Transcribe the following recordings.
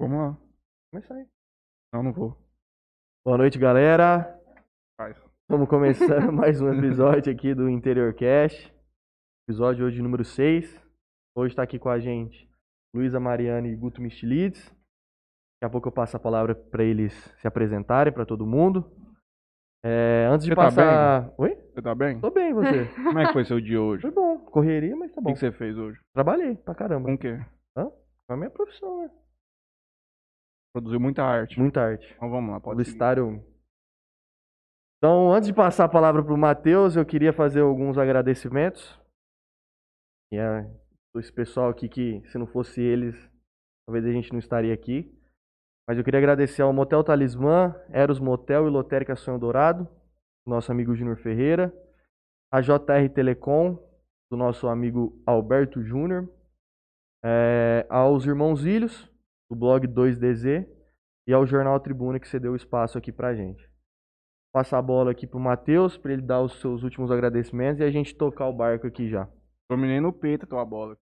Vamos lá. Começar aí. Não, não vou. Boa noite, galera. Faz. Estamos começando mais um episódio aqui do Interior Cast. Episódio hoje número 6. Hoje está aqui com a gente Luísa Mariana e Guto Mistilides. Daqui a pouco eu passo a palavra para eles se apresentarem para todo mundo. É, antes de Você tá passar. Oi? Você tá bem? Tô bem, você? Como é que foi seu dia hoje? Foi bom. Correria, mas tá O bom. que, que você fez hoje? Trabalhei pra caramba. Com o quê? É a minha profissão, né? Produziu muita arte. Muita arte. Então vamos lá, pode seguir. publicitário. Então, antes de passar a palavra para o Matheus, eu queria fazer alguns agradecimentos. E é esse pessoal aqui que, se não fosse eles, talvez a gente não estaria aqui. Mas eu queria agradecer ao Motel Talismã, Eros Motel e Lotérica Sonho Dourado, do nosso amigo Júnior Ferreira, a JR Telecom, do nosso amigo Alberto Júnior, eh, aos irmãos Ilhos, do blog 2DZ, e ao Jornal Tribuna que cedeu o espaço aqui pra gente. Passar a bola aqui pro Matheus, pra ele dar os seus últimos agradecimentos e a gente tocar o barco aqui já. Dominei no peito a tua bola.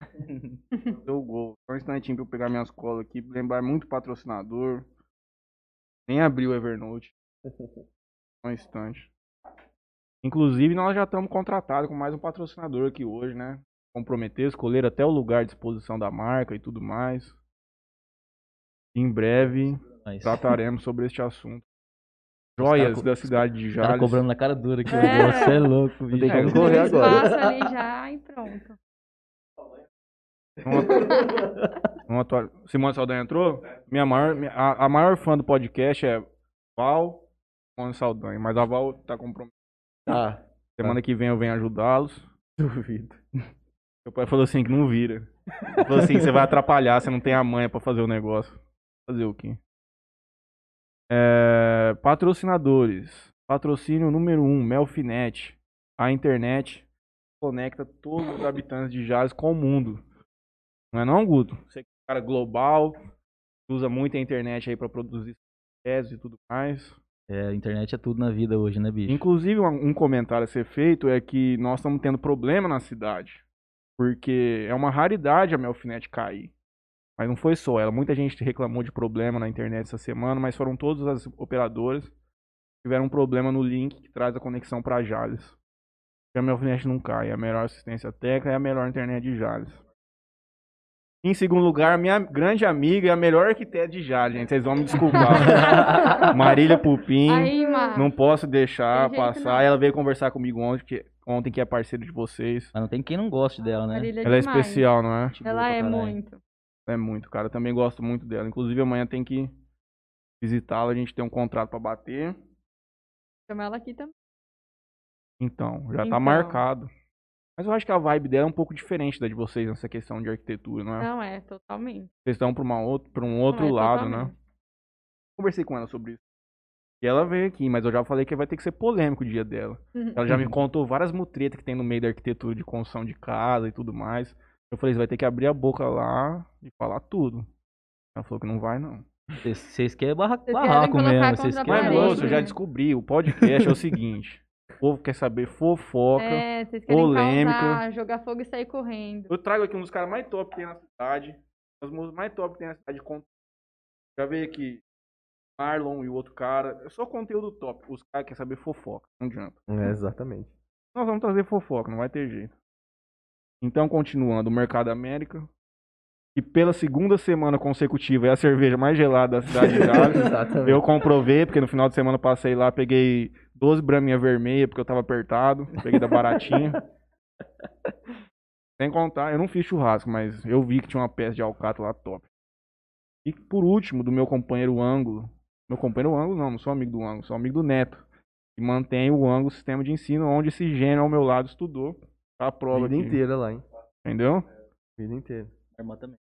Deu o gol. Só um instantinho pra eu pegar minhas colas aqui. Lembrar muito patrocinador. Nem abri o Evernote. Só um instante. Inclusive, nós já estamos contratados com mais um patrocinador aqui hoje, né? Comprometer, escolher até o lugar de exposição da marca e tudo mais. Em breve, Mas trataremos sobre este assunto. Joias co- da cidade de caras Jales. cobrando na cara dura aqui. É. Você é louco, bicho. Tem que É, correr agora. ali já e pronto. Vamos atuar- Simone Saldanha entrou? Minha maior, minha- a, a maior fã do podcast é Val Simone Saldanha. Mas a Val tá comprometida. Tá, Semana que vem eu venho ajudá-los. duvido. Meu pai falou assim que não vira. Ele falou assim, você vai atrapalhar, você não tem a manha pra fazer o negócio. Fazer o quê? É, patrocinadores. Patrocínio número 1, um, Melfinet. A internet conecta todos os habitantes de Jales com o mundo. Não é não, Guto? Você é um cara global, usa muito a internet aí pra produzir teses e tudo mais. É, a internet é tudo na vida hoje, né, bicho? Inclusive, um comentário a ser feito é que nós estamos tendo problema na cidade. Porque é uma raridade a Melfinet cair. Mas não foi só ela. Muita gente reclamou de problema na internet essa semana, mas foram todas as operadoras que tiveram um problema no link que traz a conexão para Jales. E a Melfinet não cai. É a melhor assistência técnica e a melhor internet de Jales. Em segundo lugar, minha grande amiga e a melhor arquiteta de Jales, gente. Vocês vão me desculpar. Marília Pupim. Aí. Não posso deixar Tem passar. não. Ela veio conversar comigo ontem que, ontem, que é parceiro de vocês. Mas não tem quem não goste dela, né? Marília Ela é demais. especial, não é? Ela é muito. É muito, cara. Eu também gosto muito dela. Inclusive, amanhã tem que visitá-la. A gente tem um contrato pra bater. Chama ela aqui também. Então, já tá Então. marcado. Mas eu acho que a vibe dela é um pouco diferente da de vocês nessa questão de arquitetura, não é? Não é, totalmente. Vocês estão pra, uma outra, pra um outro é, lado, né? totalmente. Conversei com ela sobre isso. E ela veio aqui, mas eu já falei que vai ter que ser polêmico o dia dela. Ela já me contou várias mutretas que tem no meio da arquitetura de construção de casa e tudo mais. Eu falei, você vai ter que abrir a boca lá e falar tudo. Ela falou que não vai, não. Vocês- querem barra, barraco mesmo. Vocês Mas, querem. parede, moço, eu já descobri. O podcast é o seguinte. O povo quer saber fofoca. É, polêmica. causar, jogar fogo e sair correndo. Eu trago aqui um dos caras mais top que tem na cidade. Os músicos mais top que tem na cidade. Já veio aqui Marlon e o outro cara. É só conteúdo top. Os caras querem saber fofoca. Não adianta. É, exatamente. Nós vamos trazer fofoca, não vai ter jeito. Então, continuando, o Mercado América. Que pela segunda semana consecutiva é a cerveja mais gelada da cidade de exatamente. Eu comprovei, porque no final de semana passei lá, peguei 12 braminha vermelha, porque eu tava apertado. Peguei da baratinha. Sem contar, eu não fiz churrasco, mas eu vi que tinha uma peça de alcatra lá top. E por último, do meu companheiro Ângulo. Meu companheiro Ângulo não, não sou amigo do Ângulo, sou amigo do Neto. Que mantém o Ângulo Sistema de Ensino, onde esse gênio ao meu lado estudou. Tá a prova Vida aqui. inteira lá, hein? Entendeu? Vida inteira. Minha irmã também.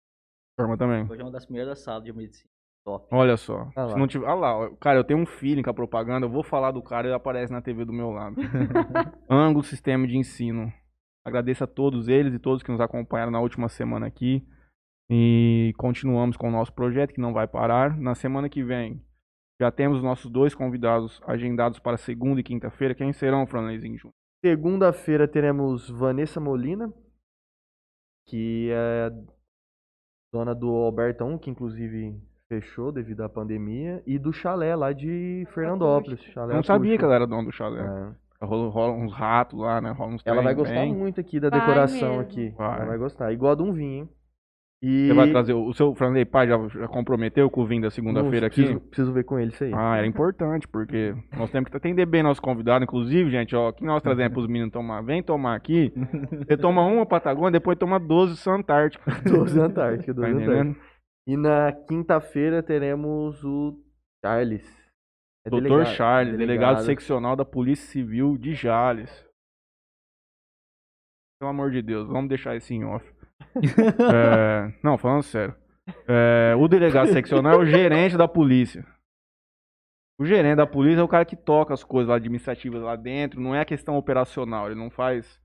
Forma também. Hoje é uma das primeiras da sala de medicina. Top. Olha só. Ah lá. Se não tiver. Ah lá, cara, eu tenho um feeling com a propaganda, eu vou falar do cara e ele aparece na TV do meu lado. Ângulo Sistema de Ensino. Agradeço a todos eles e todos que nos acompanharam na última semana aqui. E continuamos com o nosso projeto, que não vai parar. Na semana que vem, já temos nossos dois convidados agendados para segunda e quinta-feira. Quem serão, Franleizinho Júnior? Segunda-feira teremos Vanessa Molina, que é Dona do Albertão, que inclusive fechou devido à pandemia, e do chalé lá de Fernandópolis. Chalé Eu não sabia que ela era dona do chalé. É. Rola, rola uns ratos lá, né? Rola uns Ela vai gostar bem. muito aqui da Vai decoração mesmo. aqui. Vai. Ela vai gostar. Igual a de um vinho, hein? E Você vai trazer o, seu Franley Pai já, já comprometeu com o vinho da segunda-feira Não, preciso, aqui? preciso ver com ele isso aí. Ah, era importante, porque nós temos que atender bem nosso convidado. Inclusive, gente, ó, que nós trazemos pros meninos tomar. Vem tomar aqui. Você toma uma Patagônia, depois toma 12 Santártica. 12 Antártica, 12 Tá Antártica. E na quinta-feira teremos o Charles. É Doutor delegado- Charles, delegado seccional da Polícia Civil de Jales. Pelo amor de Deus, vamos deixar isso em off. É, não, falando sério. É, o delegado seccional é o gerente da polícia. O gerente da polícia é o cara que toca as coisas administrativas lá dentro, não é a questão operacional, ele não faz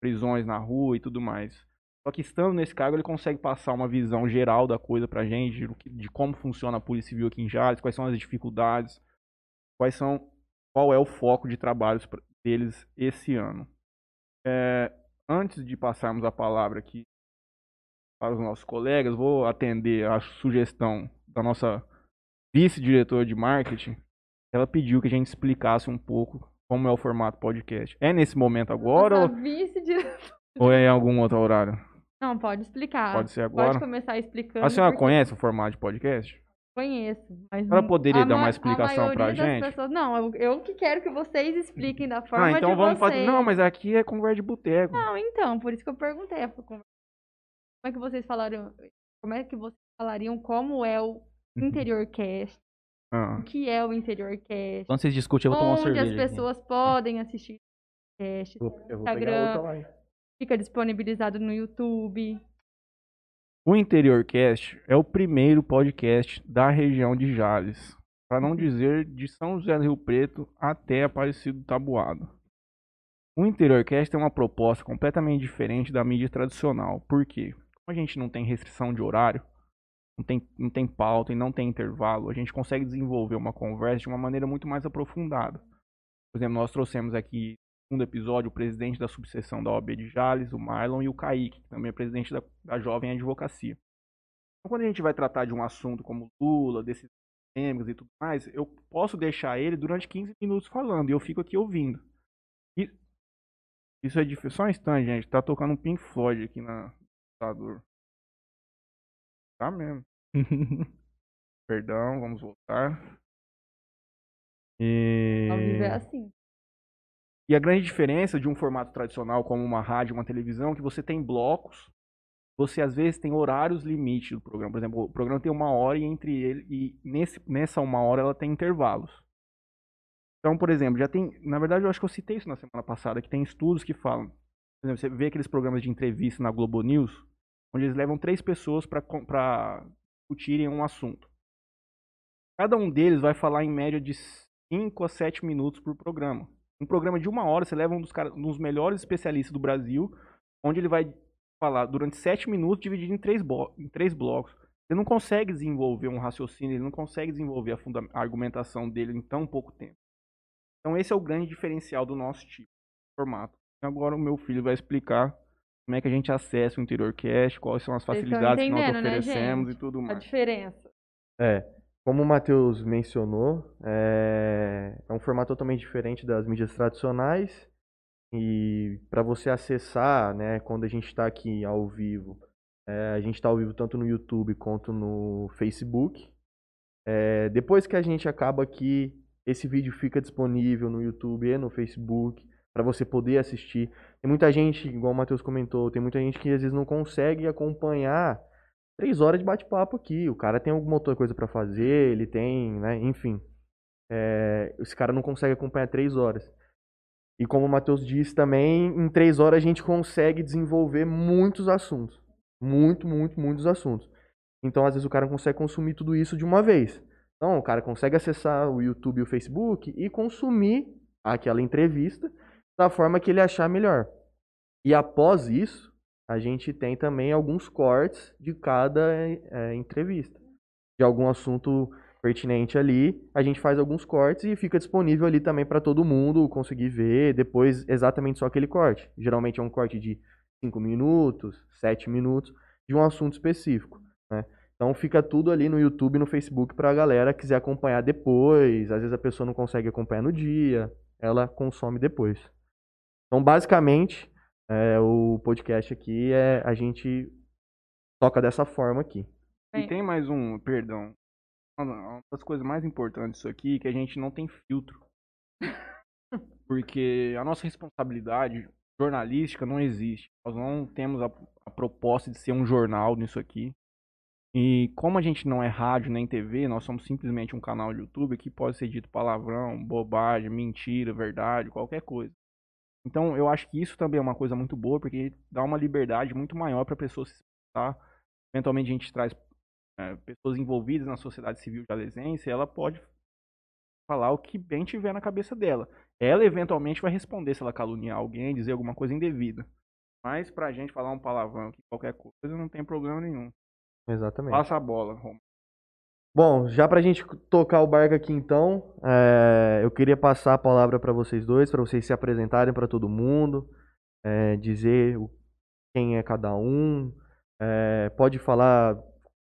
prisões na rua e tudo mais. Só que estando nesse cargo, ele consegue passar uma visão geral da coisa pra gente, de, como funciona a Polícia Civil aqui em Jales, quais são as dificuldades, quais são, qual é o foco de trabalhos deles esse ano. É, antes de passarmos a palavra aqui para os nossos colegas, vou atender a sugestão da nossa vice-diretora de marketing. Ela pediu que a gente explicasse um pouco como é o formato podcast. É nesse momento agora Nossa, ou, vice-diretora. ou é em algum outro horário? Não, pode explicar. Pode ser agora? Pode começar explicando. A senhora porque conhece o formato de podcast? Conheço, mas Ela poderia dar uma ma- explicação a pra gente? Pessoas... Não, eu, eu que quero que vocês expliquem da forma Ah, então de vamos vocês. fazer. Não, mas aqui é conversa de boteco. Não, então, por isso que eu perguntei. eu falei, Como é que vocês falaram? Como é que vocês falariam como é o interior cast? Ah. O que é o interior cast? Quando vocês discutem, eu vou tomar uma Onde cerveja. as aqui. pessoas podem assistir o cast? Eu eu vou Instagram. lá, hein? Fica disponibilizado no YouTube. O Interiorcast é o primeiro podcast da região de Jales, para não dizer de São José do Rio Preto até Aparecido do Tabuado. O Interiorcast tem uma proposta completamente diferente da mídia tradicional. Por quê? A gente não tem restrição de horário, não tem, não tem pauta e não tem intervalo, a gente consegue desenvolver uma conversa de uma maneira muito mais aprofundada. Por exemplo, nós trouxemos aqui no segundo episódio o presidente da subseção da OAB de Jales, o Marlon, e o Kaique, que também é presidente da, da Jovem Advocacia. Então, quando a gente vai tratar de um assunto como Lula, desses polêmicos e tudo mais, eu posso deixar ele durante 15 minutos falando e eu fico aqui ouvindo. E isso é difícil. Só um instante, gente. Tá tocando um Pink Floyd aqui na computador. Tá mesmo. Perdão, vamos voltar. E... Ao vivo é assim. E a grande diferença de um formato tradicional como uma rádio, uma televisão, é que você tem blocos, você às vezes tem horários limite do programa. Por exemplo, o programa tem uma hora e entre ele e nesse, nessa uma hora ela tem intervalos. Então, por exemplo, já tem, na verdade eu acho que eu citei isso na semana passada, que tem estudos que falam, por exemplo, você vê aqueles programas de entrevista na Globo News, onde eles levam três pessoas para discutirem um assunto. Cada um deles vai falar em média de 5 a 7 minutos por programa. Um programa de uma hora, você leva um dos, um dos melhores especialistas do Brasil, onde ele vai falar durante sete minutos, dividido em três, em três blocos. Ele não consegue desenvolver um raciocínio, ele não consegue desenvolver a, a argumentação dele em tão pouco tempo. Então esse é o grande diferencial do nosso tipo formato. Agora o meu filho vai explicar como é que a gente acessa o Interiorcast, quais são as facilidades que nós né, oferecemos gente? e tudo A mais. diferença. É, como o Matheus mencionou, é, é um formato totalmente diferente das mídias tradicionais. E para você acessar, né, quando a gente está aqui ao vivo, é, a gente está ao vivo tanto no YouTube quanto no Facebook. É, depois que a gente acaba aqui, esse vídeo fica disponível no YouTube e no Facebook para você poder assistir. Tem muita gente, igual o Matheus comentou, tem muita gente que às vezes não consegue acompanhar três horas de bate-papo aqui. O cara tem alguma outra coisa para fazer, ele tem, né? Enfim. É, esse cara não consegue acompanhar três horas. E como o Matheus disse também, em três horas a gente consegue desenvolver muitos assuntos. Muito, muito, muitos assuntos. Então, às vezes, o cara consegue consumir tudo isso de uma vez. Então, o cara consegue acessar o YouTube e o Facebook e consumir aquela entrevista da forma que ele achar melhor. E após isso, a gente tem também alguns cortes de cada é, entrevista. De algum assunto pertinente ali, a gente faz alguns cortes e fica disponível ali também para todo mundo conseguir ver depois exatamente só aquele corte. Geralmente é um corte de 5 minutos, 7 minutos, de um assunto específico. né? Então fica tudo ali no YouTube e no Facebook para a galera quiser acompanhar depois. Às vezes a pessoa não consegue acompanhar no dia, ela consome depois. Então, basicamente, é, o podcast aqui é a gente toca dessa forma aqui. E tem mais um, perdão. Uma das coisas mais importantes disso aqui é que a gente não tem filtro. Porque a nossa responsabilidade jornalística não existe. Nós não temos a, a proposta de ser um jornal nisso aqui. E como a gente não é rádio nem TV, nós somos simplesmente um canal de YouTube que pode ser dito palavrão, bobagem, mentira, verdade, qualquer coisa. Então eu acho que isso também é uma coisa muito boa, porque dá uma liberdade muito maior para a pessoa se expressar. Eventualmente a gente traz é, pessoas envolvidas na sociedade civil jalesense, ela pode falar o que bem tiver na cabeça dela. Ela eventualmente vai responder se ela caluniar alguém, dizer alguma coisa indevida. Mas pra gente falar um palavrão aqui, qualquer coisa, não tem problema nenhum. Exatamente. Passa a bola, Romulo. Bom, já pra gente tocar o barco aqui então, é, eu queria passar a palavra para vocês dois, para vocês se apresentarem para todo mundo, é, dizer quem é cada um, é, pode falar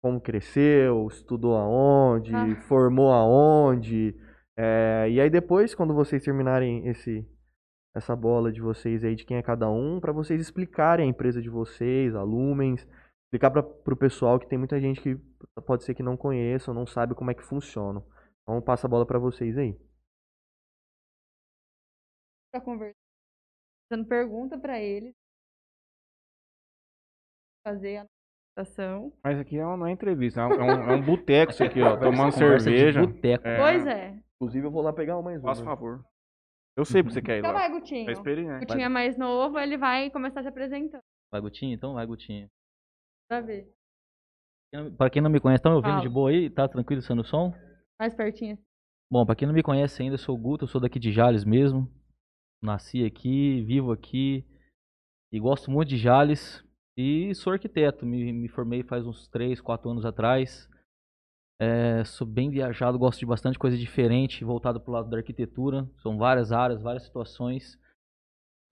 como cresceu, estudou aonde, Ah. formou aonde, e aí depois, quando vocês terminarem esse essa bola de vocês aí de quem é cada um, para vocês explicarem a empresa de vocês, a Lumens, explicar para o pessoal que tem muita gente que pode ser que não conheça ou não sabe como é que funciona. Então passa a bola para vocês aí. Pra conversar. Fazendo pergunta pra eles. Fazer a apresentação. Mas aqui é uma- não é entrevista, é um, é um, é um boteco isso aqui, ó. Tomando cerveja. boteco. É, Pois é. Inclusive eu vou lá pegar mais Faça uma. favor. Eu sei porque você quer ir Então lá. vai, Gutinho. É experiente. Gutinho é mais novo, ele vai começar se apresentando. Vai, Gutinho? Então vai, Gutinho. Pra ver. Pra quem não me conhece, tá me ouvindo Fala. de boa aí? Tá tranquilo sendo o som? Mais pertinho. Bom, pra quem não me conhece ainda, eu sou o Guto, eu sou daqui de Jales mesmo. Nasci aqui, vivo aqui e gosto muito de Jales. E sou arquiteto, me, me formei faz uns 3, 4 anos atrás. É, sou bem viajado, gosto de bastante coisa diferente, voltado pro lado da arquitetura. São várias áreas, várias situações.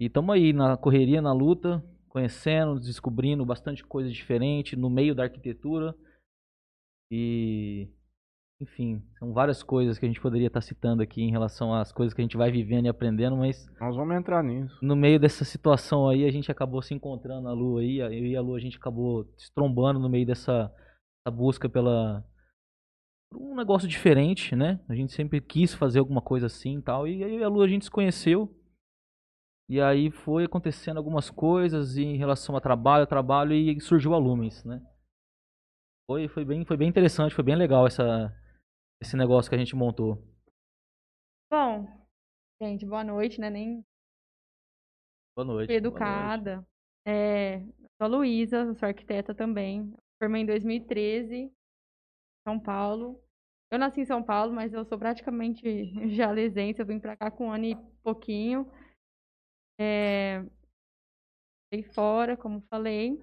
E estamos aí na correria, na luta, conhecendo, descobrindo bastante coisa diferente no meio da arquitetura. E enfim, são várias coisas que a gente poderia estar citando aqui em relação às coisas que a gente vai vivendo e aprendendo, mas Nós vamos entrar nisso. no meio dessa situação aí, a gente acabou se encontrando na Lu aí, eu e a Lu, a gente acabou se trombando no meio dessa, dessa busca pela por um negócio diferente, né? A gente sempre quis fazer alguma coisa assim e tal, e aí a Lu a gente se conheceu. E aí foi acontecendo algumas coisas em relação a trabalho, a trabalho e surgiu a Lumens, né? Foi, foi, bem, foi bem interessante, foi bem legal essa, esse negócio que a gente montou. Bom, gente, boa noite, né? Nem Boa noite. fui boa noite. educada. É, sou a Luísa, sou arquiteta também. Formei em 2013, São Paulo. Eu nasci em São Paulo, mas eu sou praticamente jalesense. Eu vim pra cá com um ano e pouquinho. É, Fiquei fora, como falei.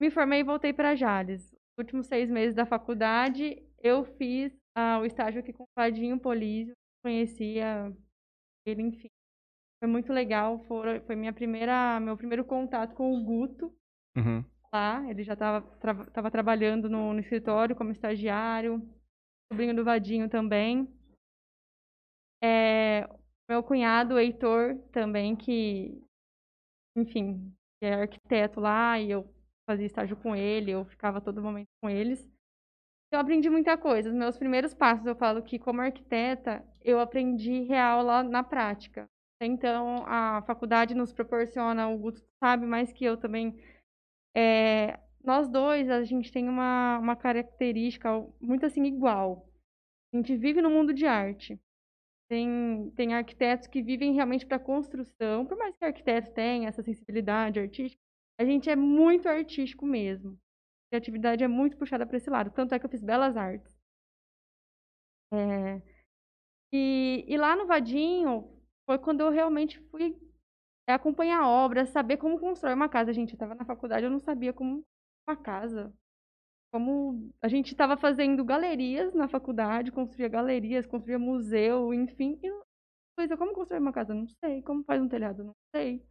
Me formei e voltei para Jales. Nos últimos seis meses da faculdade, eu fiz ah, o estágio aqui com o Vadinho Polísio. Conhecia ele, enfim. Foi muito legal. Foi, foi minha primeira, meu primeiro contato com o Guto Uhum. lá. Ele já estava tava trabalhando no, no escritório como estagiário. Sobrinho do Vadinho também. É, meu cunhado, Heitor, também, que, enfim, é arquiteto lá, e eu fazia estágio com ele, eu ficava todo momento com eles. Eu aprendi muita coisa. Os meus primeiros passos, eu falo que, como arquiteta, eu aprendi real lá na prática. Então, a faculdade nos proporciona, o Guto sabe mais que eu também, é, nós dois, a gente tem uma, uma característica muito assim igual. A gente vive no mundo de arte. Tem, tem arquitetos que vivem realmente para construção, por mais que arquiteto tenha essa sensibilidade artística, a gente é muito artístico mesmo. A criatividade é muito puxada para esse lado. Tanto é que eu fiz belas artes. É, e, e lá no Vadinho foi quando eu realmente fui acompanhar a obra, saber como constrói uma casa. Gente, eu estava na faculdade, eu não sabia como uma casa. Como a gente estava fazendo galerias na faculdade, construía galerias, construía museu, enfim. E coisa, como construir uma casa? Não sei. Como faz um telhado? Não sei.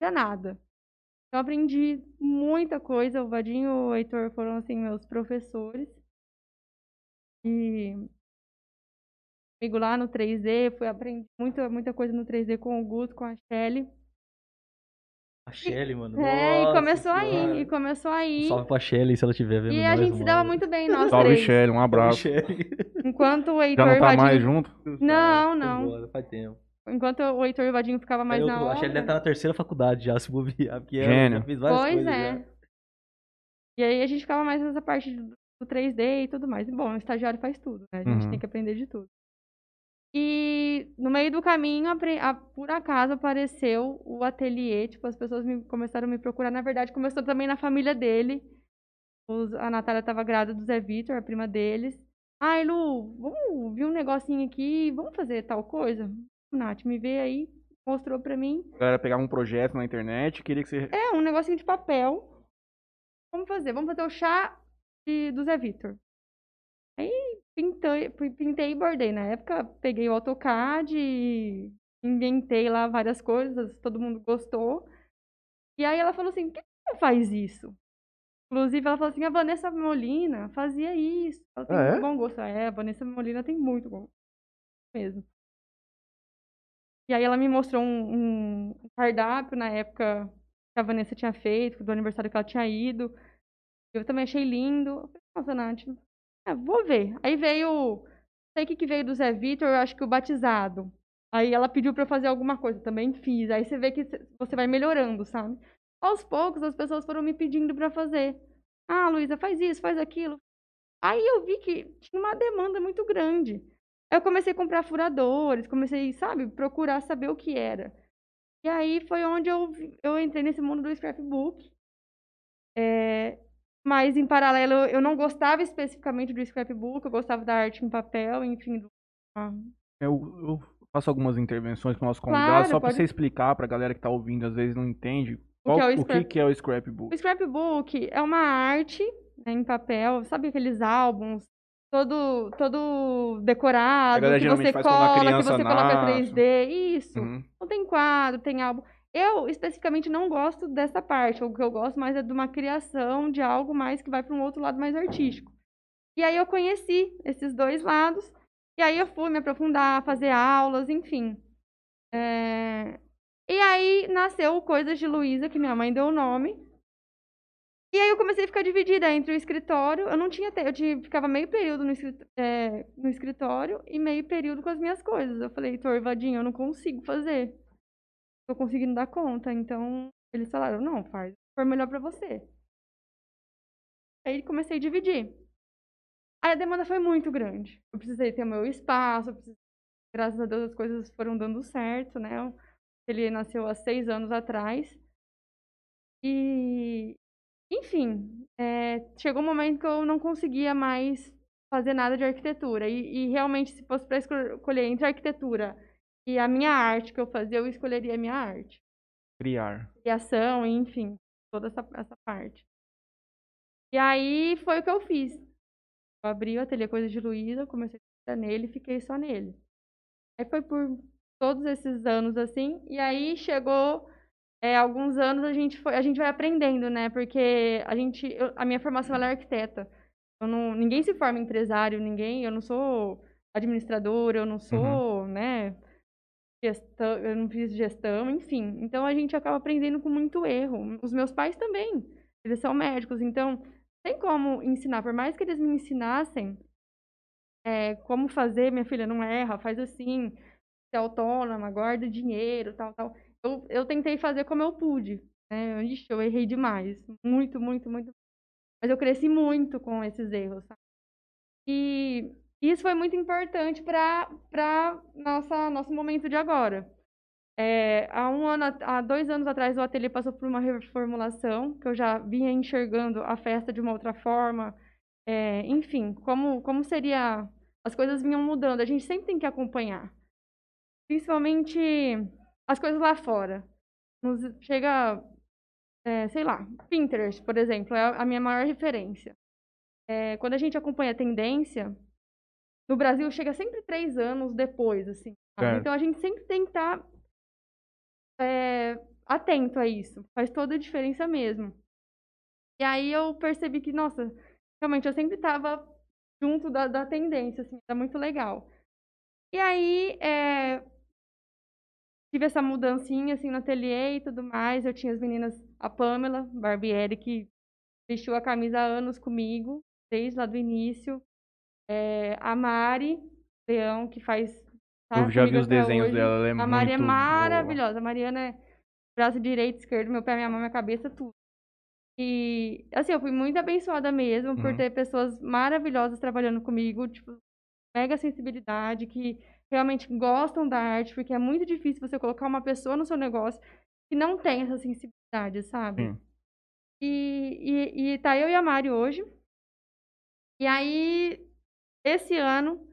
Não é nada. Eu aprendi muita coisa. O Vadinho e o Heitor foram, assim, meus professores. E comigo lá no 3D, fui aprender muita, muita coisa no 3D com o Guto, com a Shelly. A Shelly, mano. É, e nossa começou senhora. aí, e começou aí. Um salve pra Shelly se ela estiver vendo E a gente se dava muito bem, nós Salve, três. Shelly, um abraço. Shelly. Enquanto o Já Heitor não e o tá Vadinho... mais junto? Não, não. embora, Faz tempo. Enquanto o Heitor e o Vadinho ficavam mais Aí na outro- hora. A Shelly deve estar na terceira faculdade já, se bobear. Porque ela Gênio. já fez várias Pois coisas é. já. E aí a gente ficava mais nessa parte do do 3D e tudo mais. E, bom, o estagiário faz tudo, né? A gente Uhum. tem que aprender de tudo. E no meio do caminho, por acaso, apareceu o ateliê. Tipo, as pessoas me- começaram a me procurar. Na verdade, começou também na família dele. Os- a Natália estava grávida do Zé Vitor, a prima deles. Ai, Lu, vamos ver um negocinho aqui, vamos fazer tal coisa? Nath, me vê aí, mostrou pra mim. A galera pegava um projeto na internet, queria que você. É, um negocinho de papel. Vamos fazer, vamos fazer o chá de, do Zé Vitor. Aí pintei, pintei e bordei. Na época, peguei o AutoCAD e inventei lá várias coisas, todo mundo gostou. E aí ela falou assim, por que você faz isso? Inclusive, ela falou assim, a Vanessa Molina fazia isso. Ela tem Ah, é? muito bom gosto. É, a Vanessa Molina tem muito bom gosto mesmo. E aí ela me mostrou um, um cardápio na época que a Vanessa tinha feito, do aniversário que ela tinha ido. Eu também achei lindo. Eu falei, nossa, Nath, é, vou ver. Aí veio, sei o que, que veio do Zé Vitor, eu acho que o batizado. Aí ela pediu eu fazer alguma coisa, também fiz. Aí você vê que cê- você vai melhorando, sabe? Aos poucos as pessoas foram me pedindo pra fazer. Ah, Luísa, faz isso, faz aquilo. Aí eu vi que tinha uma demanda muito grande. Eu comecei a comprar furadores, comecei, sabe, procurar saber o que era. E aí foi onde eu, eu entrei nesse mundo do scrapbook. É, mas em paralelo eu não gostava especificamente do scrapbook, eu gostava da arte em papel, enfim. do- ah, Eu, eu faço algumas intervenções com o nosso convidado, Claro, só pra pode- você explicar pra galera que tá ouvindo, às vezes não entende. O que Qual, é o o que, scrap- que é o scrapbook? O scrapbook é uma arte né, em papel, sabe aqueles álbuns todo todo decorado, que você a cola, que você coloca nasce. 3D, isso. Uhum. Não tem quadro, tem álbum. Eu especificamente não gosto dessa parte, o que eu gosto mais é de uma criação de algo mais que vai para um outro lado mais artístico. E aí eu conheci esses dois lados, e aí eu fui me aprofundar, fazer aulas, enfim. É, E aí nasceu Coisas de Luísa, que minha mãe deu o nome. E aí eu comecei a ficar dividida entre o escritório. Eu não tinha eu tinha, ficava meio período no, escrit- é, no escritório e meio período com as minhas coisas. Eu falei, Heitor, Vadinho, eu não consigo fazer. Tô conseguindo dar conta. Então, eles falaram, não, faz for melhor pra você. Aí comecei a dividir. Aí a demanda foi muito grande. Eu precisei ter o meu espaço, precisei- graças a Deus as coisas foram dando certo, né? Ele nasceu há seis anos atrás. E, enfim, é, chegou um momento que eu não conseguia mais fazer nada de arquitetura. E, e realmente, se fosse para escolher entre arquitetura e a minha arte que eu fazia, eu escolheria a minha arte. Criar. Criação, enfim, toda essa, essa parte. E aí foi o que eu fiz. Eu abri o ateliê Coisas de Luísa, comecei a nele e fiquei só nele. Aí foi por todos esses anos assim, e aí chegou é, alguns anos a gente foi, a gente vai aprendendo, né? Porque a gente, eu- a minha formação ela é arquiteta. Eu não, ninguém se forma empresário, ninguém, eu não sou administradora, eu não sou, né? Gestão, eu não fiz gestão, enfim. Então a gente acaba aprendendo com muito erro. Os meus pais também, eles são médicos, então tem como ensinar, por mais que eles me ensinassem é, como fazer, minha filha, não erra, faz assim, ser autônoma, guarda dinheiro, tal, tal. Eu, eu tentei fazer como eu pude, né? Ixi, eu errei demais, muito, muito, muito. Mas eu cresci muito com esses erros, sabe? E isso foi muito importante para nosso momento de agora. É, há um ano, há dois anos atrás, o ateliê passou por uma reformulação, que eu já vinha enxergando a festa de uma outra forma. É, enfim, como, como seria. As coisas vinham mudando, a gente sempre tem que acompanhar. Principalmente as coisas lá fora. Nos chega, é, sei lá, Pinterest, por exemplo, é a minha maior referência. É, quando a gente acompanha a tendência, no Brasil chega sempre três anos depois, assim. Certo. Então a gente sempre tem que estar é, atento a isso. Faz toda a diferença mesmo. E aí eu percebi que, nossa, realmente eu sempre estava junto da, da tendência, assim, era muito legal. E aí, é, tive essa mudancinha, assim, no ateliê e tudo mais. Eu tinha as meninas, a Pamela Barbieri, que vestiu a camisa há anos comigo, desde lá do início. É, a Mari Leão, que faz. tá Eu já vi os desenhos hoje. dela, ela é A muito Mari é boa. maravilhosa. A Mariana é braço direito, esquerdo, meu pé, minha mão, minha cabeça, tudo. E, assim, eu fui muito abençoada mesmo por Uhum. ter pessoas maravilhosas trabalhando comigo, tipo, mega sensibilidade, que realmente gostam da arte, porque é muito difícil você colocar uma pessoa no seu negócio que não tem essa sensibilidade, sabe? Sim. E, e, e tá eu e a Mari hoje. E aí, esse ano,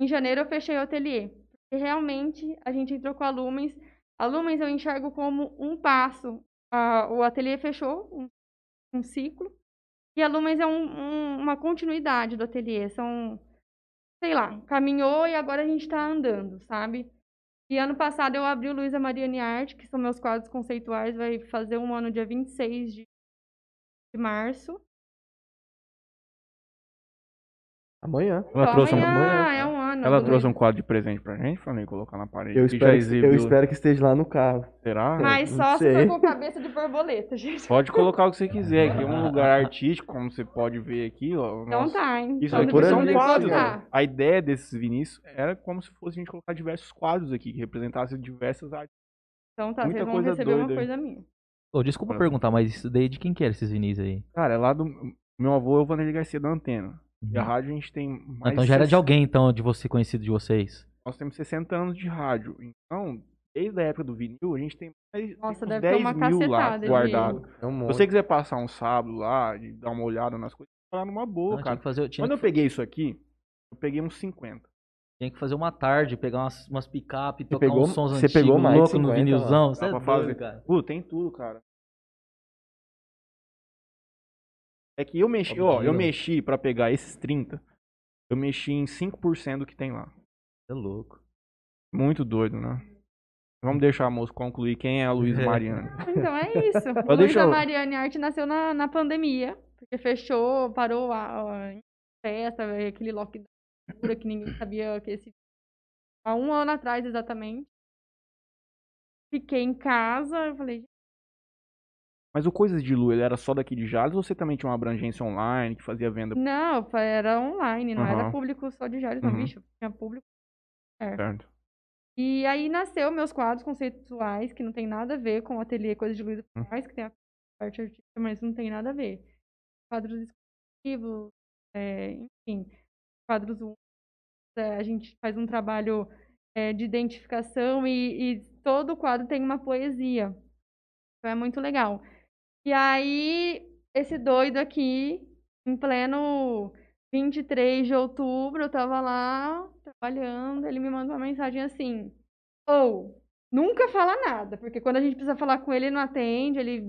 em janeiro, eu fechei o ateliê. Porque realmente a gente entrou com a Lumens. A Lumens eu enxergo como um passo. O ateliê fechou um, um ciclo. E a Lumens é um- um- uma continuidade do ateliê. São, sei lá, caminhou e agora a gente tá andando, sabe? E ano passado eu abri o Luísa Mariane Arte, que são meus quadros conceituais. Vai fazer um ano dia 26 de, de março. Amanhã. Ela Só trouxe, um, amanhã, é um ano. ela trouxe um quadro de presente pra gente, falei, colocar na parede. Eu que espero, exibiu. eu espero que esteja lá no carro. Será? Mas não só se for com cabeça de borboleta, gente. Pode colocar o que você quiser. Aqui é um lugar artístico, como você pode ver aqui. Ó, Então nossa- tá, hein? Isso Então aqui por depois são quadros. né? A ideia desses Vinícius era como se fosse a gente colocar diversos quadros aqui, que representassem diversas artes. Então tá, Muita vocês vão coisa receber uma doida aí. coisa minha. Ô, desculpa Olha. perguntar, mas isso daí de quem que era esses vinis aí? Cara, é lá do. Meu avô é o Vanderlei Garcia da Antena. E a Uhum. rádio a gente tem mais. então já era de 60 alguém, então, de você, conhecido de vocês. Nós temos 60 anos de rádio. Então, desde a época do vinil, a gente tem mais Nossa, deve ter 10 uma mil lá guardado. É um Se você quiser passar um sábado lá, de dar uma olhada nas coisas, falar numa boa, Não, cara. que fazer, tinha, Quando eu que, peguei isso aqui, eu peguei uns 50. tinha que fazer uma tarde, pegar umas, umas picape, tocar pegou- uns sons você antigos, pegou mais louco no 50, vinilzão. Dá Você é doido, fazer. cara. Pô, tem tudo, cara. É que eu mexi, Ó, eu mexi pra pegar esses 30. Eu mexi em 5% do que tem lá. Você é louco. Muito doido, né? Vamos deixar a moça concluir quem é a Luísa É. Mariana. Então é isso. Luísa Mariane Arte nasceu na, na pandemia, porque fechou, parou a, a festa, aquele lockdown que ninguém sabia que esse. Há um ano atrás, exatamente. Fiquei em casa, eu falei, Mas o Coisas de Lu, ele era só daqui de Jales ou você também tinha uma abrangência online que fazia venda? não, era online, não era Aham. público só de Jales, não, Uhum. bicho. Tinha público. Certo. E aí nasceu meus quadros conceituais, que não tem nada a ver com o ateliê Coisa de Luísa Hum. faz, que tem a parte artística, mas não tem nada a ver. Quadros exclusivos, é, enfim, quadros únicos. é, a gente faz um trabalho é, de identificação e, e todo quadro tem uma poesia. Então é muito legal. E aí, esse doido aqui, em pleno 23 de outubro, eu tava lá trabalhando, ele me mandou uma mensagem assim: Ou, nunca fala nada, porque quando a gente precisa falar com ele, ele não atende, ele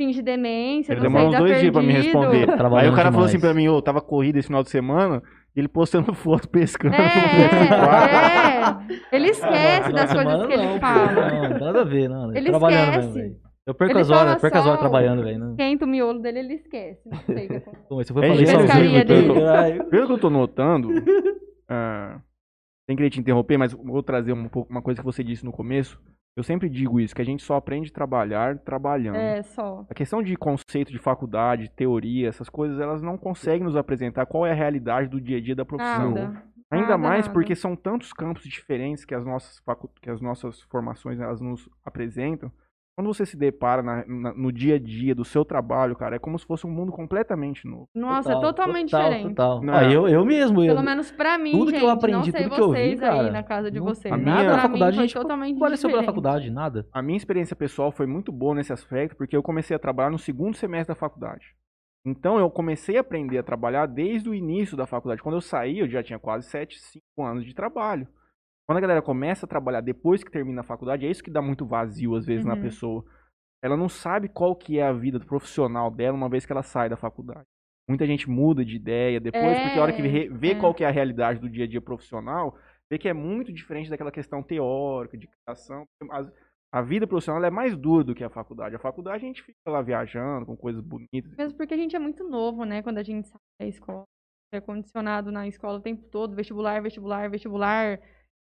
finge demência, Ele não demorou sei, uns dá dois dias pra me perdido. responder. Aí Trabalhando o cara falou assim demais. pra mim, ô, tava corrida esse final de semana, e ele postando foto pescando. É, é. Ele esquece das coisas que ele fala. Não, nada a ver, não. Ele trabalhando esquece. mesmo. Eu perco Ele as horas, perco as horas trabalhando, velho. não- Esquenta o miolo dele, ele esquece. Não sei o que acontece. Pô, você foi É falar isso ao Pescaria vivo, dele. pelo- que eu tô notando, ah, sem querer te interromper, mas vou trazer um pouco uma coisa que você disse no começo. Eu sempre digo isso, que a gente só aprende a trabalhar trabalhando. É, só. A questão de conceito de faculdade, teoria, essas coisas, elas não conseguem nos apresentar qual é a realidade do dia a dia da profissão. Nada. Ainda Nada, mais nada. porque são tantos campos diferentes que as nossas, facu- que as nossas formações elas nos apresentam. Quando você se depara na- na- no dia a dia do seu trabalho, cara, é como se fosse um mundo completamente novo. Nossa, é total, totalmente total, diferente. Total. Não. Ah, eu, eu mesmo. Eu, Pelo menos pra mim, tudo que eu gente, aprendi, não sei tudo que eu vi, vocês cara, aí na casa de não- vocês. a minha- nada pra na mim faculdade, a foi gente totalmente Qual é sobre a diferente. faculdade? Nada. A minha experiência pessoal foi muito boa nesse aspecto, porque eu comecei a trabalhar no segundo semestre da faculdade. Então eu comecei a aprender a trabalhar desde o início da faculdade. Quando eu saí, eu já tinha quase 7, 5 anos de trabalho. Quando a galera começa a trabalhar depois que termina a faculdade, é isso que dá muito vazio às vezes na Uhum. pessoa. Ela não sabe qual que é a vida profissional dela uma vez que ela sai da faculdade. Muita gente muda de ideia depois, É, porque a hora que vê, vê é. qual que é a realidade do dia a dia profissional, vê que é muito diferente daquela questão teórica, de criação. A vida profissional é mais dura do que a faculdade. A faculdade a gente fica lá viajando com coisas bonitas. Mesmo porque a gente é muito novo, né? Quando a gente sai da escola. É condicionado na escola o tempo todo, vestibular, vestibular, vestibular,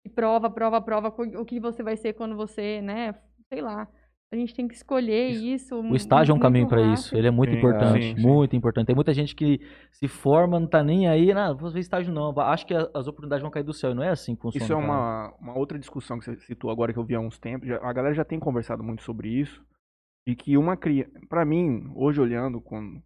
e prova, prova, prova, o que você vai ser quando você, né? Sei lá. A gente tem que escolher isso. O estágio é um caminho para isso. Ele é muito Sim, importante, sim, sim. muito importante. Tem muita gente que se forma, não tá nem aí, não, vou fazer estágio não. Acho que as oportunidades vão cair do céu. e Não é assim que funciona. Isso é uma, uma outra discussão que você citou agora que eu vi há uns tempos. A galera já tem conversado muito sobre isso. E que uma criança. Pra mim, hoje olhando com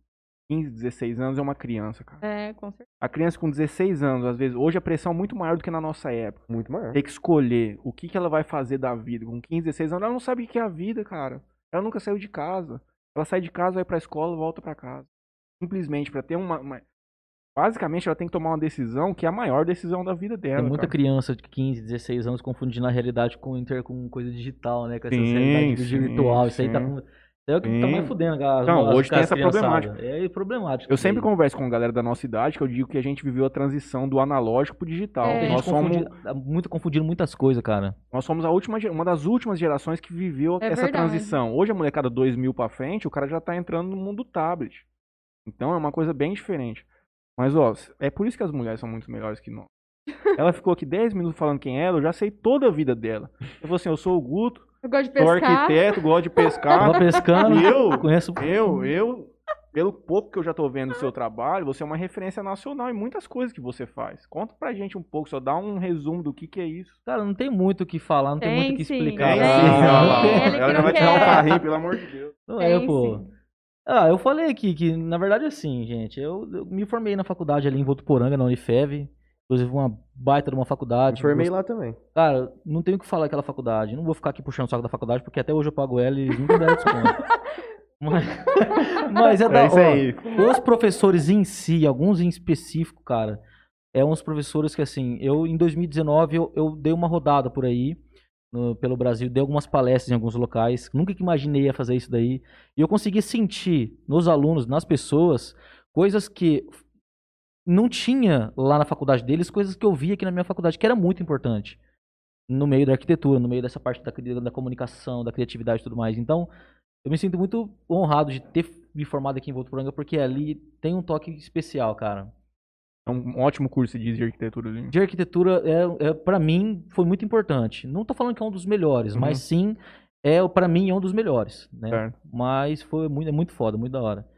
15, 16 anos, é uma criança, cara. É, com certeza. A criança com 16 anos, às vezes, hoje a pressão é muito maior do que na nossa época. Muito maior. Ter que escolher o que, que ela vai fazer da vida. Com 15, 16 anos, ela não sabe o que é a vida, cara. Ela nunca saiu de casa. Ela sai de casa, vai pra escola, volta pra casa. Simplesmente pra ter uma, uma- Basicamente, ela tem que tomar uma decisão que é a maior decisão da vida dela. Tem muita cara. criança de 15, 16 anos confundindo a realidade com, inter, com coisa digital, né? Com essa Sim, realidade sim, virtual. Isso aí tá é o que tá mais fudendo. Não, as- hoje tem essa problemática. É problemático. Eu sempre converso com a galera da nossa idade que eu digo que a gente viveu a transição do analógico pro digital. É. Nós, somos, tá muito confundindo muitas coisas, cara. nós somos a última, uma das últimas gerações que viveu É essa verdade. transição. Hoje a molecada 2000 pra frente, o cara já tá entrando no mundo do tablet. Então é uma coisa bem diferente. Mas ó, é por isso que as mulheres são muito melhores que nós. Ela ficou aqui 10 minutos falando quem é ela, eu já sei toda a vida dela. Eu falei assim, eu sou o Guto, Eu gosto de sou pescar. arquiteto, gosto de pescar. Tava pescando. E eu, Conheço. Eu, eu, pelo pouco que eu já tô vendo do seu trabalho, você é uma referência nacional em muitas coisas que você faz. Conta pra gente um pouco, só dá um resumo do que que é isso. Cara, não tem muito o que falar, não tem, Tem muito o que explicar. Tem lá. sim, Não tem. que ela já vai tirar um carrinho, pelo amor de Deus. Não é, Tem, pô. sim. Ah, eu falei aqui que, na verdade, assim, gente, eu, eu me formei na faculdade ali em Votuporanga, na Unifev. Inclusive, uma baita de uma faculdade. Me formei Gost- lá também. Cara, não tenho o que falar daquela faculdade. Não vou ficar aqui puxando o saco da faculdade, porque até hoje eu pago ela e eles nunca deram desconto. mas, mas é da É ó, aí. Os professores em si, alguns em específico, cara, é uns professores que, assim, eu em 2019 eu, eu dei uma rodada por aí, no- pelo Brasil, dei algumas palestras em alguns locais, nunca que imaginei ia fazer isso daí, e eu consegui sentir nos alunos, nas pessoas, coisas que não tinha lá na faculdade deles, coisas que eu via aqui na minha faculdade, que era muito importante. No meio da arquitetura, no meio dessa parte da, da comunicação, da criatividade e tudo mais. Então, eu me sinto muito honrado de ter me formado aqui em Votuporanga, porque ali tem um toque especial, cara. É um ótimo curso de de arquitetura ali. De arquitetura, é, é, para mim, foi muito importante. Não tô falando que é um dos melhores, Uhum. mas sim, é para mim, é um dos melhores, né? Certo. Mas foi muito, é muito foda, muito da hora.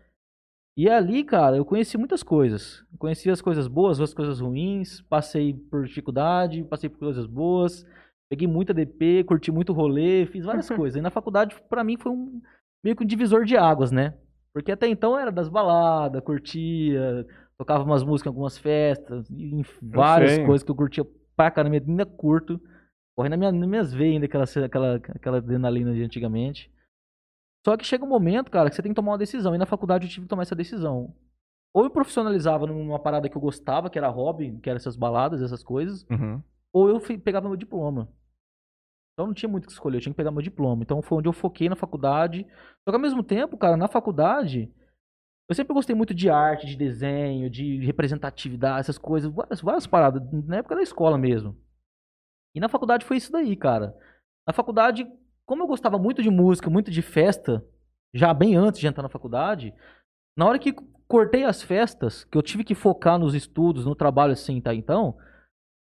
E ali, cara, eu conheci muitas coisas. Conheci as coisas boas, as coisas ruins, passei por dificuldade, passei por coisas boas, peguei muita DP, curti muito rolê, fiz várias coisas. E na faculdade, pra mim, foi um meio que um divisor de águas, né? Porque até então era das baladas, curtia, tocava umas músicas em algumas festas, em várias sei. coisas que eu curtia pra caramba, ainda curto. Corre na minha, nas minhas veias ainda aquela, aquela, aquela adrenalina de antigamente. Só que chega um momento, cara, que você tem que tomar uma decisão. E na faculdade eu tive que tomar essa decisão. Ou eu profissionalizava numa parada que eu gostava, que era hobby, que eram essas baladas, essas coisas, Uhum. ou eu pegava meu diploma. Então não tinha muito o que escolher, eu tinha que pegar meu diploma. Então foi onde eu foquei na faculdade. Só que ao mesmo tempo, cara, na faculdade, eu sempre gostei muito de arte, de desenho, de representatividade, essas coisas, várias, várias paradas, na época da escola mesmo. E na faculdade foi isso daí, cara. Na faculdade, como eu gostava muito de música, muito de festa, já bem antes de entrar na faculdade, na hora que cortei as festas, que eu tive que focar nos estudos, no trabalho assim, tá? Então,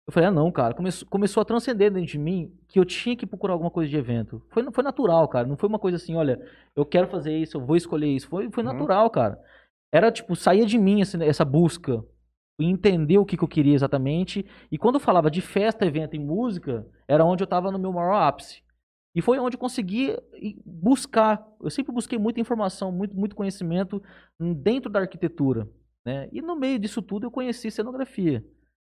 eu falei, ah, não, cara, começou, começou a transcender dentro de mim que eu tinha que procurar alguma coisa de evento. Foi, foi natural, cara. Não foi uma coisa assim, olha, eu quero fazer isso, eu vou escolher isso. Foi, foi Uhum. natural, cara. Era tipo, saía de mim esse- essa busca, entender o que, que eu queria exatamente. E quando eu falava de festa, evento e música, era onde eu tava no meu maior ápice. E foi onde eu consegui buscar. Eu sempre busquei muita informação, muito, muito conhecimento dentro da arquitetura. Né? E no meio disso tudo eu conheci cenografia.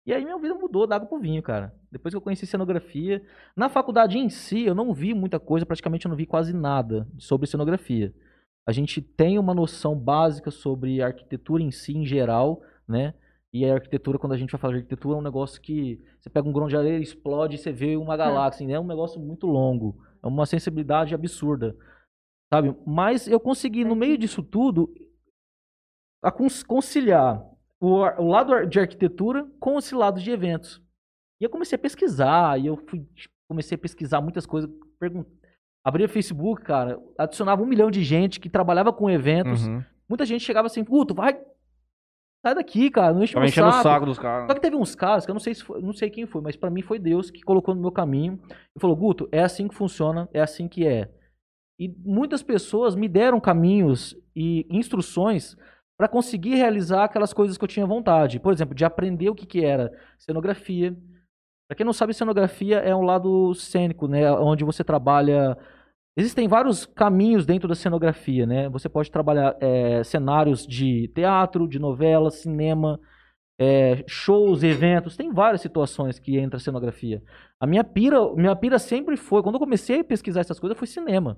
E aí minha vida mudou da água pro vinho, cara. Depois que eu conheci cenografia. Na faculdade em si, eu não vi muita coisa, praticamente eu não vi quase nada sobre cenografia. A gente tem uma noção básica sobre arquitetura em si, em geral, né? E a arquitetura, quando a gente vai falar de arquitetura, é um negócio que você pega um grão de areia, explode e você vê uma galáxia. É um negócio muito longo. É uma sensibilidade absurda. Sabe? Mas eu consegui, no meio disso tudo, conciliar o, o lado de arquitetura com esse lado de eventos. E eu comecei a pesquisar, e eu fui, tipo, comecei a pesquisar muitas coisas, pergun- Abria Facebook, cara, adicionava um milhão de gente que trabalhava com eventos. Uhum. Muita gente chegava assim, Guto, vai. Sai daqui, cara, não enche o saco. dos Só caras. que teve uns caras que eu não sei se foi- não sei quem foi, mas pra mim foi Deus que colocou no meu caminho e falou: "Guto, é assim que funciona, é assim que é". E muitas pessoas me deram caminhos e instruções pra conseguir realizar aquelas coisas que eu tinha vontade. Por exemplo, de aprender o que que era cenografia. Pra quem não sabe, cenografia é um lado cênico, né, onde você trabalha Existem vários caminhos dentro da cenografia, né? Você pode trabalhar é, cenários de teatro, de novela, cinema, é, shows, eventos. Tem várias situações que entra a cenografia. A minha pira, minha pira sempre foi, quando eu comecei a pesquisar essas coisas, foi cinema.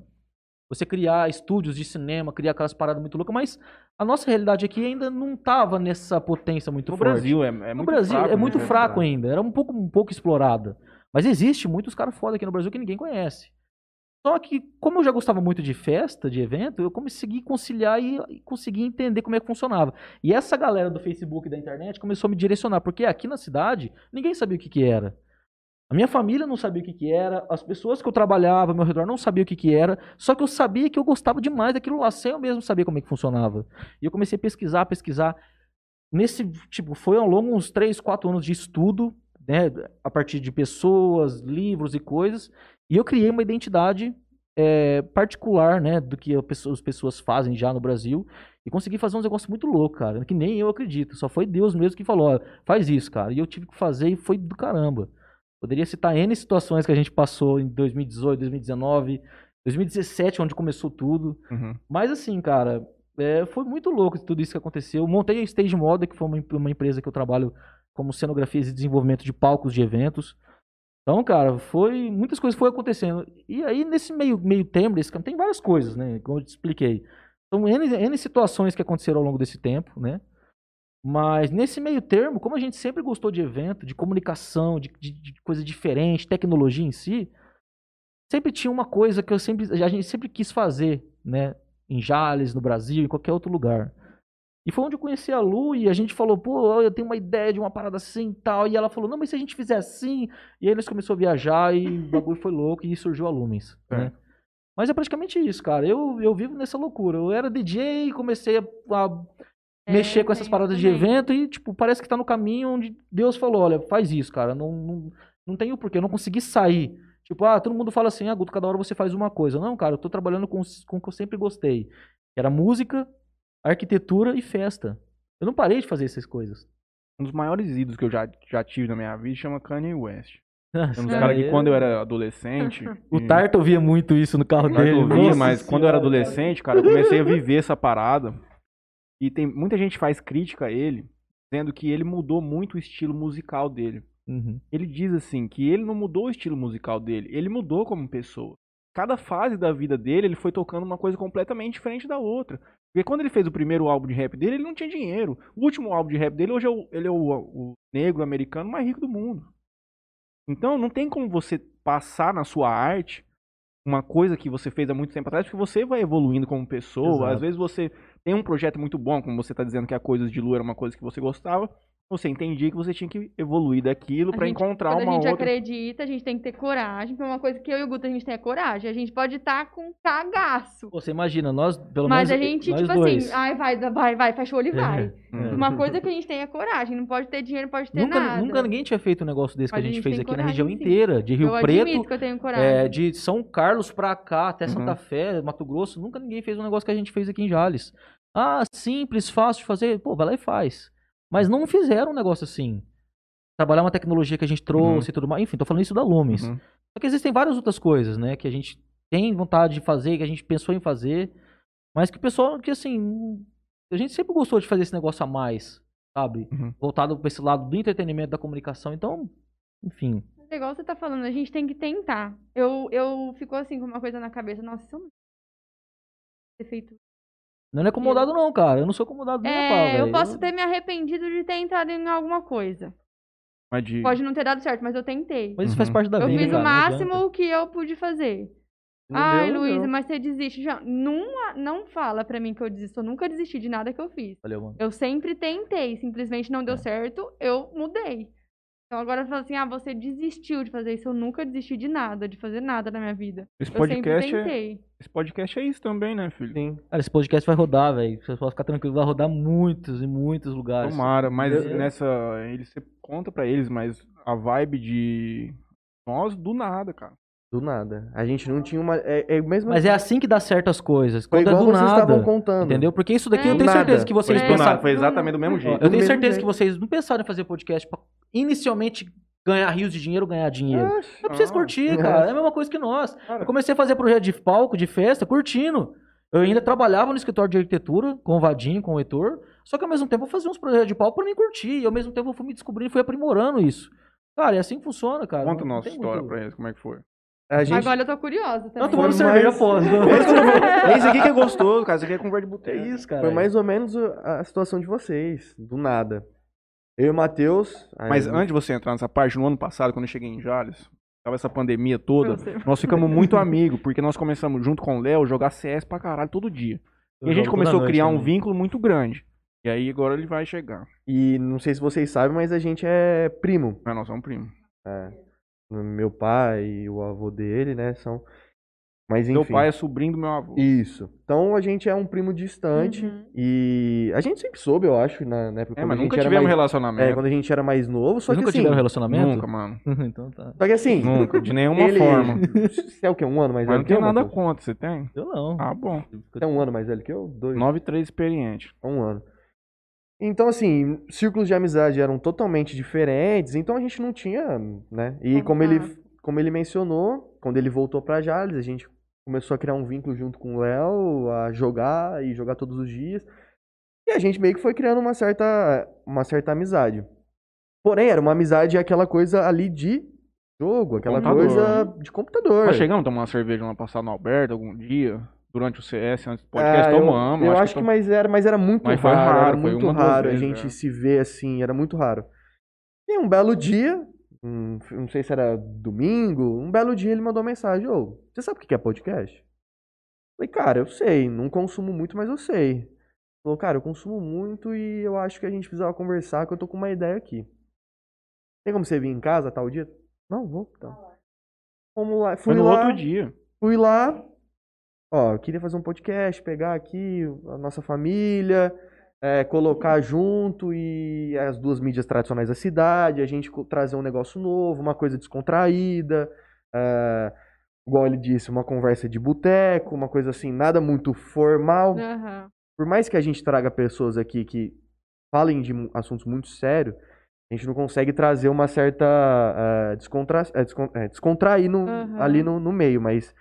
Você criar estúdios de cinema, criar aquelas paradas muito loucas, mas a nossa realidade aqui ainda não estava nessa potência muito No forte. Brasil é, é muito no Brasil fraco, é né? muito fraco ainda, era um pouco, um pouco explorada. Mas existe muitos caras foda aqui no Brasil que ninguém conhece. Só que, como eu já gostava muito de festa, de evento, eu consegui conciliar e, e consegui entender como é que funcionava. E essa galera do Facebook e da internet começou a me direcionar, porque aqui na cidade ninguém sabia o que, que era. A minha família não sabia o que, que era, as pessoas que eu trabalhava ao meu redor não sabiam o que, que era, só que eu sabia que eu gostava demais daquilo lá, sem eu mesmo saber como é que funcionava. E eu comecei a pesquisar, pesquisar. Nesse, tipo, foi ao longo uns 3, 4 anos de estudo, né, a partir de pessoas, livros e coisas, e eu criei uma identidade é, particular, né, do que pessoa- as pessoas fazem já no Brasil, e consegui fazer uns negócios muito loucos, cara, que nem eu acredito, só foi Deus mesmo que falou, ó, faz isso, cara, e eu tive que fazer e foi do caramba. Poderia citar N situações que a gente passou em 2018, 2019, 2017, onde começou tudo, Uhum. mas assim, cara, é, foi muito louco tudo isso que aconteceu. Montei a Stage Moda, que foi uma, uma empresa que eu trabalho como cenografias e desenvolvimento de palcos de eventos. Então, cara, foi muitas coisas foram acontecendo. E aí nesse meio meio campo tem várias coisas, né, como eu te expliquei. São N, N situações que aconteceram ao longo desse tempo, né? Mas nesse meio termo, como a gente sempre gostou de evento, de comunicação, de, de, de coisa diferente, tecnologia em si, sempre tinha uma coisa que eu sempre, a gente sempre quis fazer, né? Em Jales, no Brasil, em qualquer outro lugar. E foi onde eu conheci a Lu e a gente falou, pô, eu tenho uma ideia de uma parada assim e tal. E ela falou, não, mas se a gente fizer assim. E aí nós começamos a viajar e o bagulho foi louco e surgiu a Lumens, né? Mas é praticamente isso, cara. Eu, eu vivo nessa loucura. Eu era DJ, comecei a, a É, mexer com essas paradas de também. evento e, tipo, parece que tá no caminho onde Deus falou, olha, faz isso, cara. Não, não, não tem o porquê, eu não consegui sair. Tipo, ah, todo mundo fala assim, ah, Guto, cada hora você faz uma coisa. Não, cara, eu tô trabalhando com, com o que eu sempre gostei. Que era música, arquitetura e festa. Eu não parei de fazer essas coisas. Um dos maiores ídolos que eu já, já tive na minha vida chama Kanye West. É um dos Nossa, caras que eu- quando eu era adolescente. O e- Tarto ouvia muito isso no carro dele. ouvia, Nossa mas quando eu era adolescente, cara, eu comecei a viver essa parada. E tem muita gente faz crítica a ele, dizendo que ele mudou muito o estilo musical dele. Uhum. Ele diz assim que ele não mudou o estilo musical dele, ele mudou como pessoa. Cada fase da vida dele, ele foi tocando uma coisa completamente diferente da outra. Porque quando ele fez o primeiro álbum de rap dele, ele não tinha dinheiro. O último álbum de rap dele, hoje é o, ele é o, o negro americano mais rico do mundo. Então não tem como você passar na sua arte uma coisa que você fez há muito tempo atrás, porque você vai evoluindo como pessoa. Exato. Às vezes você tem um projeto muito bom, como você está dizendo que a Coisas de Lu era uma coisa que você gostava. Você entendia que você tinha que evoluir daquilo A para gente- encontrar Quando uma a gente outra. acredita, a gente tem que ter coragem. Porque uma coisa que eu e o Guto a gente tem é coragem. A gente pode estar com cagaço. Você imagina, nós, pelo Mas a menos gente, nós tipo dois. assim, ai, vai, vai, vai, fecha o olho e vai. Hum. Uma coisa que a gente tem é coragem. Não pode ter dinheiro, não pode ter Nunca, nada. nunca ninguém tinha feito um negócio desse Mas que a a gente gente fez aqui na coragem, região sim. inteira, de Rio eu Preto, que eu tenho coragem. é, de São Carlos pra cá, até Uhum. Santa Fé, Mato Grosso, nunca ninguém fez um negócio que a gente fez aqui em Jales. Ah, simples, fácil de fazer, pô, vai lá e faz. Mas não fizeram um negócio assim. Trabalhar uma tecnologia que a gente trouxe e tudo mais. Enfim, tô falando isso da Lumens. Uhum. Só que existem várias outras coisas, né, que a gente tem vontade de fazer, que a gente pensou em fazer, mas que o pessoal, que assim, a gente sempre gostou de fazer esse negócio a mais, sabe? Uhum. Voltado pra esse lado do entretenimento, da comunicação. Então, enfim. É igual você tá falando, a gente tem que tentar. Eu, eu fico assim com uma coisa na cabeça, nossa, isso não ter feito. Não é acomodado, não, cara. Eu não sou acomodado nem a pau, É, eu velho. posso ter me arrependido de ter entrado em alguma coisa. Mas de. Pode não ter dado certo, mas eu tentei. Mas isso faz Uhum. parte da eu vida. fiz cara, o máximo que eu pude fazer. Não Ai, Luísa, mas você desiste já. Não, não fala pra mim que eu desisto. Eu nunca desisti de nada que eu fiz. Valeu, mano. Eu sempre tentei. Simplesmente não deu É. certo, eu mudei. Então agora fala assim, ah, você desistiu de fazer isso. Eu nunca desisti de nada, de fazer nada na minha vida. Esse Eu sempre podcast, é, tentei. Esse podcast é isso também, né, filho? Sim. Cara, esse podcast vai rodar, velho. Você pode ficar tranquilo, vai rodar muitos e muitos lugares. Tomara, mas Eu- nessa. Ele, você conta pra eles, mas a vibe de. Nós, do nada, cara. Do nada. A gente não tinha uma. É, é mesmo. Mas é assim que dá certo as coisas. Quando é do vocês nado. estavam contando. Entendeu? Porque isso daqui É. eu tenho certeza nada. que vocês Foi do pensaram. nada, foi exatamente do mesmo jeito. Eu tenho certeza jeito. que vocês não pensaram em fazer podcast pra inicialmente ganhar rios de dinheiro, ganhar dinheiro. É pra vocês Ah. curtir, cara. É a mesma coisa que nós. Cara. Eu comecei a fazer projeto de palco, de festa, curtindo. Eu ainda trabalhava no escritório de arquitetura, com o Vadinho, com o Heitor. Só que ao mesmo tempo eu fazia uns projetos de palco pra mim curtir. E ao mesmo tempo eu fui me descobrindo e fui aprimorando isso. Cara, é assim que funciona, cara. Conta a Não nossa história muito- pra eles, como é que foi. A gente. Agora eu tô curiosa Não, também. tomando Foi cerveja, pô. É isso aqui que é gostoso, cara. Isso aqui é conversa de É boteco. isso, cara. Foi mais ou menos a situação de vocês. Do nada. Eu e o Matheus. aí Mas eu- antes de você entrar nessa parte, no ano passado, quando eu cheguei em Jales, tava essa pandemia toda, Eu nós ficamos muito amigos, porque nós começamos junto com o Léo jogar CS pra caralho todo dia. E a gente começou a criar noite um também. vínculo muito grande. E aí agora ele vai chegar. E não sei se vocês sabem, mas a gente é primo. Mas nós somos primos. Meu pai e o avô dele, né? São. Mas enfim. Meu pai é sobrinho do meu avô. Isso. Então a gente é um primo distante. Uhum. E a gente sempre soube, eu acho, na, na época É, mas a gente nunca tivemos mais... relacionamento. É, quando a gente era mais novo, só Vocês que nunca assim. tiveram relacionamento? Nunca, mano. então tá. Só que assim. Nunca, de nenhuma ele- forma. Você é o quê? Um ano mais Mas velho não que eu? tem nada contra, você tem? Eu não. Ah, bom. Você é um ano mais velho que eu? Dois? 9 e 3 experiente. Um ano. Então, assim, círculos de amizade eram totalmente diferentes, então a gente não tinha, né? E como ele, como ele mencionou, quando ele voltou pra Jales, a gente começou a criar um vínculo junto com o Léo, a jogar e jogar todos os dias. E a gente meio que foi criando uma certa, uma certa amizade. Porém, era uma amizade aquela coisa ali de jogo, aquela Computador, coisa de computador. Nós chegamos a tomar uma cerveja lá passar no Alberto algum dia, durante o CS, antes do podcast, Ah, eu- tomamos. Eu, acho que, to- mas era, mas era muito Mas foi raro, raro, era foi muito raro a gente é. se ver assim, era muito raro. E um belo dia, hum, não sei se era domingo, um belo dia ele mandou uma mensagem, ô, você sabe o que é podcast? Falei, cara, eu sei, não consumo muito, mas eu sei. Falou, cara, eu consumo muito e eu acho que a gente precisava conversar, que eu tô com uma ideia aqui. Tem como você vir em casa tal dia? Não, vou, então. Vamos lá, Foi fui no lá. outro dia. Fui lá, ó, eu queria fazer um podcast, pegar aqui a nossa família, é, colocar junto e as duas mídias tradicionais da cidade, a gente trazer um negócio novo, uma coisa descontraída, é, igual ele disse, uma conversa de boteco, uma coisa assim, nada muito formal. Aham. Por mais que a gente traga pessoas aqui que falem de assuntos muito sérios, a gente não consegue trazer uma certa eh, descontra... descon- eh, descontrair no- Aham. ali no, no meio, mas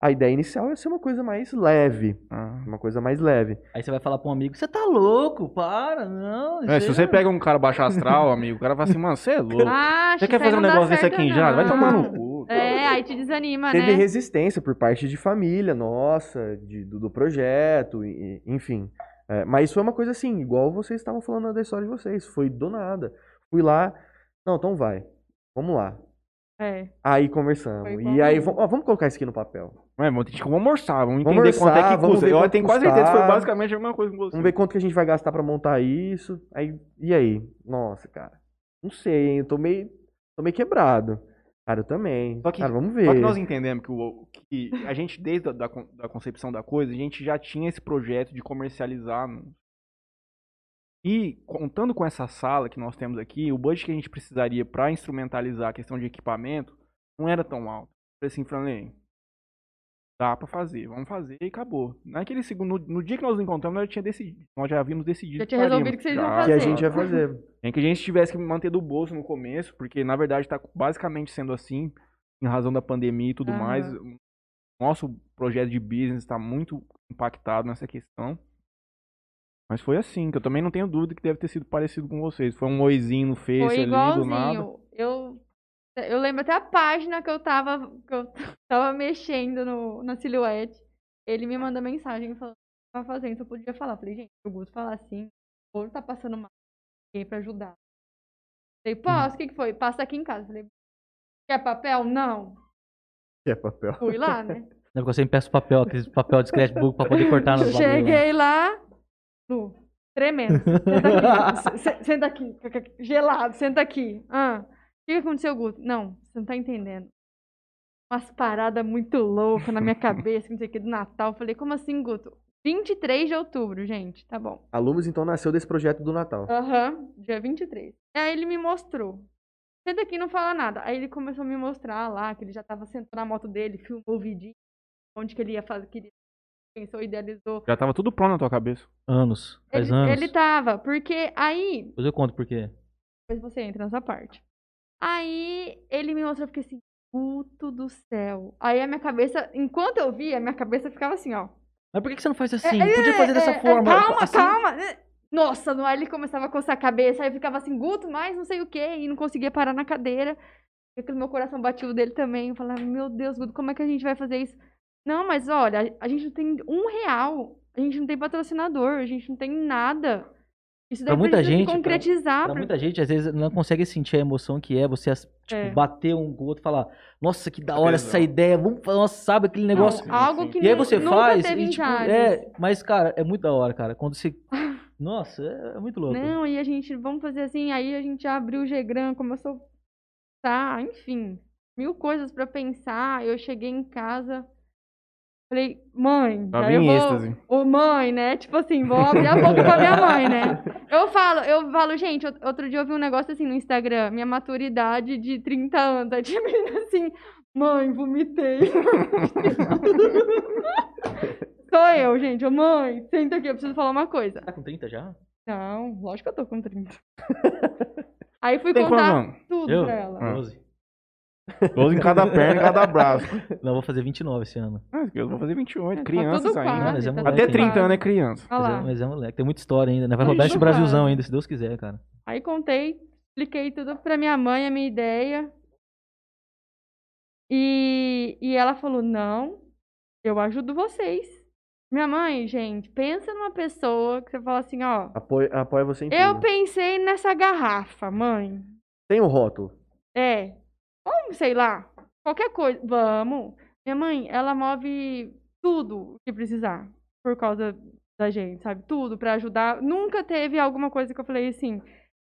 a ideia inicial é ser uma coisa mais leve, Ah. uma coisa mais leve. Aí você vai falar pra um amigo, você tá louco? Para, não. É, se você pega um cara baixo astral, amigo, o cara fala assim, mano, você é louco. Acho, Você quer fazer um negócio desse aqui em Jales? Vai tomar no cu. É, aí te desanima, Teve né? resistência por parte de família nossa, de- do, do projeto, e- enfim. É, mas foi uma coisa assim, igual vocês estavam falando da história de vocês, foi do nada. Fui lá, não, então vai, vamos lá. É. Aí conversamos. Foi E aí, vamos, ó, vamos colocar isso aqui no papel. É, vamos, que- vamos orçar, vamos Vamos entender quanto é que vamos custa. ver Eu quanto tenho quase certeza que foi custar. basicamente a mesma coisa com você. Vamos ver quanto que a gente vai gastar pra montar isso. Aí, e aí? Nossa, cara. Não sei, hein? Eu tô meio, tô meio quebrado. Cara, eu também. Só que- cara, vamos ver. Só que nós entendemos que, o, que a gente, desde a da, con- da concepção da coisa, a gente já tinha esse projeto de comercializar. no- E contando com essa sala que nós temos aqui, o budget que a gente precisaria para instrumentalizar a questão de equipamento não era tão alto. Eu falei assim, Franley, dá pra fazer, vamos fazer e acabou. Naquele segundo, no, no dia que nós nos encontramos, nós já tinha decidido, nós já havíamos decidido. Já tinha resolvido que vocês iam que fazer. a gente ia fazer. Nem que a gente tivesse que manter do bolso no começo, porque na verdade está basicamente sendo assim, em razão da pandemia e tudo Aham. mais. O Nosso projeto de business está muito impactado nessa questão. Mas foi assim, que eu também não tenho dúvida que deve ter sido parecido com vocês. Foi um oizinho no Face Foi ali, do nada. igualzinho. Eu, eu lembro até a página que eu tava, que eu tava mexendo no, na silhuete. Ele me manda mensagem falando o que eu tava fazendo, se eu podia falar. Falei, gente, o Guto falar assim, o Guto tá passando mal ninguém pra ajudar. Falei, posso, o que, que foi? Passa aqui em casa. Falei, quer papel? Não. Que é papel. Fui lá, né? Não, porque eu sempre peço papel, aquele papel de scratchbook pra poder cortar lá. Cheguei lá. Lu, tremendo. Senta aqui. Se- Senta aqui. Gelado, senta aqui. Ah, o que aconteceu, Guto? Não, você não tá entendendo. Umas paradas muito loucas na minha cabeça, não sei o que, do Natal. Falei, como assim, Guto? 23 de outubro, gente. Tá bom. A Lumos, então, nasceu desse projeto do Natal. Aham, dia 23. Aí ele me mostrou. Senta aqui e não fala nada. Aí ele começou a me mostrar lá, que ele já tava sentado na moto dele, filmou o vídeo, onde que ele ia fazer, que ele pensou, idealizou. Já tava tudo pronto na tua cabeça. Anos. Faz Ele, anos. ele tava, porque aí, Depois eu conto por quê. depois você entra nessa parte. Aí ele me mostrou, eu fiquei assim, puto do céu. Aí a minha cabeça, enquanto eu via, a minha cabeça ficava assim, ó. Mas por que que você não faz assim? É, Podia é, fazer dessa é, é, forma. Calma, assim. calma. Nossa, não, aí ele começava a coçar a cabeça, aí eu ficava assim, Guto, mais não sei o quê, e não conseguia parar na cadeira. E aquele meu coração batia o dele também. Eu falava, meu Deus, Guto, como é que a gente vai fazer isso? Não, mas olha, a- gente não tem um real, a gente não tem patrocinador, a gente não tem nada. Isso Pra daí muita precisa se gente, pra- concretizar. Pra pra- muita gente, às vezes, não consegue sentir a emoção que é você tipo, É. bater um com o outro e falar, nossa, que da hora essa Tesão. ideia, vamos nossa, sabe aquele Não, negócio. Sim, algo sim. que E aí você nunca faz, teve e, tipo, é, mas, cara, é muito da hora, cara. Quando você. Nossa, é, é muito louco. Não, e a gente, vamos fazer assim, aí a gente abriu o Ggram, começou pensar, enfim, mil coisas pra pensar. Eu cheguei em casa, falei, mãe, Tava eu vou, êxtase. ô mãe, né? Tipo assim, vou abrir a boca pra minha mãe, né? Eu falo, eu falo, gente, out- outro dia eu vi um negócio assim no Instagram, minha maturidade de 30 anos, aí tinha menina assim, mãe, vomitei. Sou eu, gente, ô mãe, senta aqui, eu preciso falar uma coisa. Tá com 30 já? Não, lógico que eu tô com 30. Aí fui Tem contar anos? tudo Eu? pra ela. Ah. 12. 12 em cada perna e cada braço. Não, eu vou fazer 29 esse ano. Ah, eu vou fazer 28, Tá crianças tudo ainda. quase, Mas é tá moleque Até tudo 30 quase. anos é criança. Mas é, mas é moleque, tem muita história ainda, né? Vai Ai, rodar esse Brasilzão ainda, se Deus quiser, cara. Aí contei, expliquei tudo pra minha mãe, a minha ideia. E, e ela falou: não, eu ajudo vocês. Minha mãe, gente, pensa numa pessoa que você fala assim, ó. Apoia, apoia você em Eu tudo. pensei nessa garrafa, mãe. Tem o rótulo. É. Vamos, sei lá. Qualquer coisa. Vamos. Minha mãe, ela move tudo que precisar. Por causa da gente, sabe? Tudo pra ajudar. Nunca teve alguma coisa que eu falei assim.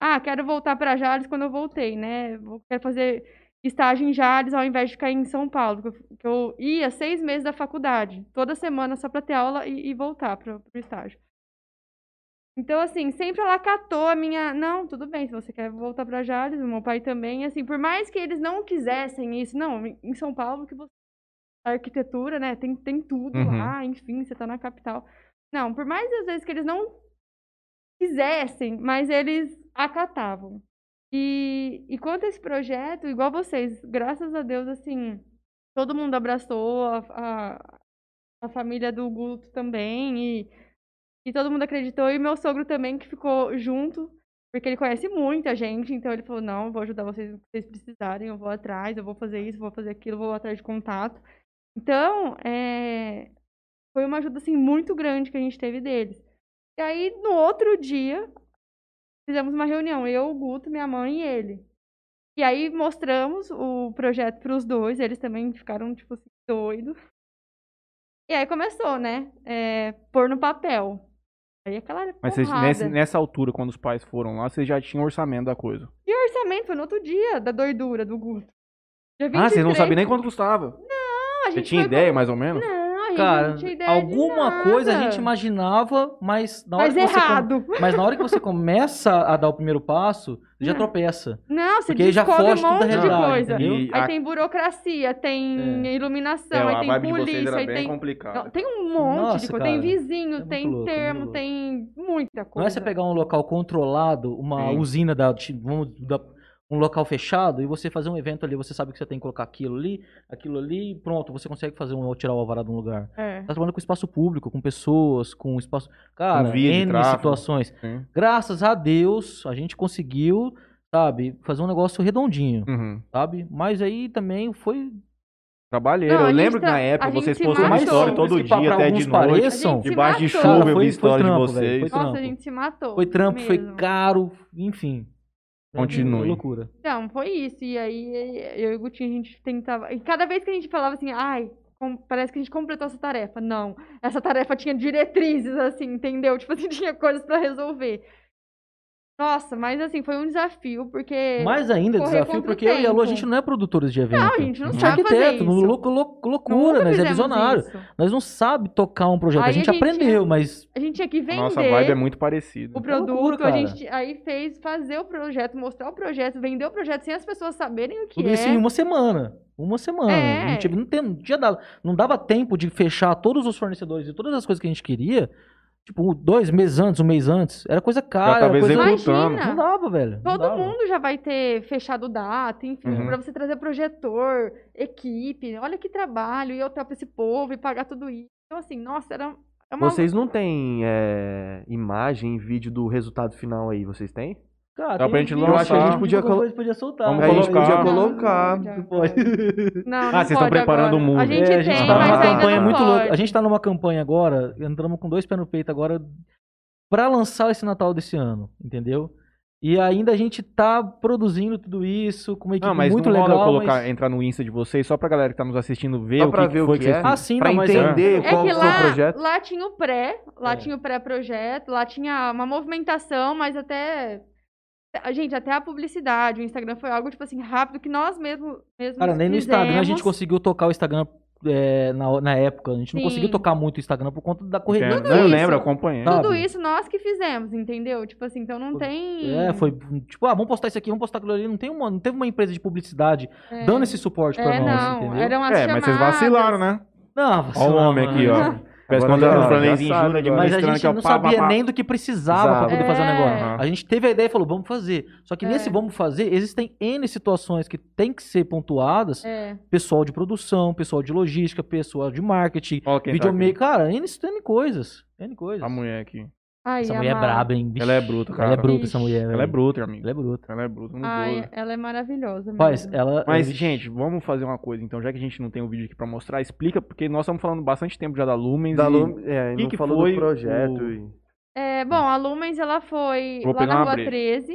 Ah, quero voltar pra Jales quando eu voltei, né? Vou- Quero fazer estágio em Jales ao invés de ficar em São Paulo. Que eu, ia seis meses da faculdade. Toda semana só pra ter aula e, e voltar pro, pro estágio. Então, assim, sempre ela catou a minha. Não, tudo bem, se você quer voltar pra Jales, meu pai também. Assim, por mais que eles não quisessem isso, não, em São Paulo, que você. A arquitetura, né? Tem, tem tudo Uhum. lá, enfim, você tá na capital. Não, por mais às vezes que eles não quisessem, mas eles acatavam. E, e quanto a esse projeto, igual vocês, graças a Deus, assim, todo mundo abraçou, a, a, a família do Guto também, e, e todo mundo acreditou, e meu sogro também, que ficou junto, porque ele conhece muita gente, então ele falou, não, vou ajudar vocês o que vocês precisarem, eu vou atrás, eu vou fazer isso, vou fazer aquilo, vou atrás de contato. Então, é, foi uma ajuda, assim, muito grande que a gente teve deles. E aí, no outro dia, fizemos uma reunião, eu, o Guto, minha mãe e ele. E aí mostramos o projeto para os dois, eles também ficaram, tipo assim, doidos. E aí começou, né? É, pôr no papel. Aí aquela Mas vocês, nesse- nessa altura, quando os pais foram lá, vocês já tinham orçamento da coisa. E orçamento foi no outro dia da doidura do Guto. Dia Ah, vocês não 23. sabiam nem quanto custava. Não, a Você gente tinha foi ideia, com- mais ou menos? Não, a gente Cara, não tinha ideia de alguma coisa a gente imaginava, mas na hora Mas que você errado. Mas na hora que você começa a dar o primeiro passo, já Não. tropeça. Não, você Porque aí já descobre foge um tudo da monte de realidade, coisa. E Aí a- tem burocracia, tem É. iluminação, É, aí tem polícia, aí tem... complicada. Não, tem um monte Nossa, de coisa. Tem cara, vizinho, é tem louco, é termo, tem muita coisa. Não é você pegar um local controlado, uma Sim. usina da, vamos, da- um local fechado e você fazer um evento ali, você sabe que você tem que colocar aquilo ali, aquilo ali, e pronto, você consegue fazer um tirar o alvará de um lugar. É. Tá trabalhando com espaço público, com pessoas, com espaço, cara, Com via N tráfego. situações. Sim. Graças a Deus, a gente conseguiu, sabe, fazer um negócio redondinho, Uhum. sabe? Mas aí também foi Trabalheiro. Não, eu lembro que na época vocês postavam matou. história todo dia, pra até de noite. pareçam- Debaixo de chuva, Cara, eu foi- vi foi história de vocês. foi Nossa, trampo. a gente se matou. Foi trampo, foi mesmo. caro, enfim. Continue. Foi loucura. Então, foi isso. E aí, eu e o Gutinho, a gente tentava. E cada vez que a gente falava assim, ai, parece que a gente completou essa tarefa. Não. Essa tarefa tinha diretrizes, assim, entendeu? Tipo assim, tinha coisas pra resolver. Nossa, mas assim, foi um desafio, porque. Mais ainda correr desafio, porque eu e a Lu, a gente não é produtores de evento. Não, a gente não a sabe é fazer arquiteto, isso. lou- lou- loucura, nós é fizemos visionário. isso. Nós não sabe tocar um projeto. A gente a gente aprendeu, mas A gente tinha que A vender nossa vibe é muito parecida. o produto, loucura, a gente aí fez fazer o projeto, mostrar o projeto, vender o projeto sem as pessoas saberem o que tudo é. isso em uma semana. Uma semana. É. A gente não, tem, não, tinha dado- não dava tempo de fechar todos os fornecedores e todas as coisas que a gente queria. Tipo, dois meses antes, um mês antes. Era coisa cara. tava Era coisa... executando. Imagina. Não dava, velho. não Todo dava. mundo já vai ter fechado data, enfim, Uhum. pra você trazer projetor, equipe, olha que trabalho, e eu pra esse povo e pagar tudo isso. Então, assim, nossa, era é uma. Vocês não têm é, imagem vídeo do resultado final aí, vocês têm? Cara, Dá tem pra gente lançar. eu acho que a gente podia podia, colo- podia soltar. Vamos a gente colocar. podia colocar. Não pode. Não, não Ah, vocês estão preparando o mundo. A gente É, tem, a gente tá tá mas numa campanha não muito pode. louca. A gente tá numa campanha agora, entramos com dois pés no peito agora pra lançar esse Natal desse ano, entendeu? E ainda a gente tá produzindo tudo isso com uma equipe Não, mas muito não legal. eu colocar, mas... entrar no Insta de vocês só pra galera que tá nos assistindo ver Só o que, ver o foi que que, é. vocês Ah, sim, pra não, entender É qual que que foi o lá, projeto. lá tinha o pré, lá É. tinha o pré-projeto, lá tinha uma movimentação, mas até. A Gente, até a publicidade, o Instagram foi algo, tipo assim, rápido, que nós mesmos. mesmos Cara, nem no Instagram a gente fizemos. conseguiu tocar o Instagram é, na, na época. A gente não Sim. conseguiu tocar muito o Instagram por conta da correria. Tudo Não, eu isso. lembro, eu acompanhei. Tá. Tudo sabe? isso nós que fizemos, entendeu? Tipo assim, então não tem. É, foi tipo, ah, vamos postar isso aqui, vamos postar aquilo ali. Não, tem uma, não teve uma empresa de publicidade É. dando esse suporte pra É, nós, não, entendeu? eram as É, mas vocês chamadas. vacilaram, né? Não, Olha o homem aqui, ó. Parece quando Mas a gente que é não pá, sabia pá, pá. nem do que precisava pra Exato. poder fazer o negócio. É. A gente teve a ideia e falou, vamos fazer. Só que É. nesse vamos fazer, existem N situações que tem que ser pontuadas. É. Pessoal de produção, pessoal de logística, pessoal de marketing, tá videomaker. Cara, N, N coisas. N coisas. A mulher aqui. Ai, Essa a mulher é braba, hein? Vixe, Ela é bruta, cara. Ela é bruta, essa mulher. Ela é bruta, amigo. Ela é bruta. Ela é bruta, Ai, ela é maravilhosa. Mesmo. ela. Mas, gente, vamos fazer uma coisa, então, já que a gente não tem o vídeo aqui pra mostrar, explica, porque nós estamos falando bastante tempo já da Lumens Da e Lu, é, que não que falou foi do projeto. o- e- É, bom, a Lumens, ela foi Vou lá na Rua breja. 13.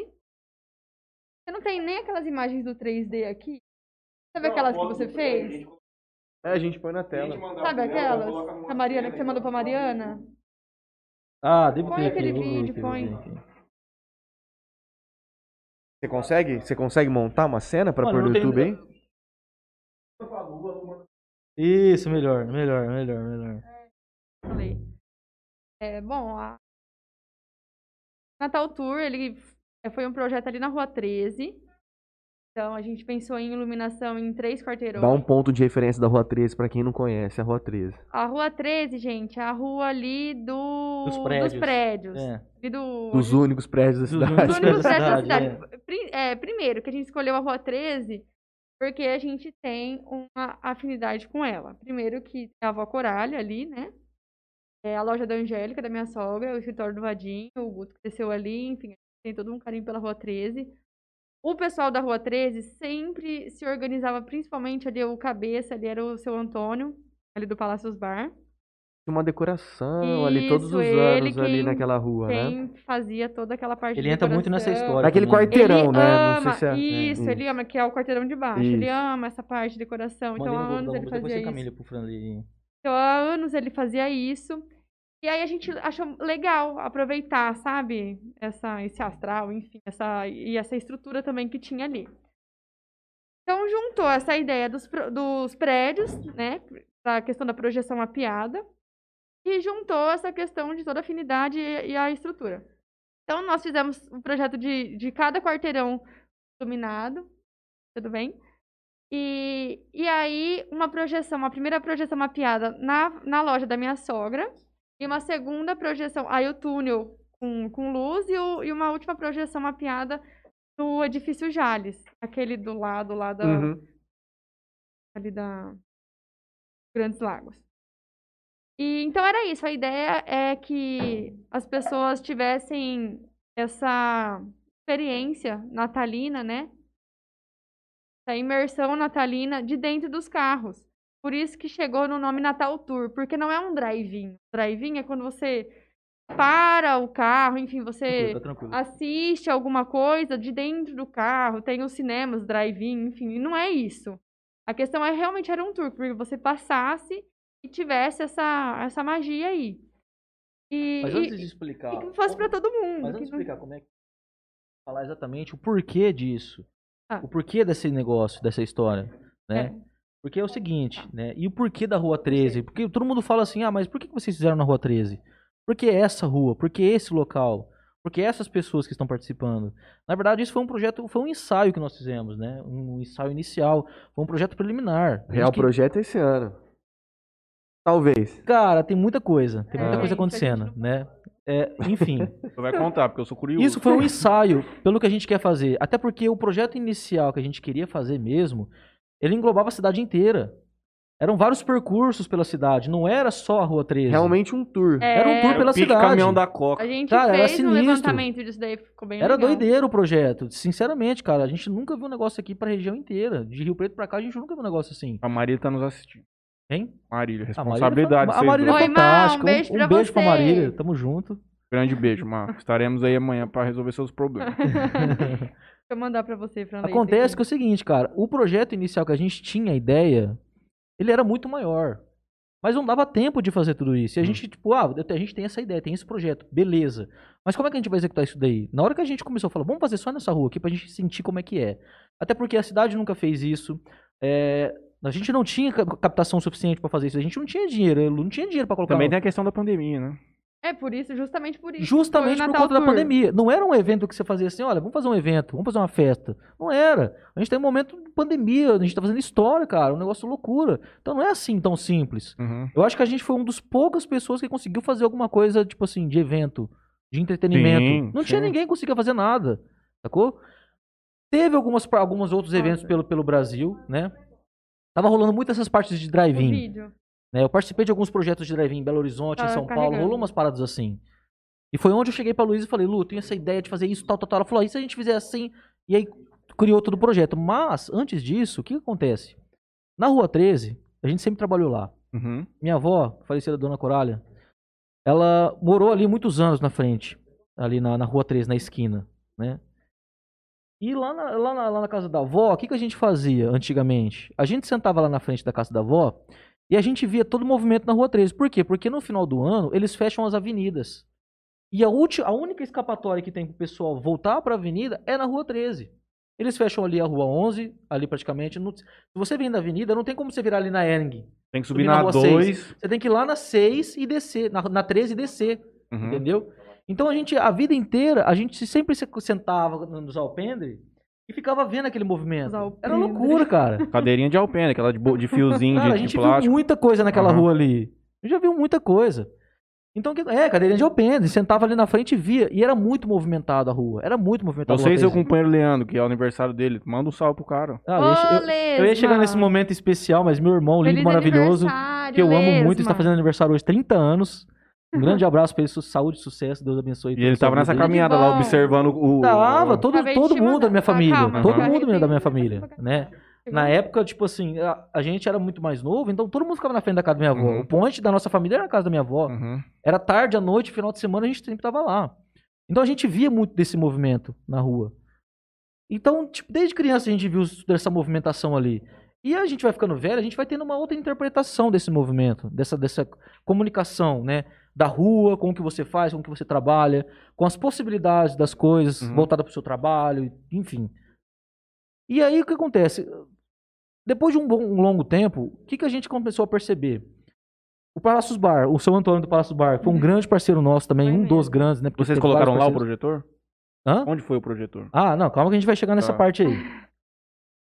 Você não tem nem aquelas imagens do 3D aqui? Sabe aquelas que você fez? É, a gente põe na tela. Sabe aquelas? Da Mariana, que você mandou pra Mariana? Ah, deve Põe ter aquele aqui, vídeo, põe. aqui. Você consegue? Você consegue montar uma cena pra Mano, pôr no YouTube aí? Isso, melhor, melhor, melhor, melhor. Falei. É, bom, a Natal Tour, ele é, foi um projeto ali na Rua 13. Então, a gente pensou em iluminação em três quarteirões. Dá um ponto de referência da Rua 13 pra quem não conhece a Rua 13. A Rua 13, gente, é a rua ali do... Dos prédios. prédios. É. Do... Dos únicos prédios da Dos cidade. Dos únicos prédios da cidade, é, primeiro, que a gente escolheu a Rua 13 porque a gente tem uma afinidade com ela. Primeiro que é a avó Coralha ali, né? É a loja da Angélica, da minha sogra, o escritório do Vadinho, o Guto cresceu ali, enfim, tem todo um carinho pela Rua 13. O pessoal da Rua 13 sempre se organizava, principalmente ali o cabeça, ali era o seu Antônio, ali do Palácios Bar. Uma decoração ali todos Isso, os ele anos ali naquela rua, né? Quem fazia toda aquela parte Ele de entra muito nessa história. Naquele também. quarteirão, Ele né? Não ama, sei se é. Isso, é, ele ama, que é o quarteirão de baixo. Ele Isso. ama essa parte de decoração. Então, há anos ele fazia isso. pro Fran. Então, há anos ele fazia isso. E aí a gente achou legal aproveitar, sabe? Essa, esse astral, enfim, essa, e essa estrutura também que tinha ali. Então, juntou essa ideia dos, dos prédios, né? Da questão da projeção mapeada. E juntou essa questão de toda a afinidade e, e a estrutura. Então, nós fizemos um projeto de, de cada quarteirão iluminado. Tudo bem? E, e aí, uma projeção, uma primeira projeção mapeada na, na loja da minha sogra. E uma segunda projeção, aí o túnel com, com luz e, o- e uma última projeção mapeada no edifício Jales. Aquele do lado lá da, Uhum. ali da Grandes Lagos. E então era isso. A ideia é que as pessoas tivessem essa experiência natalina, né? Essa imersão natalina de dentro dos carros. Por isso que chegou no nome Natal Tour, porque não é um drive-in. Drive-in é quando você para o carro, enfim, você Tá tranquilo. assiste alguma coisa de dentro do carro, tem os cinemas, drive-in, enfim, e não é isso. A questão é realmente era um tour, porque você passasse e tivesse essa, essa magia aí. E, Mas e- antes de explicar. e que fosse pra todo mundo. Mas antes de não- explicar como é que. Falar exatamente o porquê disso. Ah. O porquê desse negócio, dessa história. Né? É. Porque é o seguinte, né? E o porquê da Rua 13? Porque todo mundo fala assim, ah, mas por que vocês fizeram na Rua 13? Por que essa rua? Por que esse local? Por que essas pessoas que estão participando? Na verdade, isso foi um projeto, foi um ensaio que nós fizemos, né? Um ensaio inicial. Foi um projeto preliminar. Real que- projeto é esse ano. Talvez. Cara, tem muita coisa. Tem muita É, coisa acontecendo, né? É, enfim. Você vai contar, porque eu sou curioso. Isso foi um ensaio pelo que a gente quer fazer. Até porque o projeto inicial que a gente queria fazer mesmo, ele englobava a cidade inteira. Eram vários percursos pela cidade, não era só a Rua 13. Realmente um tour. É, Era um tour É o pela cidade. caminhão da Coca. A gente Cara, era fez um sinistro. levantamento disso daí, ficou bem Era legal. doideiro o projeto. Sinceramente, cara, a gente nunca viu um negócio aqui pra região inteira. De Rio Preto pra cá, a gente nunca viu um negócio assim. A Marília tá nos assistindo. Hein? Marília, A Marília, responsabilidade. a Marília é. Oi, Má, um fantástica. beijo pra beijo pra. Marília. Tamo junto. Grande beijo, Mar. Estaremos aí amanhã pra resolver seus problemas. Deixa eu mandar pra você, Fran. ler isso Acontece que é o seguinte, cara, o projeto inicial que a gente tinha a ideia, ele era muito maior. Mas não dava tempo de fazer tudo isso. E a gente, tipo, ah, a gente tem essa ideia, tem esse projeto, beleza. Mas como é que a gente vai executar isso daí? Na hora que a gente começou a falar, vamos fazer só nessa rua aqui pra gente sentir como é que é. Até porque a cidade nunca fez isso. é, a gente não tinha ca- captação suficiente pra fazer isso. A gente não tinha dinheiro, não tinha dinheiro pra colocar. Também tem a questão da pandemia, né? É por isso, justamente por isso. Justamente por Natal conta da pandemia. Não era um evento que você fazia assim, olha, vamos fazer um evento, vamos fazer uma festa. Não era. A gente tem um momento de pandemia, a gente tá fazendo história, cara, um negócio loucura. Então não é assim tão simples. Uhum. Eu acho que a gente foi uma das poucas pessoas que conseguiu fazer alguma coisa, tipo assim, de evento, de entretenimento. Sim, não tinha sim. ninguém que conseguia fazer nada, sacou? Teve algumas, alguns outros eventos pelo, pelo Brasil, né? Tava rolando muito essas partes de drive-in. Né? Eu participei de alguns projetos de drive-in em Belo Horizonte, em Tava São Paulo, carregando. rolou umas paradas assim. E foi onde eu cheguei pra Luísa e falei, Lu, eu tenho essa ideia de fazer isso, tal, tal, tal. Ela falou, "Ah, e se a gente fizer assim? E aí criou todo o projeto. Mas, antes disso, o que que acontece? Na Rua 13, a gente sempre trabalhou lá. Uhum. Minha avó, falecida Dona Corália, ela morou ali muitos anos na frente, ali na, na Rua 13, na esquina, né? E lá na, lá na, lá na casa da avó, o que, que a gente fazia antigamente? A gente sentava lá na frente da casa da avó e a gente via todo o movimento na Rua 13. Por quê? Porque no final do ano eles fecham as avenidas. E a, a única escapatória que tem pro pessoal voltar pra avenida é na Rua 13. Eles fecham ali a Rua 11, ali praticamente. no- se você vem da avenida, não tem como você virar ali na Ering. Tem que subir Subir na na rua 2. Você tem que ir lá na 6 e descer, na, na 13 e descer, Uhum. entendeu? Então a gente, a vida inteira, a gente sempre se sentava nos alpendre e ficava vendo aquele movimento. Era loucura, cara. Cadeirinha de alpendre, aquela de, de fiozinho Cara, a de, de gente viu muita coisa naquela Aham. rua ali. A gente já viu muita coisa. Então, que- é, cadeirinha de alpendre, sentava ali na frente e via. E era muito movimentado a rua. Era muito movimentado. Você e a seu companheiro Leandro, que é o aniversário dele, manda um salve pro cara. Ah, eu, eu- eu ia chegar Lesma. nesse momento especial, mas meu irmão, lindo, Feliz maravilhoso, que eu amo muito, Lesma. está fazendo aniversário hoje, 30 anos. Um grande abraço pra ele, saúde, sucesso, Deus abençoe. E toda ele tava nessa aí. caminhada lá, observando o. Tava, todo, todo mundo da minha família. calma, todo calma. mundo da minha família, né? Na época, tipo assim, a, a gente era muito mais novo, então todo mundo ficava na frente da casa da minha avó. Uhum. O ponte da nossa família era na casa da minha avó. Uhum. Era tarde, à noite, final de semana, a gente sempre tava lá. Então a gente via muito desse movimento na rua. Então, tipo, desde criança a gente viu essa movimentação ali. E a gente vai ficando velho, a gente vai tendo uma outra interpretação desse movimento, dessa, dessa comunicação, né? Da rua, com o que você faz, com o que você trabalha, com as possibilidades das coisas Uhum. voltadas para o seu trabalho, enfim. E aí o que acontece? Depois de um, bom, um longo tempo, o que, que a gente começou a perceber? O Palácios Bar, o seu Antônio do Palácios Bar, foi um grande parceiro nosso também, Foi um dos mesmo. grandes, né? Vocês colocaram lá o projetor? Hã? Onde foi o projetor? Ah, não, calma que a gente vai chegar nessa Tá. parte aí.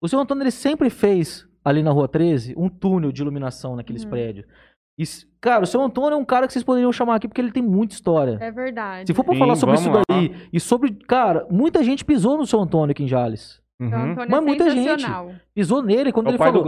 O seu Antônio ele sempre fez ali na Rua 13 um túnel de iluminação naqueles Uhum. prédios. E, cara, o seu Antônio é um cara que vocês poderiam chamar aqui porque ele tem muita história. É verdade. Se for pra Sim, falar sobre isso lá. daí e sobre, cara, muita gente pisou no seu Antônio aqui em Jales. Uhum. Antônio Mas é muita gente. Pisou nele quando É o ele pai falou.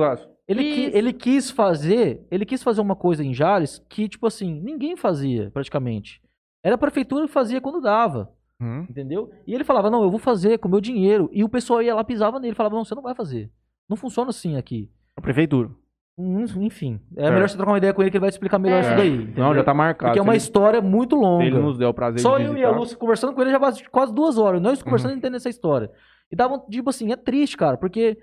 Ele, qui- ele quis fazer, ele quis fazer uma coisa em Jales que, tipo assim, ninguém fazia, praticamente. Era a prefeitura que fazia quando dava, Uhum. entendeu? E ele falava, não, eu vou fazer com meu dinheiro. E o pessoal ia lá, pisava nele, falava, não, você não vai fazer. Não funciona assim aqui. A prefeitura. Hum, Enfim, é Certo. melhor você trocar uma ideia com ele que ele vai te explicar melhor É. isso daí. entendeu? Não, já tá marcado. Porque é uma Se história muito ele, longa. ele nos der o prazer Só de eu e a Lúcia conversando com ele já faz quase duas horas. Nós conversando Uhum. entendendo essa história. E dava, tipo assim, é triste, cara, porque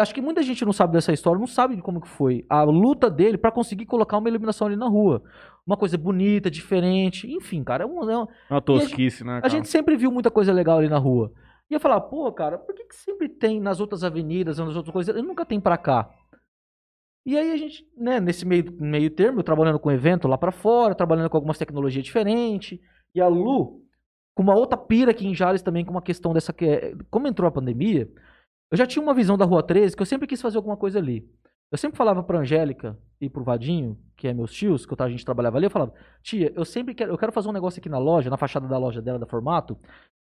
acho que muita gente não sabe dessa história, não sabe de como que foi a luta dele pra conseguir colocar uma iluminação ali na rua. Uma coisa bonita, diferente, enfim, cara, é um- é um, Uma tosquice, né? a cara? gente sempre viu muita coisa legal ali na rua. E eu falar, pô, cara, por que, que sempre tem nas outras avenidas, nas outras coisas, e nunca tem pra cá? E aí a gente, né, nesse meio, meio termo, trabalhando com evento lá pra fora, trabalhando com algumas tecnologias diferentes, e a Lu, com uma outra pira aqui em Jales também, com uma questão dessa que é, como entrou a pandemia, eu já tinha uma visão da Rua 13 que eu sempre quis fazer alguma coisa ali. Eu sempre falava pra Angélica e pro Vadinho, que é meus tios, que a gente trabalhava ali, eu falava, tia, eu sempre quero, eu quero fazer um negócio aqui na loja, na fachada da loja dela, da Formato,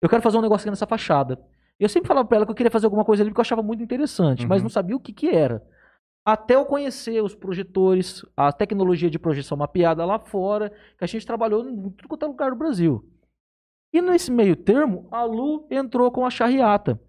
eu quero fazer um negócio aqui nessa fachada. E eu sempre falava pra ela que eu queria fazer alguma coisa ali porque eu achava muito interessante, mas Uhum. não sabia o que que era. Até eu conhecer os projetores, a tecnologia de projeção mapeada lá fora, que a gente trabalhou em tudo quanto é lugar do Brasil. E nesse meio termo, a Lu entrou com a charriata.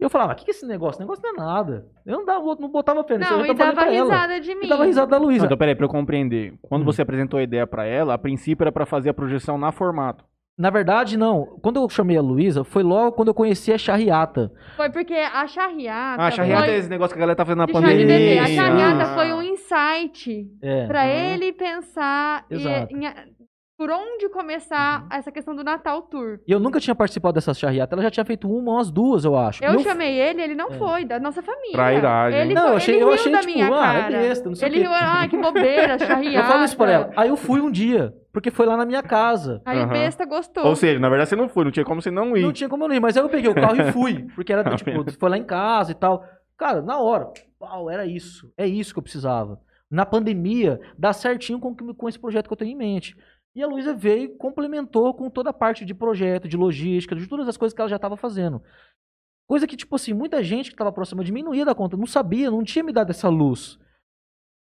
E eu falava, o que, que é esse negócio? Esse negócio não é nada. Eu não, dava, não botava fé nisso, Não, eu e dava pra ela. risada de mim. E dava risada da Luísa. então, peraí, pra eu compreender. Quando Hum. você apresentou a ideia pra ela, a princípio era pra fazer a projeção na formato. Na verdade, não. Quando eu chamei a Luísa, foi logo quando eu conheci a charriata. Foi porque a charriata. Ah, a charriata foi... é esse negócio que a galera tá fazendo na pandemia. A charriata Ah. foi um insight É. pra Uhum. ele pensar e- em- por onde começar Uhum. essa questão do Natal Tour. E eu nunca tinha participado dessa charriata. Ela já tinha feito uma ou umas duas, eu acho. Eu E chamei ele, ele não É. foi, da nossa família. Trairagem. Ele, Não, foi- eu achei- ele eu riu achei, da tipo, minha ah, é cara. besta, não sei o ele quê. riu, ai, que bobeira, charriata. Eu falo isso pra ela. Aí eu fui um dia, porque foi lá na minha casa. Aí Aham. besta gostou. Ou seja, na verdade você não foi, não tinha como você não ir. Não tinha como eu não ir, mas aí eu peguei o carro e fui. Porque era, tipo, foi lá em casa e tal. Cara, na hora, pau, era isso. É isso que eu precisava. Na pandemia, dá certinho com, com esse projeto que eu tenho em mente. E a Luísa veio e complementou com toda a parte de projeto, de logística, de todas as coisas que ela já estava fazendo. Coisa que, tipo assim, muita gente que estava próxima de mim não ia dar conta, não sabia, não tinha me dado essa luz.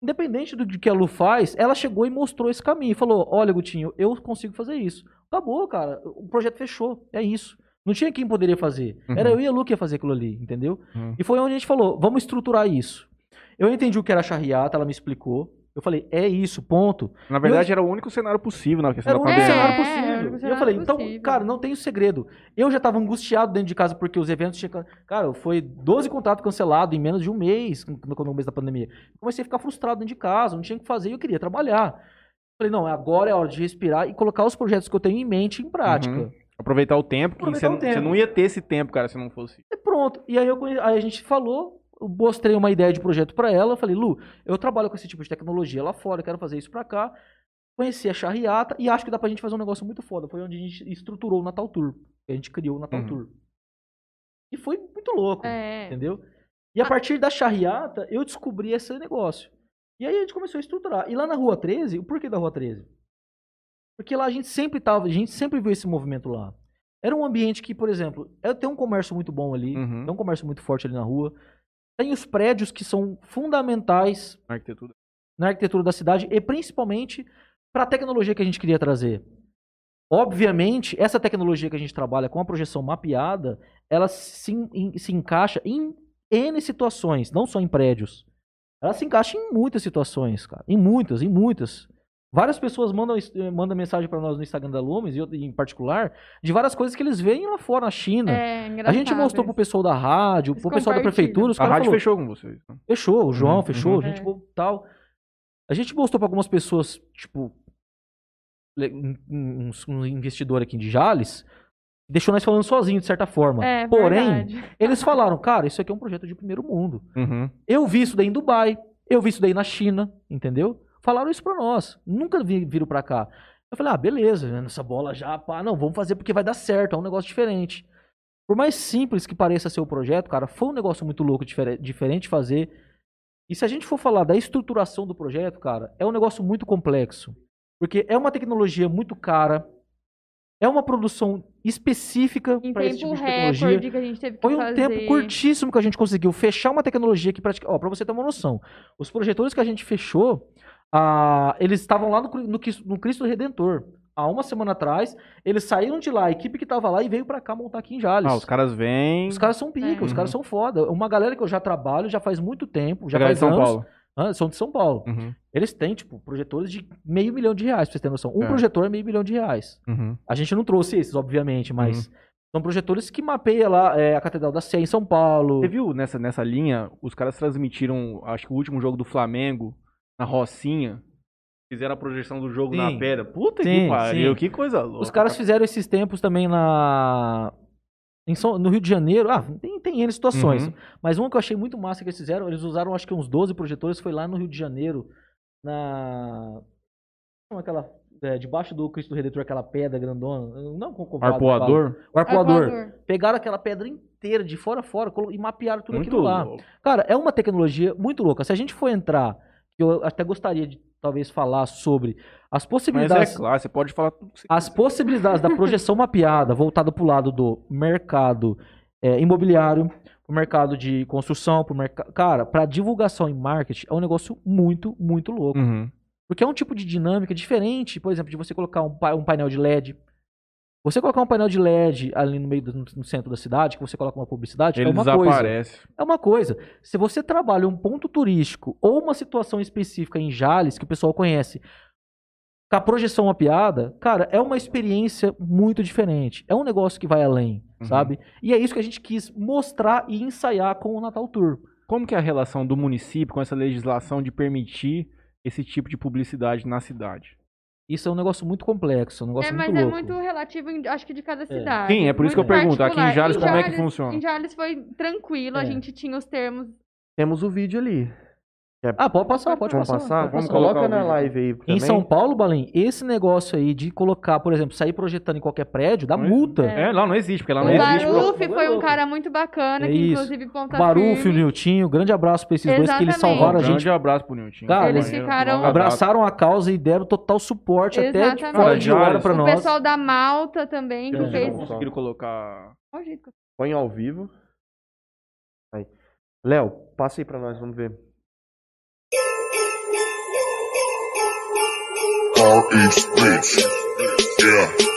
Independente do que a Lu faz, ela chegou e mostrou esse caminho. Falou: Olha, Gutinho, eu consigo fazer isso. Acabou, cara. O projeto fechou. É isso. Não tinha quem poderia fazer. Era Uhum. eu e a Lu que ia fazer aquilo ali, entendeu? Uhum. E foi onde a gente falou: Vamos estruturar isso. Eu entendi o que era charriata, ela me explicou. Eu falei: É isso, ponto. Na verdade, era o único cenário possível na questão Era da o único pandemia. cenário É, possível. era o único e eu cenário falei, então, possível. cara, não tem segredo. Eu já tava angustiado dentro de casa porque os eventos tinham. Cara, foi 12 contratos cancelados em menos de um mês, no, mês da pandemia. Comecei a ficar frustrado dentro de casa, não tinha o que fazer e eu queria trabalhar. Falei, não, agora é hora de respirar e colocar os projetos que eu tenho em mente em prática. Uhum. Aproveitar o tempo, que você, não ia ter esse tempo, cara, se não fosse. E pronto. E aí, eu, conhe- aí a gente falou, eu mostrei uma ideia de projeto pra ela. Eu falei, Lu, eu trabalho com esse tipo de tecnologia lá fora, eu quero fazer isso pra cá. Conheci a charriata e acho que dá pra gente fazer um negócio muito foda. Foi onde a gente estruturou o Natal Tour. A gente criou o Natal Uhum. Tour. E foi muito louco, É. entendeu? E a partir da charriata, eu descobri esse negócio. E aí a gente começou a estruturar. E lá na Rua 13, o porquê da Rua 13? Porque lá a gente sempre tava, a gente sempre viu esse movimento lá. Era um ambiente que, por exemplo, é- tem um comércio muito bom ali, Uhum. tem um comércio muito forte ali na rua. Tem os prédios que são fundamentais Na arquitetura. na arquitetura da cidade e principalmente para a tecnologia que a gente queria trazer. Obviamente, essa tecnologia que a gente trabalha com a projeção mapeada, ela se, se encaixa em N situações, não só em prédios. Ela se encaixa em muitas situações, cara. Em muitas, em muitas. Várias pessoas mandam, eh, mandam mensagem para nós no Instagram da Lumes, e eu, em particular, de várias coisas que eles veem lá fora, na China. É, a gente mostrou pro pessoal da rádio, Eles pro pessoal da prefeitura, os A rádio falou, fechou com vocês. né? Fechou, o João Uhum, fechou, uhum. a gente É. tal. A gente mostrou pra algumas pessoas, tipo, um, um- um investidor aqui de Jales, deixou nós falando sozinho, de certa forma. É, Porém, verdade. eles falaram, cara, isso aqui é um projeto de primeiro mundo. Uhum. Eu vi isso daí em Dubai, eu vi isso daí na China, entendeu? Falaram isso pra nós. Nunca vi, viram pra cá. Eu falei, ah, beleza, né, nessa bola já, pá, não, vamos fazer porque vai dar certo, é um negócio diferente. Por mais simples que pareça ser o projeto, cara, foi um negócio muito louco, difere- diferente de fazer. E se a gente for falar da estruturação do projeto, cara, é um negócio muito complexo. Porque é uma tecnologia muito cara, é uma produção específica para esse tipo de tecnologia. que a gente teve que Foi um fazer. tempo curtíssimo que a gente conseguiu fechar uma tecnologia que praticamente. Ó, pra você ter uma noção, os projetores que a gente fechou, ah, eles estavam lá no, no, no Cristo Redentor. Há uma semana atrás, eles saíram de lá, a equipe que tava lá e veio pra cá montar aqui em Jales. Ah, os caras vêm. Os caras são pica, É. os caras são foda. Uma galera que eu já trabalho já faz muito tempo, já Galera faz de São anos. Paulo. Ah, são de São Paulo. Uhum. Eles têm, tipo, projetores de meio milhão de reais, pra vocês terem noção. Um É. projetor é meio milhão de reais. Uhum. A gente não trouxe esses, obviamente, mas São projetores que mapeiam lá é, a Catedral da Sé em São Paulo. Você viu nessa, nessa linha, os caras transmitiram, acho que o último jogo do Flamengo, na Rocinha. Fizeram a projeção do jogo na Sim. pedra. Puta Sim, que pariu, sim. que coisa louca. Os caras fizeram esses tempos também na. em São- no Rio de Janeiro. Ah, tem, tem N situações. Uhum. Mas uma que eu achei muito massa que eles fizeram, eles usaram acho que uns 12 projetores, foi lá no Rio de Janeiro, na. Como aquela. é, debaixo do Cristo Redentor, aquela pedra grandona. Não com o Arpoador? O arpoador. Arpoador. Pegaram aquela pedra inteira, de fora a fora, e mapearam tudo Muito aquilo lá. louco. Cara, é uma tecnologia muito louca. Se a gente for entrar, eu até gostaria de talvez falar sobre as Mas possibilidades. é claro, você pode falar tudo que você As possibilidades da projeção mapeada voltada para o lado do mercado é, imobiliário, para o mercado de construção, pro mercado. Cara, para divulgação e marketing é um negócio muito, muito louco. Uhum. Porque é um tipo de dinâmica diferente, por exemplo, de você colocar um, um painel de LED. Você colocar um painel de LED ali no meio do no centro da cidade, que você coloca uma publicidade, Ele é uma coisa. desaparece. É uma coisa. Se você trabalha um ponto turístico ou uma situação específica em Jales, que o pessoal conhece, com a projeção mapeada, cara, é uma experiência muito diferente. É um negócio que vai além, Uhum. sabe? E é isso que a gente quis mostrar e ensaiar com o Natal Tour. Como que é a relação do município com essa legislação de permitir esse tipo de publicidade na cidade? Isso é um negócio muito complexo, um negócio É, muito mas é louco. muito relativo, em- acho que de cada cidade. Sim, é por isso que eu pergunto, aqui em particular. Jales, como é que Jales- funciona? Em Jales foi tranquilo, a É. gente tinha os termos. Temos o vídeo ali. Ah, pode passar, pode Vamos passar. passar? pode Vamos passar. colocar Coloca o na live aí Em também. São Paulo, Balim, esse negócio aí de colocar, por exemplo, sair projetando em qualquer prédio, dá Não é- multa. É, lá não existe, porque lá O não É, existe. Barulho, Baruf pro- foi um louco. cara muito bacana, É que isso. inclusive ponta Barufo e o. Niltinho, grande abraço pra esses dois que eles Exatamente. salvaram a Grande gente. abraço pro Nilton. Cara, Eles ficaram-. Abraçaram a causa e deram total suporte até de Exatamente. fora de hora pra O nós. pessoal da Malta também, que É. Vocês fez. não conseguiram colocar... Que Põe ao vivo. Aí. Léo, passa aí pra nós, vamos ver. RH Bitch. Yeah.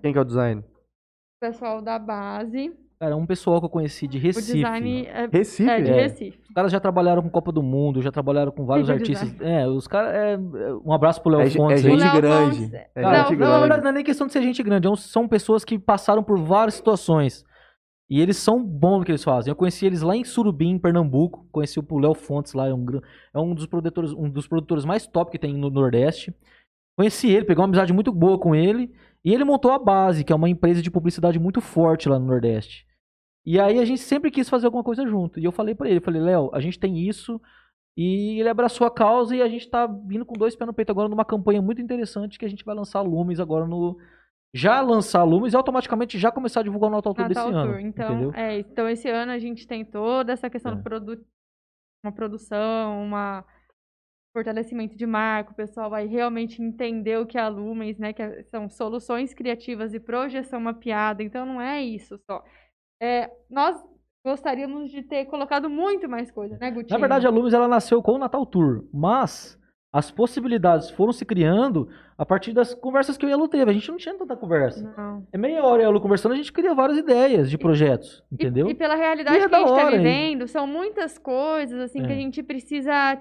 Quem que é o design? O pessoal da base. Cara, um pessoal que eu conheci de O Recife. design é, Recife? é de É. Recife. Os caras já trabalharam com Copa do Mundo, já trabalharam com vários artistas. É, os caras. é, é, um abraço pro Léo É, Fontes. é. O gente Léo grande. Fontes, É Cara, gente não, na verdade, grande. não é nem questão de ser gente grande, é são pessoas que passaram por várias situações. E eles são bons no que eles fazem. Eu conheci eles lá em Surubim, em Pernambuco. Conheci o Léo Fontes lá, é um, é um dos produtores, um dos produtores mais top que tem no Nordeste. Conheci ele, peguei uma amizade muito boa com ele. E ele montou a Base, que é uma empresa de publicidade muito forte lá no Nordeste. E aí a gente sempre quis fazer alguma coisa junto. E eu falei pra ele, eu falei, Léo, a gente tem isso. E ele abraçou a causa e a gente tá vindo com dois pés no peito agora numa campanha muito interessante que a gente vai lançar Lumes agora no. Já lançar Lumes e automaticamente já começar a divulgar o Natal Tour desse ano. Então, entendeu? é, então, esse ano a gente tem toda essa questão É. produto, uma produção, uma fortalecimento de marca, o pessoal vai realmente entender o que é a Lumens, né? Que é- são soluções criativas e projeção mapeada. Então, não é isso só. É, nós gostaríamos de ter colocado muito mais coisa, né, Gutinho? Na verdade, a Lumes ela nasceu com o Natal Tour, mas as possibilidades foram se criando a partir das conversas que eu e a Lu teve. A gente não tinha tanta conversa. Não. É meia hora e a Lu conversando, a gente cria várias ideias de projetos, E- entendeu? E, pela realidade E é que a gente está vivendo, são muitas coisas assim que a É. gente precisa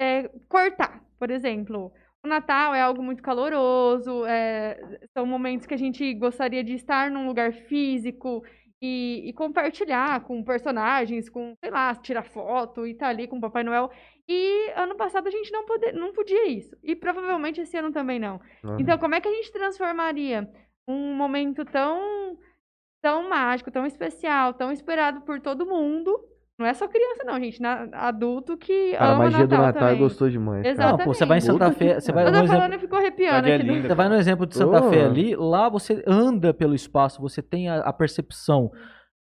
é, cortar. Por exemplo, o Natal é algo muito caloroso, é, são momentos que a gente gostaria de estar num lugar físico e, e compartilhar com personagens, com, sei lá, tirar foto e estar ali com o Papai Noel. E ano passado a gente não, pode, não podia isso. E provavelmente esse ano também não. Uhum. Então, como é que a gente transformaria um momento tão, tão mágico, tão especial, tão esperado por todo mundo? Não é só criança, não, gente. Na, adulto que Cara, a ama magia do Natal Natal também. gostou demais. cara. Exato. Não, pô, você vai em Santa Fé, você vai Eu tô exemplo, falando e ficou arrepiando Cidade é aqui. linda. Você vai no exemplo de Santa Oh. Fé ali, lá você anda pelo espaço, você tem a, a percepção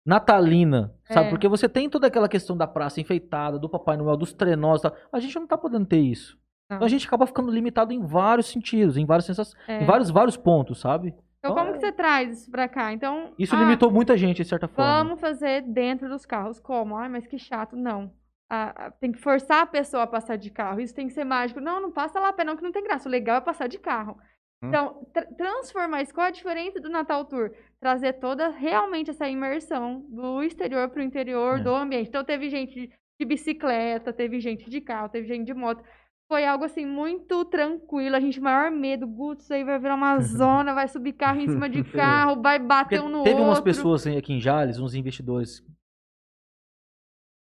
natalina, sabe? É. Porque você tem toda aquela questão da praça enfeitada, do Papai Noel, dos trenós, e tal. a gente não tá podendo ter isso. Não. Então a gente acaba ficando limitado em vários sentidos, em vários, sensa- É. em vários, vários pontos, sabe? Então, como que você traz isso pra cá? Então, Isso ah, limitou muita gente, de certa forma. Vamos fazer dentro dos carros. Como? Ai, mas que chato. Não. Ah, ah, tem que forçar a pessoa a passar de carro. Isso tem que ser mágico. Não, não passa lá a pé, não, que não tem graça. O legal é passar de carro. Hum. Então, tra- transformar isso. Qual a diferença do Natal Tour? Trazer toda realmente essa imersão do exterior para o interior É. do ambiente. Então, teve gente de bicicleta, teve gente de carro, teve gente de moto. Foi algo assim muito tranquilo. A gente, maior medo, Guto, isso aí vai virar uma zona, vai subir carro em cima de carro, vai bater Porque um no teve outro. umas pessoas aí aqui em Jales, uns investidores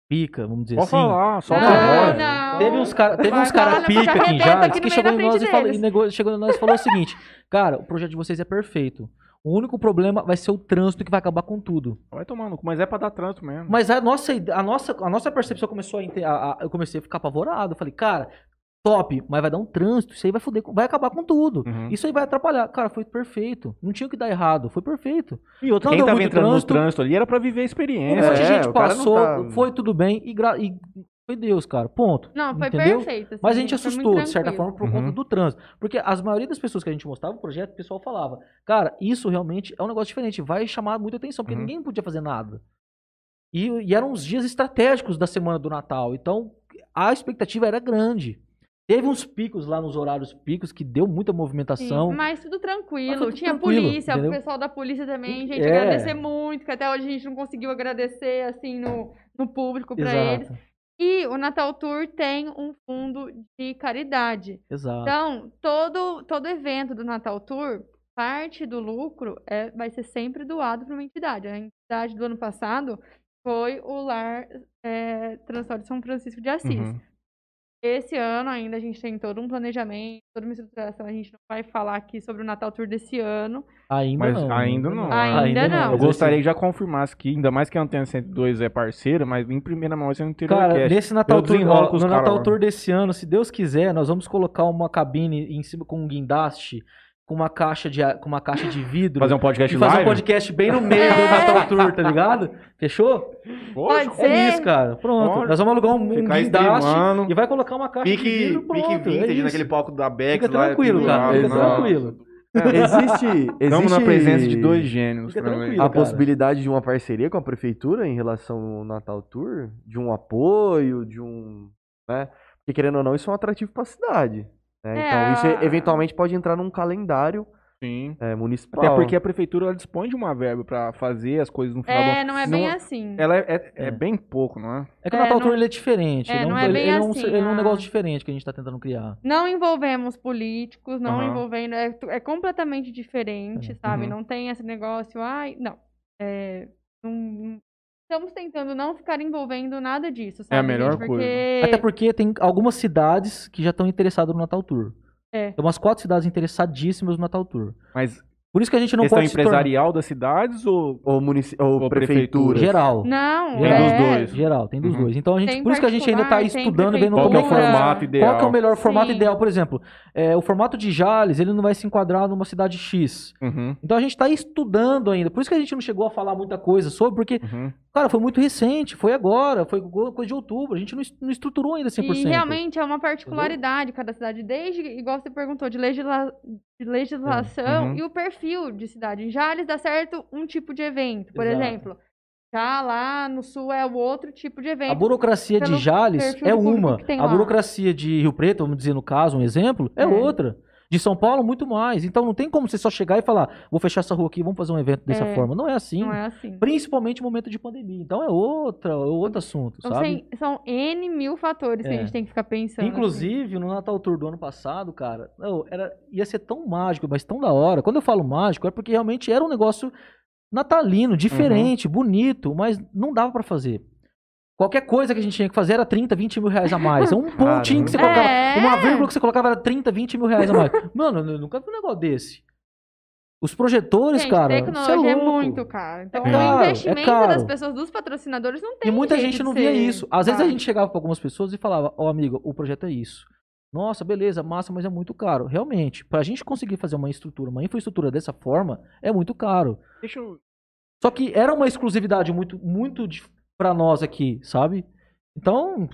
pica, vamos dizer Pode assim. falar, só Não, não. Teve uns cara, teve Vai, uns cara pica aqui em Jales aqui no que chegou em nós e, falou, e nego- chegou em nós e falou o seguinte: Cara, o projeto de vocês é perfeito. O único problema vai ser o trânsito que vai acabar com tudo. Vai tomar no cu, mas é pra dar trânsito mesmo. Mas a nossa, a nossa, a nossa percepção começou a, a- a- Eu comecei a ficar apavorado. Eu falei, cara, top, mas vai dar um trânsito. Isso aí vai foder, vai acabar com tudo. Uhum. Isso aí vai atrapalhar. Cara, foi perfeito. Não tinha o que dar errado. Foi perfeito. E outro, Não quem deu tava entrando trânsito. no trânsito ali era pra viver a Um experiência. monte de É, gente passou, tá- foi tudo bem e, gra- e foi Deus, cara. Ponto. Não, foi Entendeu? perfeito. assim, Mas a gente assustou, de certa forma, por Uhum. conta do trânsito. Porque as maioria das pessoas que a gente mostrava o projeto, o pessoal falava, cara, isso realmente é um negócio diferente, vai chamar muita atenção, porque Uhum. ninguém podia fazer nada. E, e eram os dias estratégicos da semana do Natal. Então, a expectativa era grande. Teve uns picos lá nos horários picos que deu muita Sim, movimentação. mas tudo tranquilo. Mas tudo Tinha tranquilo, polícia, entendeu? o pessoal da polícia também, gente, É. agradecer muito, que até hoje a gente não conseguiu agradecer, assim, no, no público pra eles. E o Natal Tour tem um fundo de caridade. Exato. Então, todo, todo evento do Natal Tour, parte do lucro é, vai ser sempre doado para uma entidade. A entidade do ano passado foi o Lar é, Transporte São Francisco de Assis. Uhum. Esse ano ainda a gente tem todo um planejamento, toda uma estruturação. A gente não vai falar aqui sobre o Natal Tour desse ano. Ainda Mas não. ainda não. Ainda não. Eu Mas gostaria que já confirmasse que, ainda mais que a Antena 102 é parceira, mas em primeira mão você não teria Cara, nesse Natal Eu Tour, ó, no Natal. Tour desse ano, se Deus quiser, nós vamos colocar uma cabine em cima com um guindaste, com uma caixa de, com uma caixa de vidro. Fazer um podcast e fazer live? um podcast bem no meio do É. Natal Tour, tá ligado? Fechou? Pode ser. É isso, cara. Pronto. Pode. Nós vamos alugar um, um guindaste e vai colocar uma caixa de Pique, vidro, pronto. pique é vintage isso. naquele palco da Bex Fica lá. tranquilo, tudo cara, lá. fica Nossa. tranquilo. Existe, existe Estamos na presença de dois gênios. A cara. possibilidade de uma parceria com a prefeitura em relação ao Natal Tour? De um apoio, de um. Né? Porque querendo ou não, isso é um atrativo para a cidade. Né? É, Então, isso a- eventualmente pode entrar num calendário Sim. é, municipal. Até porque a prefeitura ela dispõe de uma verba pra fazer as coisas no final É, do não é bem assim. Ela é, é- é É. bem pouco, não é? É que o É, Natal não- Tour ele é diferente. é, ele, não um, é ele- bem ele é um, assim, ele é um ah. negócio diferente que a gente tá tentando criar. Não envolvemos políticos, não Aham. envolvendo. É, tu- é completamente diferente, É. sabe? Uhum. Não tem esse negócio, ai, não. É, não- não- estamos tentando não ficar envolvendo nada disso, sabe? É a melhor gente? coisa. Porque... Até porque tem algumas cidades que já estão interessadas no Natal Tour. É. Tem umas quatro cidades interessadíssimas no Natal Tour. Mas Por isso que a gente não questão pode empresarial das cidades ou Ou, munici... ou, Ou prefeitura. Geral. Não, Tem é... dos dois. Geral, tem dos Uhum. dois. Então a gente, Tem por isso que a gente ainda está estudando, vendo qual é é o que é. formato ideal? Qual que é o melhor formato Sim. ideal? Por exemplo, é, o formato de Jales, ele não vai se enquadrar numa cidade X. Uhum, Então a gente está estudando ainda. Por isso que a gente não chegou a falar muita coisa sobre, porque, uhum. Cara, foi muito recente, foi agora, foi coisa de outubro. A gente não, est- não estruturou ainda 100%. E realmente é uma particularidade cada cidade, desde, igual você perguntou, de, legisla- de legislação Uhum. e o perfil de cidade. Em Jales dá certo um tipo de evento, por Exato. exemplo. Já lá no sul é o outro tipo de evento. A burocracia de Jales é uma. A lá. burocracia de Rio Preto, vamos dizer no caso, um exemplo, é, É. outra. De São Paulo, muito mais. Então não tem como você só chegar e falar, vou fechar essa rua aqui, vamos fazer um evento dessa É. forma. Não é assim. Não é assim. Principalmente no momento de pandemia. Então é outra, é outro assunto, Então, sabe? tem- são N mil fatores que a É. gente tem que ficar pensando. assim. Inclusive, no Natal Tour do ano passado, cara, não, era, ia ser tão mágico, mas tão da hora. Quando eu falo mágico, é porque realmente era um negócio natalino, diferente, bonito, mas não dava pra fazer. Qualquer coisa que a gente tinha que fazer era 30, 20 mil reais a mais. Um pontinho que você colocava, É. uma vírgula que você colocava era 30, 20 mil reais a mais. Mano, eu nunca vi um negócio desse. Os projetores, Gente, cara, cê tecnologia é, louco. muito caro. Então, caro, o é investimento caro. das pessoas, dos patrocinadores, não tem E muita jeito gente não via ser isso. Às vezes a gente chegava pra algumas pessoas e falava, ó amigo, o projeto é isso. Nossa, beleza, massa, mas é muito caro. Realmente, pra gente conseguir fazer uma estrutura, uma infraestrutura dessa forma, é muito caro. Deixa eu... Só que era uma exclusividade muito, muito pra nós aqui, sabe? Então,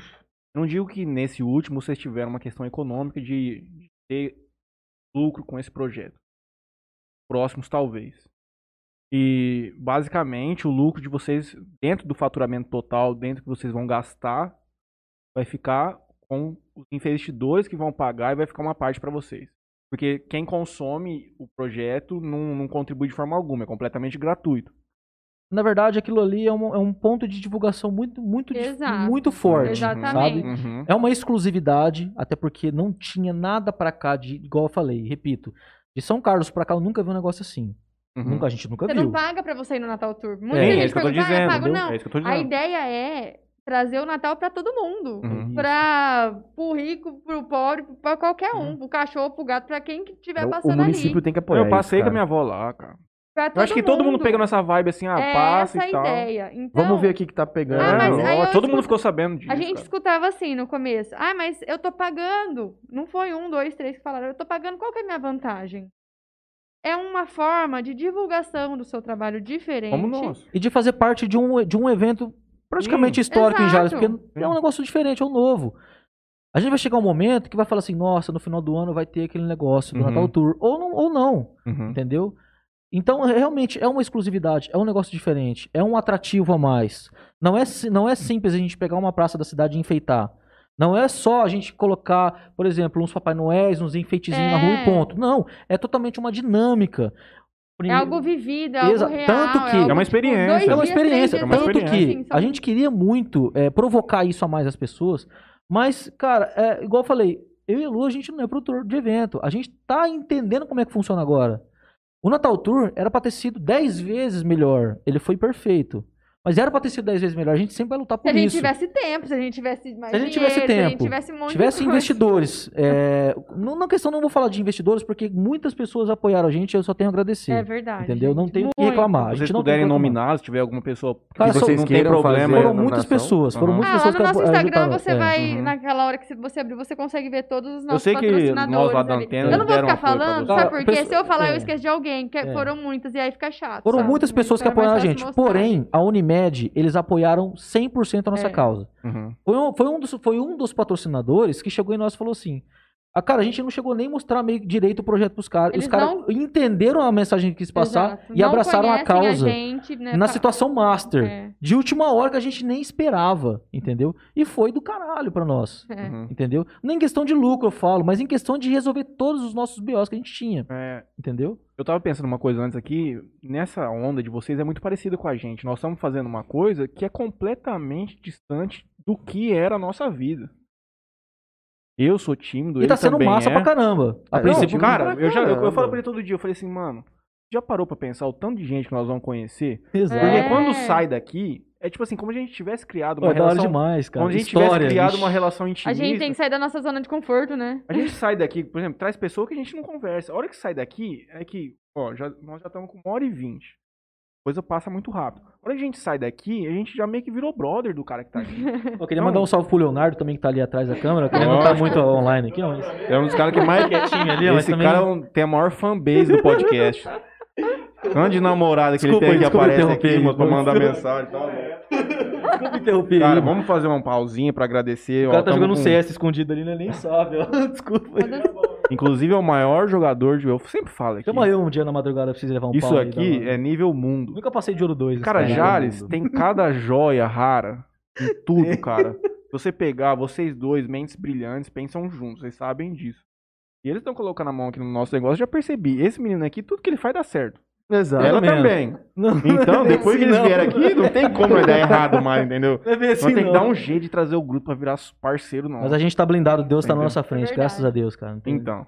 Não digo que nesse último vocês tiveram uma questão econômica de, de ter lucro com esse projeto. Próximos, talvez. E, basicamente, o lucro de vocês, dentro do faturamento total, dentro que vocês vão gastar, vai ficar com os investidores que vão pagar e vai ficar uma parte para vocês. Porque quem consome o projeto não, não contribui de forma alguma, é completamente gratuito. Na verdade, aquilo ali é um, é um ponto de divulgação muito, muito, Exato. muito forte, Exatamente. sabe? Uhum. É uma exclusividade, até porque não tinha nada pra cá de, igual eu falei, repito, de São Carlos pra cá eu nunca vi um negócio assim. Uhum. Nunca, a gente nunca Você viu. não paga pra você ir no Natal Tour. Muita É, Sim, gente é isso que eu tô pergunta, ah, dizendo. pago? Não. É isso que eu tô A dizendo. ideia é trazer o Natal pra todo mundo. Uhum. Pra, pro rico, pro pobre, pra qualquer um. Uhum. Pro cachorro, pro gato, pra quem que estiver O- passando o município ali. tem que apoiar Eu passei isso, com a minha avó lá, cara. Pra Eu acho que todo mundo pega nessa vibe assim, ah, é passa essa e tal. a ideia. Então, Vamos ver aqui que tá pegando. Ah, ó, todo mundo escuto- ficou sabendo disso. A gente cara. escutava assim no começo. Ah, mas eu tô pagando. Não foi um, dois, três que falaram. Eu tô pagando. Qual que é a minha vantagem? É uma forma de divulgação do seu trabalho diferente. Como nós. E de fazer parte de um, de um evento praticamente Sim. histórico em Jales, Exato. porque é um negócio diferente, é um novo. A gente vai chegar um momento que vai falar assim, nossa, no final do ano vai ter aquele negócio do Uhum. Natal Tour. Ou não, ou não, Uhum. entendeu? Então, é- realmente, é uma exclusividade, é um negócio diferente, é um atrativo a mais. Não é, não é simples a gente pegar uma praça da cidade e enfeitar. Não é só a gente colocar, por exemplo, uns Papai Noéis, uns enfeitezinhos na rua e É. ponto. Não, é totalmente uma dinâmica. É algo vivido, é Exa- algo real. tanto que- algo, É uma tipo, experiência. dois É uma experiência, é uma dias tanto experiência. que assim, são- a gente queria muito é, provocar isso a mais as pessoas, mas, cara, é, igual eu falei, eu e a Lu, a gente não é produtor de evento, a gente tá entendendo como é que funciona agora. O Natal Tour era pra ter sido 10 vezes melhor, ele foi perfeito, mas era pra ter sido 10 vezes melhor, a gente sempre vai lutar por Se a gente isso. tivesse tempo, se a gente tivesse mais Se a gente dinheiro, tivesse se a gente tempo, tivesse um monte tivesse de investidores, é, não, na questão não vou falar de investidores, porque muitas pessoas apoiaram a gente, eu só tenho a agradecer. É verdade. entendeu? Não gente, tenho o que reclamar. Se vocês não que puderem nominar, se tiver alguma pessoa que Cara, vocês não tem queiram problema. Foram muitas pessoas, foram Aham. muitas Ah, lá pessoas no que nosso Instagram ajudaram. você É. vai, Uhum. naquela hora que você abrir, você consegue ver todos os nossos sei que patrocinadores nós lá da ali. Antena Eu não vou ficar falando, sabe por quê? Se eu falar, eu é. esqueço de alguém, que É. foram muitas, e aí fica chato. Foram muitas pessoas que apoiaram a gente. Porém, a Unimed, eles apoiaram 100% a nossa É. causa. Uhum. Foi um, foi, um dos, foi um dos patrocinadores que chegou em nós e falou assim: Ah, cara, a gente não chegou nem a mostrar meio direito o projeto pros caras. Os Eles caras não- entenderam a mensagem que quis passar Exato. e Não abraçaram a causa gente, né, na pra- situação master. É, De última hora que a gente nem esperava, entendeu? E foi do caralho pra nós, é. Uhum. entendeu? Nem em questão de lucro eu falo, mas em questão de resolver todos os nossos BOs que a gente tinha, É, entendeu? eu tava pensando uma coisa antes aqui, nessa onda de vocês é muito parecida com a gente. Nós estamos fazendo uma coisa que é completamente distante do que era a nossa vida. Eu sou tímido, E ele tá sendo também massa é. pra caramba. A É, princípio, Não, cara, eu, já, eu, eu falo pra ele todo dia, eu falei assim, mano, já parou pra pensar o tanto de gente que nós vamos conhecer? Exato. Porque É. quando sai daqui, é tipo assim, como a gente tivesse criado uma é relação... demais, cara. Quando a gente História, tivesse criado ixi. uma relação A intimista... gente tem que sair da nossa zona de conforto, né? A gente sai daqui, por exemplo, traz pessoa que a gente não conversa. A hora que sai daqui, é que, ó, já, nós já estamos com uma hora e vinte. Coisa passa muito rápido. Que a gente sai daqui, a gente já meio que virou brother do cara que tá aqui. Eu queria Não. mandar um salve pro Leonardo também, que tá ali atrás da câmera, que ele não tá muito online aqui, mas... É um dos caras que mais Quietinho ali, Esse também- cara um- tem a maior fanbase do podcast. Tanto de namorada que Desculpa, ele tem que aparece aqui, aí, mano, pra mandar mensagem e tal. Desculpa interromper Cara, aí, vamos fazer uma pausinha pra agradecer. O ó, cara tá tamo jogando com- CS escondido ali, né? Nem sabe, ó. Desculpa. Inclusive é o maior jogador de... Eu sempre falo aqui. Chama eu um dia na madrugada pra vocês levar um Isso pau aí, aqui uma- é nível mundo. Nunca passei de ouro 2. Cara, Jales tem cada joia rara em tudo, cara. Se você pegar, vocês dois, mentes brilhantes, pensam juntos, vocês sabem disso. E eles estão colocando a mão aqui no nosso negócio, eu já percebi. Esse menino aqui, tudo que ele faz dá certo. Exato. Ela também. Não, Então, depois que assim eles não. vierem aqui, não tem como dar errado mais, entendeu? não é assim, tem que não. dar um jeito de trazer o grupo pra virar parceiro nosso. Mas a gente tá blindado, Deus tá na Entendeu? nossa frente, É graças a Deus, cara. Não Então,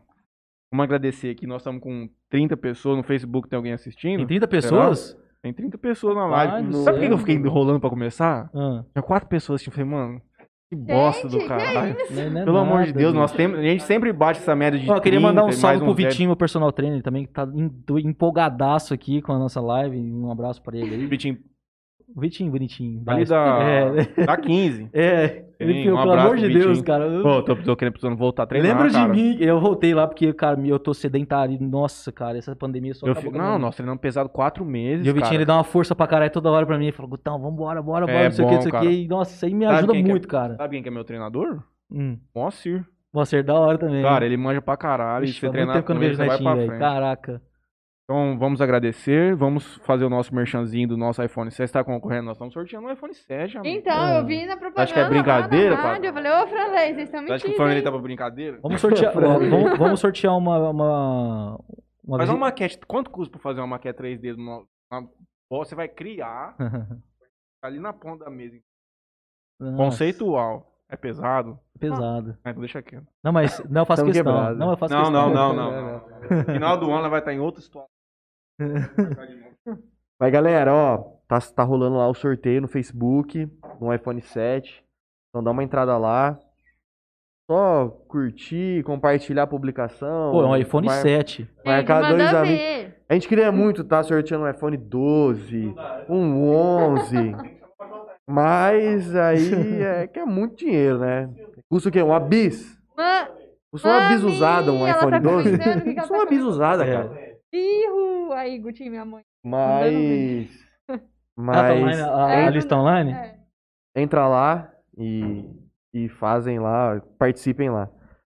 vamos agradecer aqui. Nós estamos com 30 pessoas no Facebook, tem alguém assistindo? Tem 30 pessoas? Tem 30 pessoas na Ai, live. do Sabe por que eu fiquei enrolando pra começar? Ah, Tinha quatro pessoas assistindo. Eu Falei, mano, que bosta do que caralho. não é- não é Pelo amor de nada, Deus, gente. nós temos, a gente sempre bate essa média de Ó, eu queria 30 mandar um salve pro dez. Vitinho, meu personal trainer também, que tá empolgadaço aqui com a nossa live. Um abraço pra ele aí. Vitinho, Vitinho, bonitinho. ali da, É, da 15. é. Ele Sim, um pelo abraço amor de Deus, cara. eu- Pô, tô, tô querendo, precisando voltar a treinar, Lembra de cara. mim? Eu voltei lá porque, cara, eu tô sedentário. Nossa, cara, essa pandemia só Eu acabou fico, não, nós treinamos pesado quatro meses, E o Vitinho, cara. ele dá uma força pra caralho toda hora pra mim. Ele falou, Gutão, vambora, bora, bora, É não sei o que, não sei o que. E, nossa, isso aí me Sabe ajuda é- muito, cara. Sabe quem que é meu treinador? Hum. Moacir. Você é da hora também. Cara, ele manja pra caralho. Ixi, e você treinar com ele, você vai pra frente. Caraca. Então, vamos agradecer. Vamos fazer o nosso merchanzinho do nosso iPhone 7. Tá concorrendo? Nós estamos sorteando um iPhone 7, amigo. Então, É. eu vi na propaganda Acho que é brincadeira, lá rádio? Eu falei, ô, Franley, vocês estão Você acha que o mentindo, Flamengo hein? tá pra brincadeira? Vamos sortear, vamos, vamos sortear uma. uma, uma Mas uma maquete, quanto custa pra fazer uma maquete 3D? do no- uma- Você vai criar ali na ponta da mesa. Nossa, Conceitual. É pesado? Pesado. Ah, então deixa quieto. Não, mas não, eu faço questão. Não, eu faço Não, questão. não, não, não, não. Final do ano ela vai estar em outra situação. Mas galera, ó, tá, tá rolando lá o sorteio no Facebook, no iPhone 7. Então dá uma entrada lá. Só curtir, compartilhar a publicação. Pô, é um iPhone mar- 7. Gente, Marcar dois amigos. ver. A gente queria muito estar sorteando um iPhone 12, um 11. Mas aí é que é muito dinheiro, né? Custa o quê? Uma bis? Ma- Custa uma bis Mami, usada um iPhone tá 12? comentando, o que que ela Custa tá uma bis comentando? usada, É. cara. Ihu! Aí, Gutinho, minha mãe. Mas. Ah, tá Mas. online, a, É, a lista online? É. entra lá e, e fazem lá, participem lá.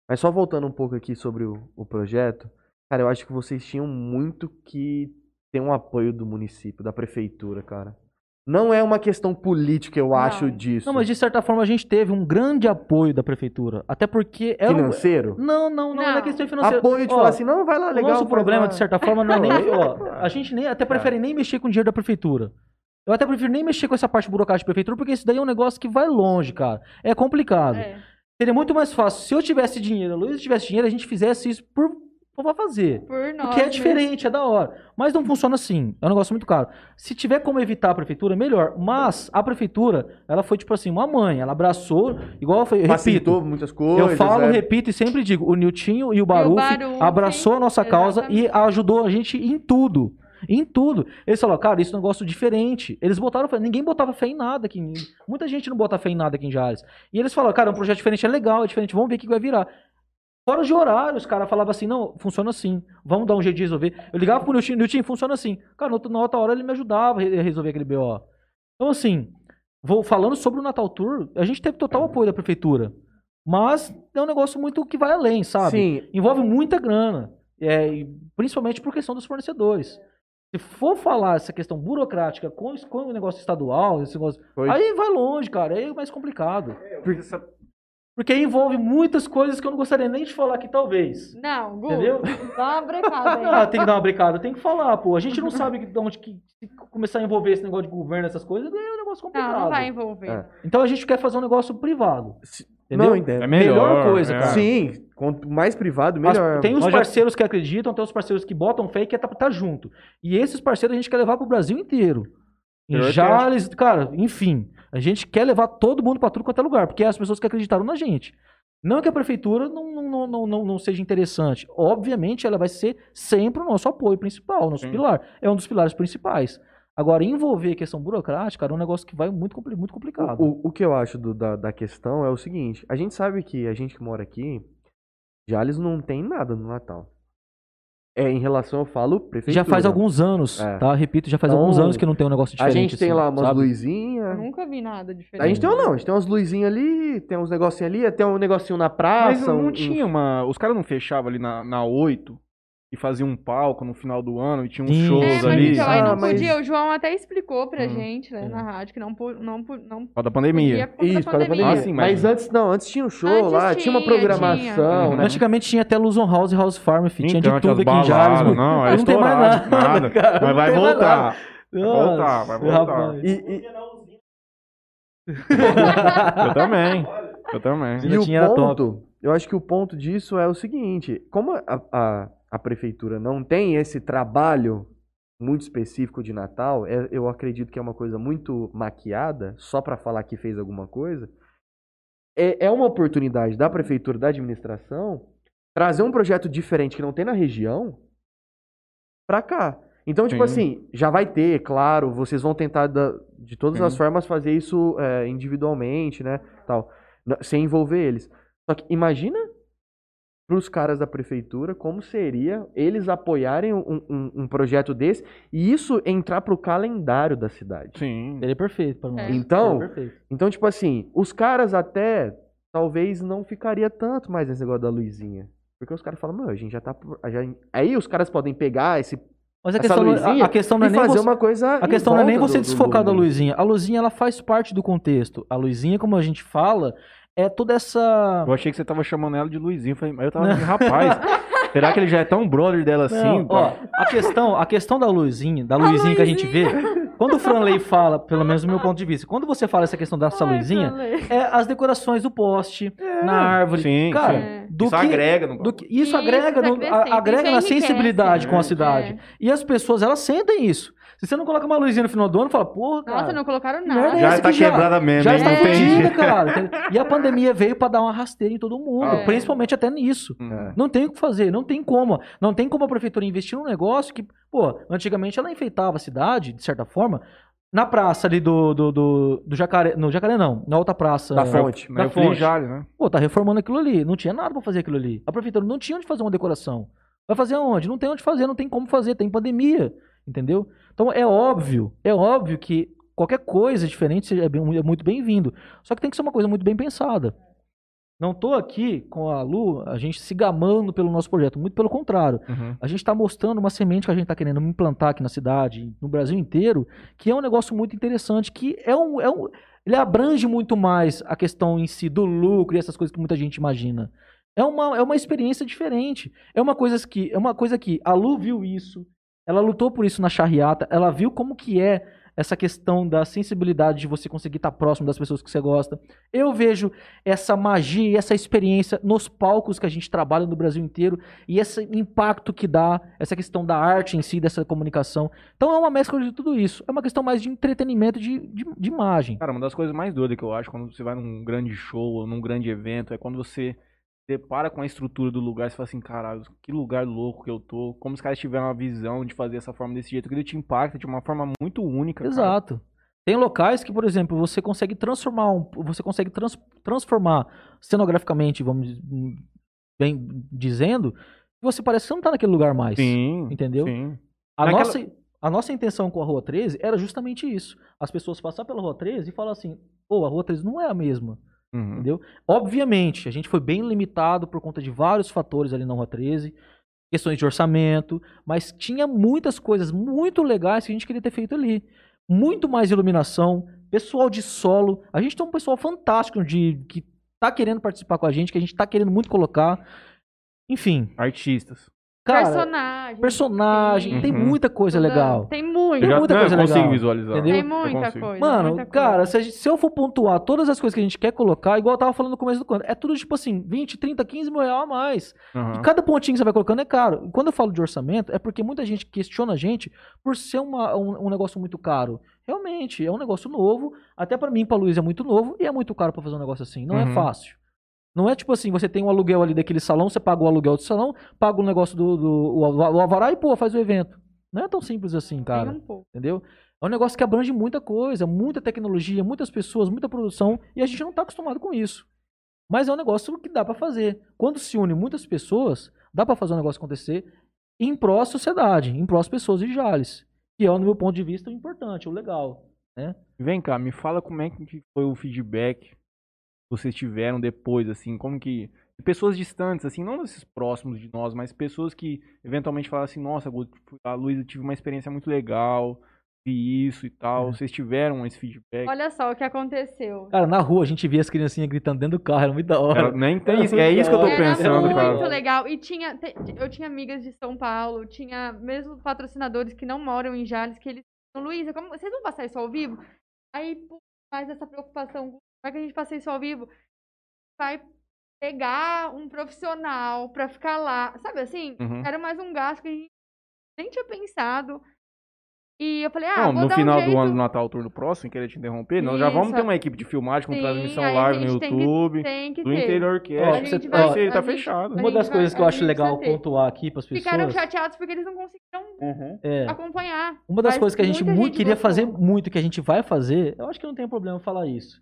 Mas só voltando um pouco aqui sobre o, o projeto, cara, eu acho que vocês tinham muito que ter um apoio do município, da prefeitura, cara. Não é uma questão política, eu Não. acho, disso. Não, mas de certa forma a gente teve um grande apoio da prefeitura. Até porque um... Financeiro? Não, não, não, não é questão financeira. Apoio de Ó, falar assim, não, vai lá, O legal. nosso faz problema, lá. de certa forma, não é nem. Ó, a gente nem até prefere nem mexer com o dinheiro da prefeitura. Eu até prefiro nem mexer com essa parte burocrática da prefeitura, porque isso daí é um negócio que vai longe, cara. É complicado. É. Seria muito mais fácil. Se eu tivesse dinheiro, a Luísa tivesse dinheiro, a gente fizesse isso por, por fazer. Por nós. Porque é diferente, é da hora. Mas não funciona assim. É um negócio muito caro. Se tiver como evitar a prefeitura, melhor. Mas a prefeitura, ela foi tipo assim, uma mãe. Ela abraçou, igual eu, falei, eu Facilitou repito. muitas coisas. Eu falo, é. repito e sempre digo, o Niltinho e o Baruf Baruf, abraçou a nossa causa e exatamente. ajudou a gente em tudo. Em tudo. Eles falaram, cara, isso é um negócio diferente. Eles botaram fé. Ninguém botava fé em nada aqui. Muita gente não bota fé em nada aqui em Jales. E eles falaram, cara, é um projeto diferente, é legal, é diferente, vamos ver o que vai virar. Fora de horário, os caras falavam assim, não, funciona assim, vamos dar um jeito de resolver. Eu ligava pro Nilton, Nilton, funciona assim. Cara, na outra- na outra hora ele me ajudava a re- resolver aquele BO. Então, assim, vou falando sobre o Natal Tour, a gente teve total apoio da prefeitura. Mas é um negócio muito que vai além, sabe? Sim, Envolve muita grana. É, principalmente por questão dos fornecedores. Se for falar essa questão burocrática com, com o negócio estadual, esse negócio, Foi. aí vai longe, cara. Aí é mais complicado. Porque essa- Porque aí envolve muitas coisas que eu não gostaria nem de falar aqui, talvez. Não, Gu, Entendeu? dá uma brecada aí. Ah, tem que dar uma brincada, tem que falar, pô. A gente não sabe de onde que se começar a envolver esse negócio de governo, essas coisas, é um negócio complicado. Não, não vai envolver. É. Então a gente quer fazer um negócio privado. Se- Entendeu? não entendo. é melhor, Melhor coisa, é. cara. Sim, quanto mais privado, Mas melhor. tem os Nós já- parceiros que acreditam, tem os parceiros que botam fé e que é tá, tá junto. E esses parceiros a gente quer levar pro Brasil inteiro. Em Jales, cara, enfim. A gente quer levar todo mundo pra tudo quanto é lugar, porque é as pessoas que acreditaram na gente. Não que a prefeitura não, não, não, não, não, seja interessante. Obviamente, ela vai ser sempre o nosso apoio principal, o nosso Sim. pilar. É um dos pilares principais. Agora, envolver questão burocrática é um negócio que vai muito, muito complicado. O, o- o que eu acho do- da, da questão é o seguinte: a gente sabe que a gente que mora aqui, Jales não tem nada no Natal. É, em relação, eu falo, prefeitura. já faz alguns anos, É. tá? Repito, já faz Então, alguns anos que não tem um negócio A diferente. gente tem assim, lá umas sabe? Eu luzinhas. nunca vi nada diferente. A gente tem um não, a gente tem umas luzinhas ali, tem uns negocinhos ali, tem um negocinho na Mas praça. não, um- um- tinha uma. Os caras não fechavam ali na, na 8 e faziam um palco no final do ano e tinha uns Sim. shows É, mas ali. então, aí Ah, não mas- podia. O João até explicou pra Hum. gente, né, É. na rádio, que não, não, não Por da pandemia. podia Isso, da por causa da pandemia. pandemia. Ah, sim, mas... mas- antes não, antes tinha um show Antes lá, tinha uma tinha, programação, tinha. né? Antigamente tinha até Luzon House e House Farm, filho. tinha Então, de tudo as aqui em Jales. mano. Não, é não tem mais estourado, nada, nada. cara. Mas não vai tem mais voltar. nada. Vai voltar, vai voltar. E, e- Eu também. Eu também. E o tinha ponto, eu acho que o ponto disso é o seguinte: como a, a, prefeitura não tem esse trabalho muito específico de Natal, é- eu acredito que é uma coisa muito maquiada, só para falar que fez alguma coisa. É, é uma oportunidade da prefeitura, da administração, trazer um projeto diferente que não tem na região pra cá. Então, tipo Sim. assim, já vai ter, claro, vocês vão tentar da- de todas Sim. as formas fazer isso é, individualmente, né, tal, sem envolver eles. Só que imagina pros caras da prefeitura como seria eles apoiarem um, um- um projeto desse e isso entrar pro calendário da cidade. Sim. Seria perfeito pra nós. É. Então, Seria perfeito. então, tipo assim, os caras até talvez não ficaria tanto mais nesse negócio da luzinha. Porque os caras falam, meu, a gente já tá. já- Aí os caras podem pegar esse, Mas a questão, não- luzinha a, a questão não é nem fazer você, uma coisa. a questão não é nem você do- do desfocar da lume. luzinha. A luzinha, ela faz parte do contexto. A luzinha, como a gente fala, é toda essa... Eu achei que você tava chamando ela de Luizinho. Falei, mas eu tava assim, rapaz, será que ele já é tão brother dela assim? Não, ó, a questão, a questão da luzinha, da luzinha que a gente vê, quando o Franley fala, pelo menos do meu ponto de vista, quando você fala essa questão dessa Ai, luzinha, falei. é as decorações do poste, na árvore. Sim, Cara, sim. Do Isso que, agrega no do que- isso Isso agrega, no- a- agrega isso na enriquece, sensibilidade com a né? cidade. É. E as pessoas, elas sentem isso. Se você não coloca uma luzinha no final do ano, fala, porra, cara. Nossa, não colocaram nada. é Já essa tá que já- quebrada mesmo, já está fodida, cara. E a pandemia veio pra dar uma rasteira em todo mundo, É. principalmente até nisso. Hum. É. Não tem o que fazer, não tem como. Não tem como a prefeitura investir num negócio que, pô, antigamente ela enfeitava a cidade, de certa forma, na praça ali do, do, do, do Jacaré. No Jacaré não, na outra praça. Da fonte. Da fonte. Jales, né? Pô, tá reformando aquilo ali. Não tinha nada pra fazer aquilo ali. A prefeitura não tinha onde fazer uma decoração. Vai fazer aonde? Não tem onde fazer, não tem como fazer, tem pandemia. Entendeu? Então é óbvio, é óbvio que qualquer coisa diferente seja- é, bem- é muito bem-vindo. Só que tem que ser uma coisa muito bem pensada. Não tô aqui com a Lu, a gente se gamando pelo nosso projeto, muito pelo contrário. Uhum. A gente está mostrando uma semente que a gente está querendo implantar aqui na cidade, no Brasil inteiro, que é um negócio muito interessante, que é um, é um, ele abrange muito mais a questão em si do lucro e essas coisas que muita gente imagina. É uma, é uma experiência diferente. É uma coisa que, é uma coisa que a Lu viu isso, ela lutou por isso na charriata, ela viu como que é essa questão da sensibilidade de você conseguir estar próximo das pessoas que você gosta. Eu vejo essa magia e essa experiência nos palcos que a gente trabalha no Brasil inteiro e esse impacto que dá, essa questão da arte em si, dessa comunicação. Então é uma mescla de tudo isso. É uma questão mais de entretenimento, de, de, de imagem. Cara, uma das coisas mais doidas que eu acho quando você vai num grande show ou num grande evento é quando você depara com a estrutura do lugar e fala assim, caralho, que lugar louco que eu tô. Como os caras tiveram uma visão de fazer essa forma desse jeito, que ele te impacta de uma forma muito única. cara. Exato. Tem locais que, por exemplo, você consegue transformar, um, você consegue trans- transformar cenograficamente, vamos bem dizendo, você parece que você não tá naquele lugar mais. Sim. Entendeu? Sim. A, Naquela- nossa, a nossa intenção com a Rua 13 era justamente isso. As pessoas passar pela Rua 13 e falar assim, pô, a Rua 13 não é a mesma. Uhum. Entendeu? Obviamente, a gente foi bem limitado por conta de vários fatores ali na Rua 13, questões de orçamento, mas tinha muitas coisas muito legais que a gente queria ter feito ali. Muito mais iluminação, pessoal de solo. A gente tem um pessoal fantástico de que tá querendo participar com a gente, que a gente tá querendo muito colocar. Enfim, Artistas. Cara, personagem. personagem, Sim. tem Uhum. muita coisa Toda- legal. Tem muito. Eu já muita não, coisa eu consigo legal, visualizar. entendeu? Tem muita coisa. Mano, muita coisa. cara, se, a gente- se eu for pontuar todas as coisas que a gente quer colocar, igual eu tava falando no começo do canto, é tudo tipo assim, 20, 30, 15 mil reais a mais. Aham. E cada pontinho que você vai colocando é caro. E Quando eu falo de orçamento, é porque muita gente questiona a gente por ser uma- um, um negócio muito caro. Realmente, é um negócio novo. Até pra mim, pra Luiz, é muito novo e é muito caro pra fazer um negócio assim. Não é Uhum. fácil. Não é tipo assim, você tem um aluguel ali daquele salão, você paga o aluguel do salão, paga o negócio do, do o, o alvará e, pô, faz o evento. Não é tão simples assim, cara. um. Entendeu? É um negócio que abrange muita coisa, muita tecnologia, muitas pessoas, muita produção, e a gente não tá acostumado com isso. Mas é um negócio que dá pra fazer. Quando se une muitas pessoas, dá pra fazer um negócio acontecer em pró sociedade, em pró pessoas de Jales, que é, no meu ponto de vista, o importante, o legal. Vem cá, me fala como é que foi o feedback vocês tiveram depois, assim, como que... de Pessoas distantes, assim, não desses próximos de nós, mas pessoas que eventualmente falaram assim, nossa, a Luísa tive uma experiência muito legal, vi isso e tal. É. Vocês tiveram esse feedback? Olha só o que aconteceu. Cara, na rua a gente via as criancinhas gritando dentro do carro, era muito da hora. Era- nem tem isso, é isso que eu tô Era pensando, muito cara. legal. E tinha, eu tinha amigas de São Paulo, tinha mesmo patrocinadores que não moram em Jales, que eles Luísa, como vocês vão passar isso ao vivo? Aí, pô, faz essa preocupação, vai que a gente passa isso ao vivo? Vai pegar um profissional pra ficar lá, sabe assim? Uhum. Era mais um gasto que a gente nem tinha pensado. E eu falei, ah, Não, vou no dar final um jeito. do ano do Natal Turno próximo, sem querer te interromper, nós já vamos ter uma equipe de filmagem com Sim, transmissão live no gente tem que- YouTube, Tem que do ter. Interior Cast. A você- ó, vai, a tá gente- fechado. Uma das gente coisas vai- que eu acho legal pontuar aqui pras pessoas. Ficaram chateados porque eles não conseguiram Uhum. é, acompanhar. Uma das Mas coisas que a gente gente queria gostou. fazer muito, que a gente vai fazer, eu acho que não tem problema falar isso.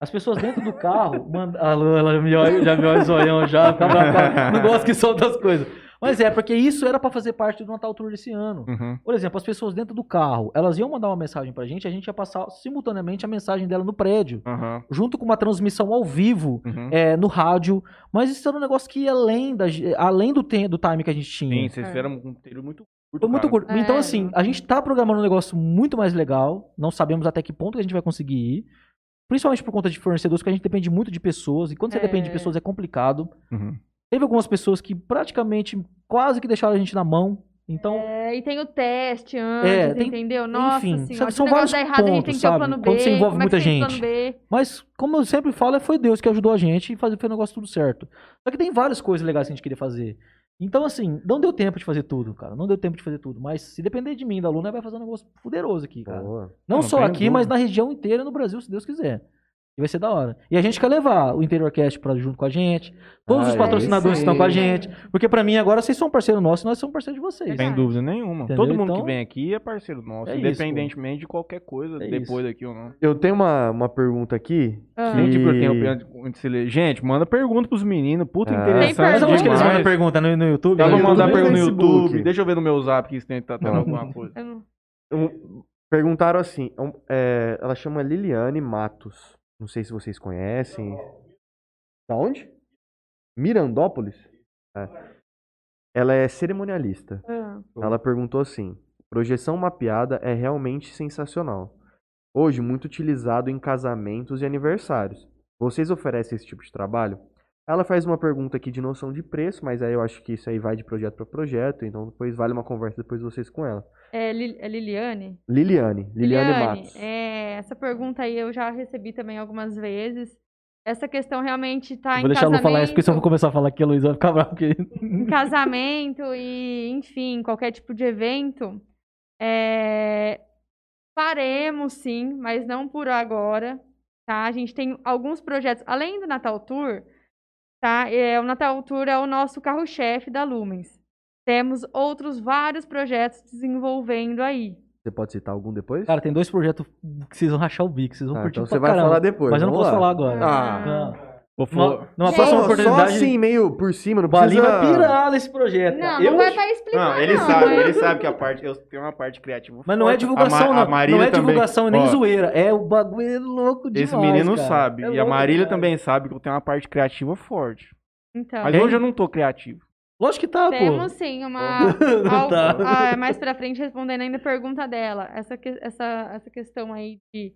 As pessoas dentro do carro, manda, a Lu, ela me olha, já me olha zoião já, fica brava, não gosta que solta as coisas. Mas é, porque isso era pra fazer parte do Natal Tour desse ano. Uhum. Por exemplo, as pessoas dentro do carro, elas iam mandar uma mensagem pra gente, a gente ia passar simultaneamente a mensagem dela no prédio, Aham. junto com uma transmissão ao vivo, Uhum. é, no rádio. Mas isso era um negócio que ia além, da, além do, tem- do time que a gente tinha. Sim, vocês fizeram um conteúdo muito curto. Foi muito curto. Então, É, assim, não- a gente tá programando um negócio muito mais legal. Não sabemos até que ponto que a gente vai conseguir ir. Principalmente por conta de fornecedores, porque a gente depende muito de pessoas. E quando você É. depende de pessoas é complicado. Uhum. Teve algumas pessoas que praticamente quase que deixaram a gente na mão. Então, É, e tem o teste antes, É, tem- entendeu? Nossa enfim, senhora, são- vários errado, a gente tem pontos, que ter o plano B. Quando você envolve como é que muita tem o gente. Plano B? mas como eu sempre falo, é, foi Deus que ajudou a gente e fazer foi o negócio tudo certo. Só que tem várias coisas legais que a gente queria fazer. Então, assim, não deu tempo de fazer tudo, cara. Não deu tempo de fazer tudo. Mas se depender de mim, da Luna, vai fazer um negócio fuderoso aqui, cara. Boa. Não, Não, só aqui, dúvida. mas na região inteira no Brasil, se Deus quiser. E vai ser da hora. E a gente quer levar o Interiorcast pra junto com a gente. Todos Ah, os é patrocinadores isso estão com a gente. Porque pra mim agora vocês são parceiro nosso e nós somos parceiro de vocês. Sem dúvida nenhuma. Entendeu? Todo mundo Então, que vem aqui é parceiro nosso, é isso, independentemente de qualquer coisa, É depois isso. daqui ou não. Eu tenho uma, uma pergunta aqui. Ah. Tipo, eu E- de- ler. Gente, manda pergunta pros meninos. Puta, Ah. Tem interessante. Mas aonde que eles mandam pergunta? No, no YouTube? Não YouTube? mandar no pergunta no Facebook. YouTube. Deixa eu ver no meu zap que se tá tendo Não. alguma coisa. Eu perguntaram assim, é, ela chama Liliane Matos. Não sei se vocês conhecem. Da onde? Mirandópolis? É. Ela é cerimonialista. Ah. Ela perguntou assim: projeção mapeada é realmente sensacional. Hoje, muito utilizado em casamentos e aniversários. Vocês oferecem esse tipo de trabalho? Ela faz uma pergunta aqui de noção de preço, mas aí eu acho que isso aí vai de projeto para projeto, então depois vale uma conversa depois de vocês com ela. É, é Liliane? Liliane, Liliane, Matos. é, essa pergunta aí eu já recebi também algumas vezes. Essa questão realmente tá Eu em Vou deixar ela casamento, falar isso, porque se eu for começar a falar aqui, a Luísa vai ficar brava. Porque... em casamento e, enfim, qualquer tipo de evento. É, faremos sim, mas não por agora, tá? A gente tem alguns projetos, além do Natal Tour, tá? É, o Natal Tour é o nosso carro-chefe da Lumens. Temos outros vários projetos desenvolvendo aí. Você pode citar algum depois? Cara, tem dois projetos que vocês vão rachar o bico, vocês vão Ah, curtir então pra você vai caramba. falar depois. Mas eu não posso lá. falar agora. Ah. Não. Vou Numa, próxima Só, só oportunidade, assim, meio por cima, não precisa... vai pirar nesse projeto. Não, eu, não vai pra explicar. Não, ele não, sabe, mas- ele sabe que a parte. Eu tenho uma parte criativa. Mas não é divulgação, A Ma- a não. Marília Não é também- divulgação nem Ó, zoeira. É o bagulho é louco demais. Esse menino cara. sabe. É e a Marília demais. também sabe que eu tenho uma parte criativa forte. Então, Mas hoje eu não tô criativo. Lógico que tá, pô. temos sim uma. Não algo- tá. ah, mais pra frente, respondendo ainda a pergunta dela. Essa, que- essa, essa questão aí de,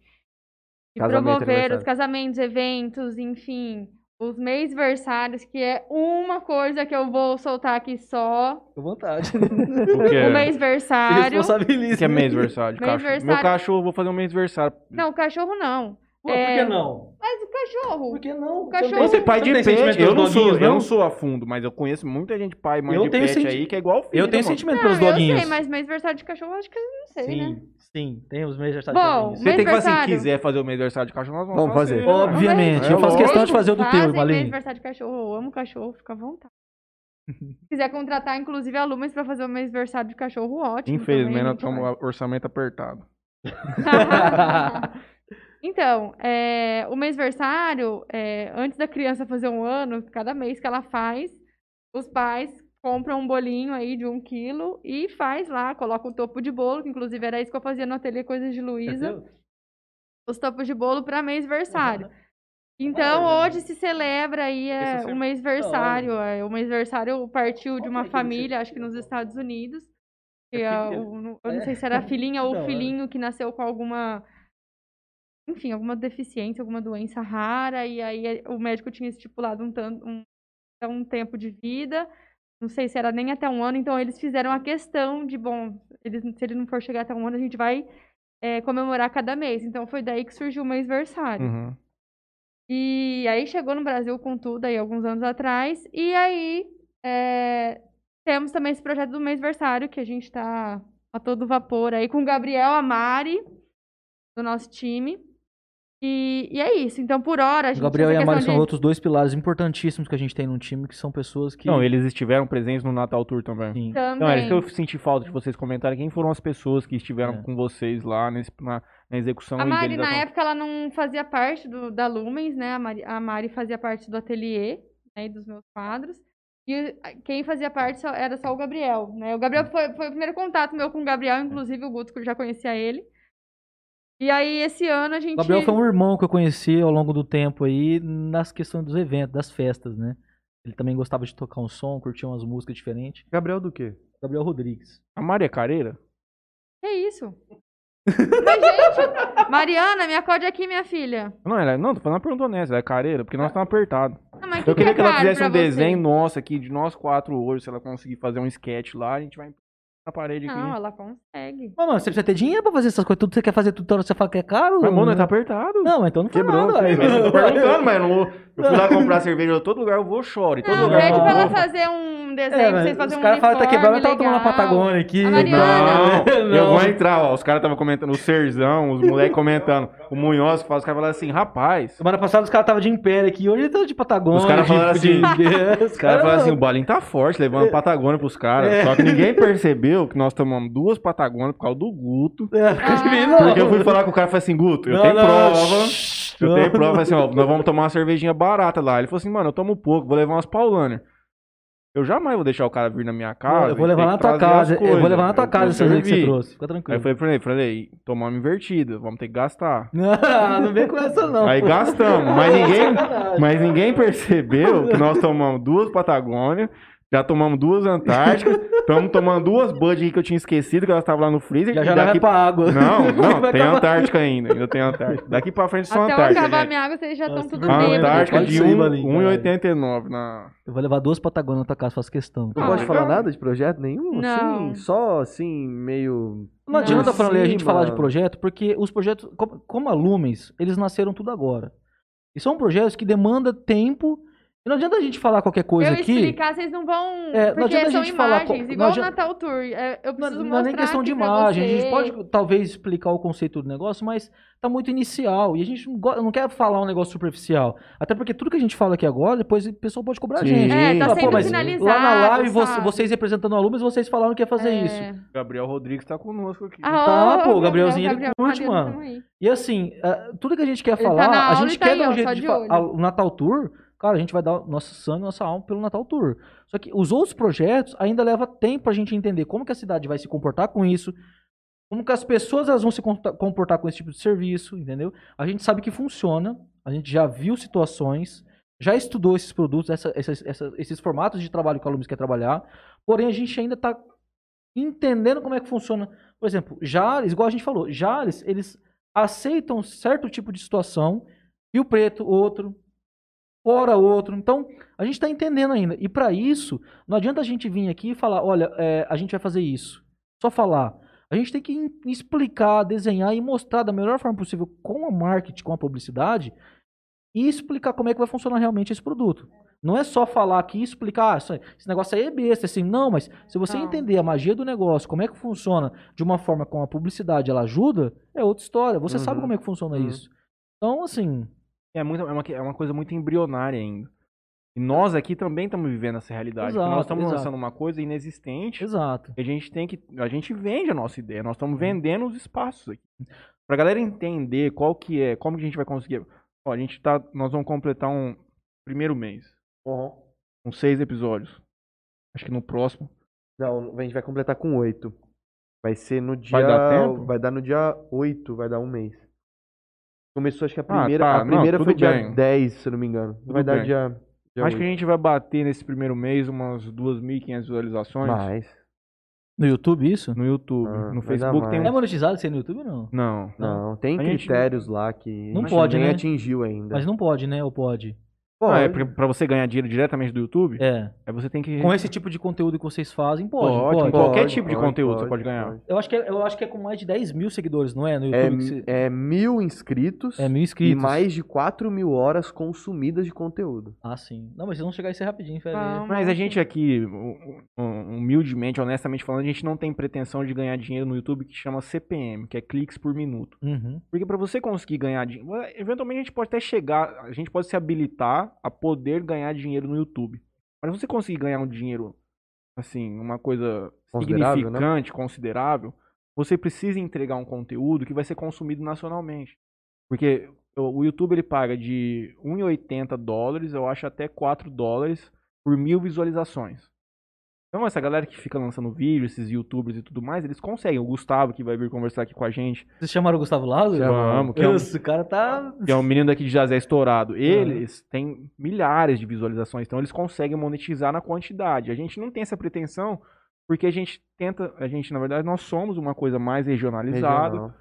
de Casamento, promover os casamentos, eventos, enfim. Os mês-versários, que é uma coisa que eu vou soltar aqui só. Fica à vontade. O que O é? mês-versário. Responsabiliza. O que é mês-versário? de cachorro? Meu cachorro, eu vou fazer um mês-versário. Não, o cachorro não. Por É. que não? Mas o cachorro. Por que não? O cachorro- Você é pai Você de pet, eu não sou, eu não? sou a fundo, mas eu conheço muita gente pai e mãe Eu de pet senti- aí que é igual filho, Eu tenho mano. sentimento pelos doguinhos. eu sei, mas mês-versário de cachorro acho que eu não sei, né? Sim. Tem os meses de Bom, doguinhos. Você tem que fazer assim, Mês-versário. quiser fazer o mês-versário de cachorro, nós vamos, Vamos fazer. Obviamente. É eu faço lógico. questão de fazer o do teu, Fazem Valinho. mês-versário de cachorro, eu amo cachorro, fica à vontade. Se quiser contratar, inclusive, a Lumens pra fazer o mês-versário de cachorro, ótimo. Infelizmente, também, a nós gente estamos com orçamento apertado. Então, é, o mêsversário, é, antes da criança fazer um ano, cada mês que ela faz, os pais compram um bolinho aí de um quilo e faz lá, coloca o topo de bolo, que inclusive era isso que eu fazia no ateliê Coisas de Luísa, os topos de bolo para mêsversário. Então, hoje se celebra aí é, o semana. mêsversário. É, o mêsversário partiu de uma família, acho que nos Estados Unidos. Que É é o- eu não sei se era a filhinha ou o filhinho que nasceu com alguma enfim, alguma deficiência, alguma doença rara, e aí eh, o médico tinha estipulado um, tanto, um, um tempo de vida, não sei se era nem até um ano, então eles fizeram a questão de, bom, eles, se ele não for chegar até um ano, a gente vai eh, comemorar cada mês. Então foi daí que surgiu o mês-versário. Uhum. E aí chegou no Brasil com tudo aí alguns anos atrás. E aí é, temos também esse projeto do mêsversário, que a gente tá a todo vapor aí com o Gabriel Amari, do nosso time. E, e é isso. Então, por hora, a O gente. Gabriel e a Mari são de- outros dois pilares importantíssimos que a gente tem no time, que são pessoas que. Não, eles estiveram presentes no Natal Tour também. Sim. Também. Não, é isso que eu senti falta de vocês comentarem. Quem foram as pessoas que estiveram É. com vocês lá nesse- na, na execução A Mari, na época, ela não fazia parte do, da Lumens, né? A Mari, a Mari fazia parte do ateliê, né? E dos meus quadros. E quem fazia parte só- era só o Gabriel, né? O Gabriel foi, foi o primeiro contato meu com o Gabriel, inclusive o Guto, que eu já conhecia ele. E aí, esse ano, a gente... O Gabriel foi um irmão que eu conheci ao longo do tempo aí, nas questões dos eventos, das festas, né? Ele também gostava de tocar um som, curtia umas músicas diferentes. Gabriel do quê? Gabriel Rodrigues. A Maria Careira? Que isso? Mas, gente, Mariana, me acorde aqui, minha filha. Não, ela, não, tô fazendo uma pergunta honesta. Ela é careira, porque nós estamos apertados. Eu que queria que ela é caro fizesse pra um você? desenho nosso aqui, de nós quatro hoje. Se ela conseguir fazer um sketch lá, a gente vai na parede aqui. Não, ela consegue. Mas, mano, você precisa ter dinheiro pra fazer essas coisas. Tudo que você quer fazer, tudo toda hora você fala que é caro. Mas, mano, tá apertado. Não, mas então não Quebrou, nada, aí. Mas eu tô perguntando, mas eu, não vou- eu fui lá comprar cerveja em todo lugar, eu vou choro. Em todo Não, lugar. pede eu pra ela vou. fazer um desenho, É, pra vocês os fazerem um caras falam que tá quebrado, mas tava tomando uma Patagônia aqui. A Mariana. Não, eu vou entrar, ó. Os caras estavam comentando, o Serzão, os moleques comentando. O Munhoz que faz, os caras falaram assim, rapaz. Semana passada os caras estavam de Império aqui, hoje eles estão de Patagônia. Os caras falaram de- assim- de- Os caras falaram assim, o Balinho tá forte, levando Patagônia pros caras. É. Só que ninguém percebeu que nós tomamos duas Patagônias por causa do Guto. É, não. Porque eu fui falar com o cara e falei assim, Guto, eu Não, tenho não, prova. Eu não. tenho prova, assim, ó, nós vamos tomar uma cervejinha barata lá. Ele falou assim, mano, eu tomo pouco, vou levar umas Paulaner. Eu jamais vou deixar o cara vir na minha casa. eu vou levar na tua casa. Eu vou coisas. levar na tua casa aí que você trouxe. Fica Aí tranquilo. eu falei pra ele, falei, tomamos invertida, vamos ter que gastar. Não, não vem com essa não. Aí pô. gastamos, mas ninguém, mas ninguém percebeu que nós tomamos duas Patagônia, já tomamos duas Antárticas, estamos tomando duas Bud aí que eu tinha esquecido, que elas estavam lá no freezer. Já já vai pra água. Não, não, Vai tem acabar- Antártica ainda, ainda tem Antártica. Daqui pra frente só Até eu Antártica, acabar gente. minha água, vocês já estão tudo bêbados. Antártica Pode de ser, um- Valinho, 1,89 na... Eu vou levar duas Patagônias na tua casa, faço questão. Não Ah, pode falar nada de projeto nenhum? Não. Assim, só assim, meio. Não adianta falar, a gente falar de projeto, porque os projetos, como, como a Lumens, eles nasceram tudo agora. E são projetos que demandam tempo. E não adianta a gente falar qualquer coisa eu aqui. explicar, vocês não vão. É, não porque adianta a são gente falar imagens, co- não igual adianta- o Natal Tour. É, eu Não, preciso não mostrar é nem questão de imagem. A gente pode talvez explicar o conceito do negócio, mas tá muito inicial. E a gente não, go- não quer falar um negócio superficial. Até porque tudo que a gente fala aqui agora, depois o pessoal pode cobrar a Sim. gente. É, tá Fala, sendo mas finalizado, Lá na live, vocês representando alunos, vocês falaram que ia fazer É. isso. Gabriel Rodrigues tá conosco aqui. Ah, Tá, pô, o Gabrielzinho, ele Gabriel, curte, Mariana mano. E assim, eh, tudo que a gente quer Ele tá falar, na a gente tá quer aí, dar um jeito de de falar. O Natal Tour, cara, a gente vai dar nosso sangue, nossa alma pelo Natal Tour. Só que os outros projetos ainda leva tempo pra gente entender como que a cidade vai se comportar com isso, como que as pessoas elas vão se comporta- comportar com esse tipo de serviço, entendeu? A gente sabe que funciona, a gente já viu situações, já estudou esses produtos, essa- essas- essa- esses formatos de trabalho que o aluno quer trabalhar, porém a gente ainda está entendendo como é que funciona. Por exemplo, Jales, igual a gente falou, Jales, eles aceitam certo tipo de situação, Rio Preto, outro, fora outro. Então, a gente está entendendo ainda. E para isso, não adianta a gente vir aqui e falar, olha, é, a gente vai fazer isso. Só falar. A gente tem que explicar, desenhar e mostrar da melhor forma possível com a marketing, com a publicidade, e explicar como é que vai funcionar realmente esse produto. Não é só falar aqui e explicar, ah, esse negócio aí é besta, assim, não, mas se você Não. entender a magia do negócio, como é que funciona de uma forma com a publicidade, ela ajuda, é outra história. Você sabe Uhum. como é que funciona Uhum. isso. Então, assim, É, muito, é, uma, é uma coisa muito embrionária ainda. E nós aqui também estamos vivendo essa realidade. Exato, nós estamos exato. lançando uma coisa inexistente. exato. E a gente tem que. A gente vende a nossa ideia. Nós Uhum. estamos vendendo os espaços aqui. Pra galera entender qual que é, como que a gente vai conseguir. Ó, a gente tá. Nós vamos completar um primeiro mês. Uhum. Com seis episódios. Acho que no próximo. Não, a gente vai completar com oito. Vai ser no dia. Vai dar tempo? Vai dar no dia 8, vai dar um mês. Começou, acho que a Ah, primeira, tá, a não, primeira tudo foi dia bem. 10, se eu não me engano. Tudo vai dar bem. dia. dia Acho que a 8. gente vai bater nesse primeiro mês umas 2.500 visualizações Mais. No YouTube, isso? no YouTube. Ah, no dar Facebook tem mais. É um. monetizado ser no YouTube ou não? Não. Não, tem A gente- critérios lá que Não a gente pode, nem né? atingiu ainda. Mas não pode, né? Ou pode? Ah, é Pode. pra, você ganhar dinheiro diretamente do YouTube, É. é você tem que. Com esse tipo de conteúdo que vocês fazem, pode. Pode, pode. com qualquer tipo de conteúdo você pode ganhar. Eu, acho que é, eu acho que é com mais de 10 mil seguidores, não é? No É, YouTube. que você- é mil inscritos é, mil e inscritos. mais de 4 mil horas consumidas de conteúdo. Ah, sim. Não, mas vocês vão chegar a isso rapidinho, Fê. Vamos. Mas a gente aqui, um- um- humildemente, honestamente falando, a gente não tem pretensão de ganhar dinheiro no YouTube que chama CPM, que é cliques por minuto. Uhum. Porque pra você conseguir ganhar dinheiro, eventualmente a gente pode até chegar, a gente pode se habilitar a poder ganhar dinheiro no YouTube. Mas você conseguir ganhar um dinheiro, assim, uma coisa Considerável, né? significante, considerável, você precisa entregar um conteúdo que vai ser consumido nacionalmente. Porque o YouTube ele paga de 1,80 dólares, eu acho até 4 dólares por mil visualizações. Então essa galera que fica lançando vídeo, esses youtubers e tudo mais, eles conseguem. O Gustavo que vai vir conversar aqui com a gente, Vocês chamaram o Gustavo Lázaro? Chamamos, que é um- Nossa, o cara tá. que é um menino daqui de Jazé estourado, eles têm milhares de visualizações, então eles conseguem monetizar na quantidade. A gente não tem essa pretensão, porque a gente tenta, a gente, na verdade, nós somos uma coisa mais regionalizada. Regional.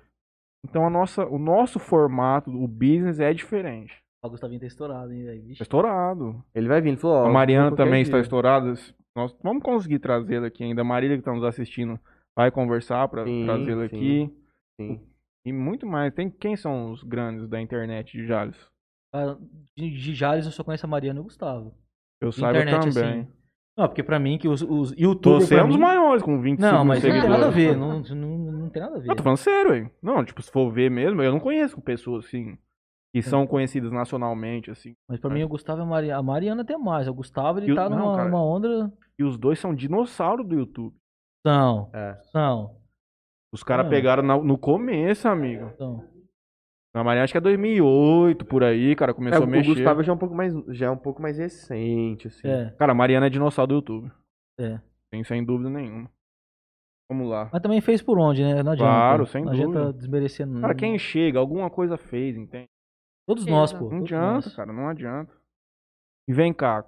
Então a nossa, o nosso formato, o business é diferente. O Gustavinho tá estourado, hein, velho? Vixe. estourado. Ele vai vir, ele falou, ó, a Mariana também dia. está estourada. Nós vamos conseguir trazê-la aqui ainda. A Marília que está nos assistindo vai conversar para trazê-la aqui. Sim. E muito mais. Tem quem são os grandes da internet de Jales? Cara, De, de Jales eu só conheço a Mariana e o Gustavo. Eu De saiba internet, também. assim. Não, porque pra mim, que os, os youtubers. Você é um dos maiores, com 25 Não, mas não tem seguidores. nada a ver. Não, não, não tem nada a ver. Eu tô falando sério, hein? Não, tipo, se for ver mesmo, eu não conheço pessoas assim, que são conhecidas nacionalmente, assim. Mas pra mim o Gustavo e a Mariana. A Mariana tem mais. O Gustavo ele E o- tá não, numa, cara. numa onda. E os dois são dinossauros do YouTube. São. É. São. Os caras pegaram na- no começo, amigo. São. Na Maria, acho que é 2008, por aí, cara, É, começou a o mexer. Gustavo já é um pouco mais, já é um pouco mais recente, assim. É, Cara, a Mariana é dinossauro do YouTube. é. Sem, sem dúvida nenhuma. Vamos lá. Mas também fez por onde, né? Não adianta. Claro, sem Não adianta dúvida. desmerecendo. Cara, quem chega, alguma coisa fez, entende? Todos Fez, nós, pô. Não adianta, nós. cara, não adianta. E vem cá,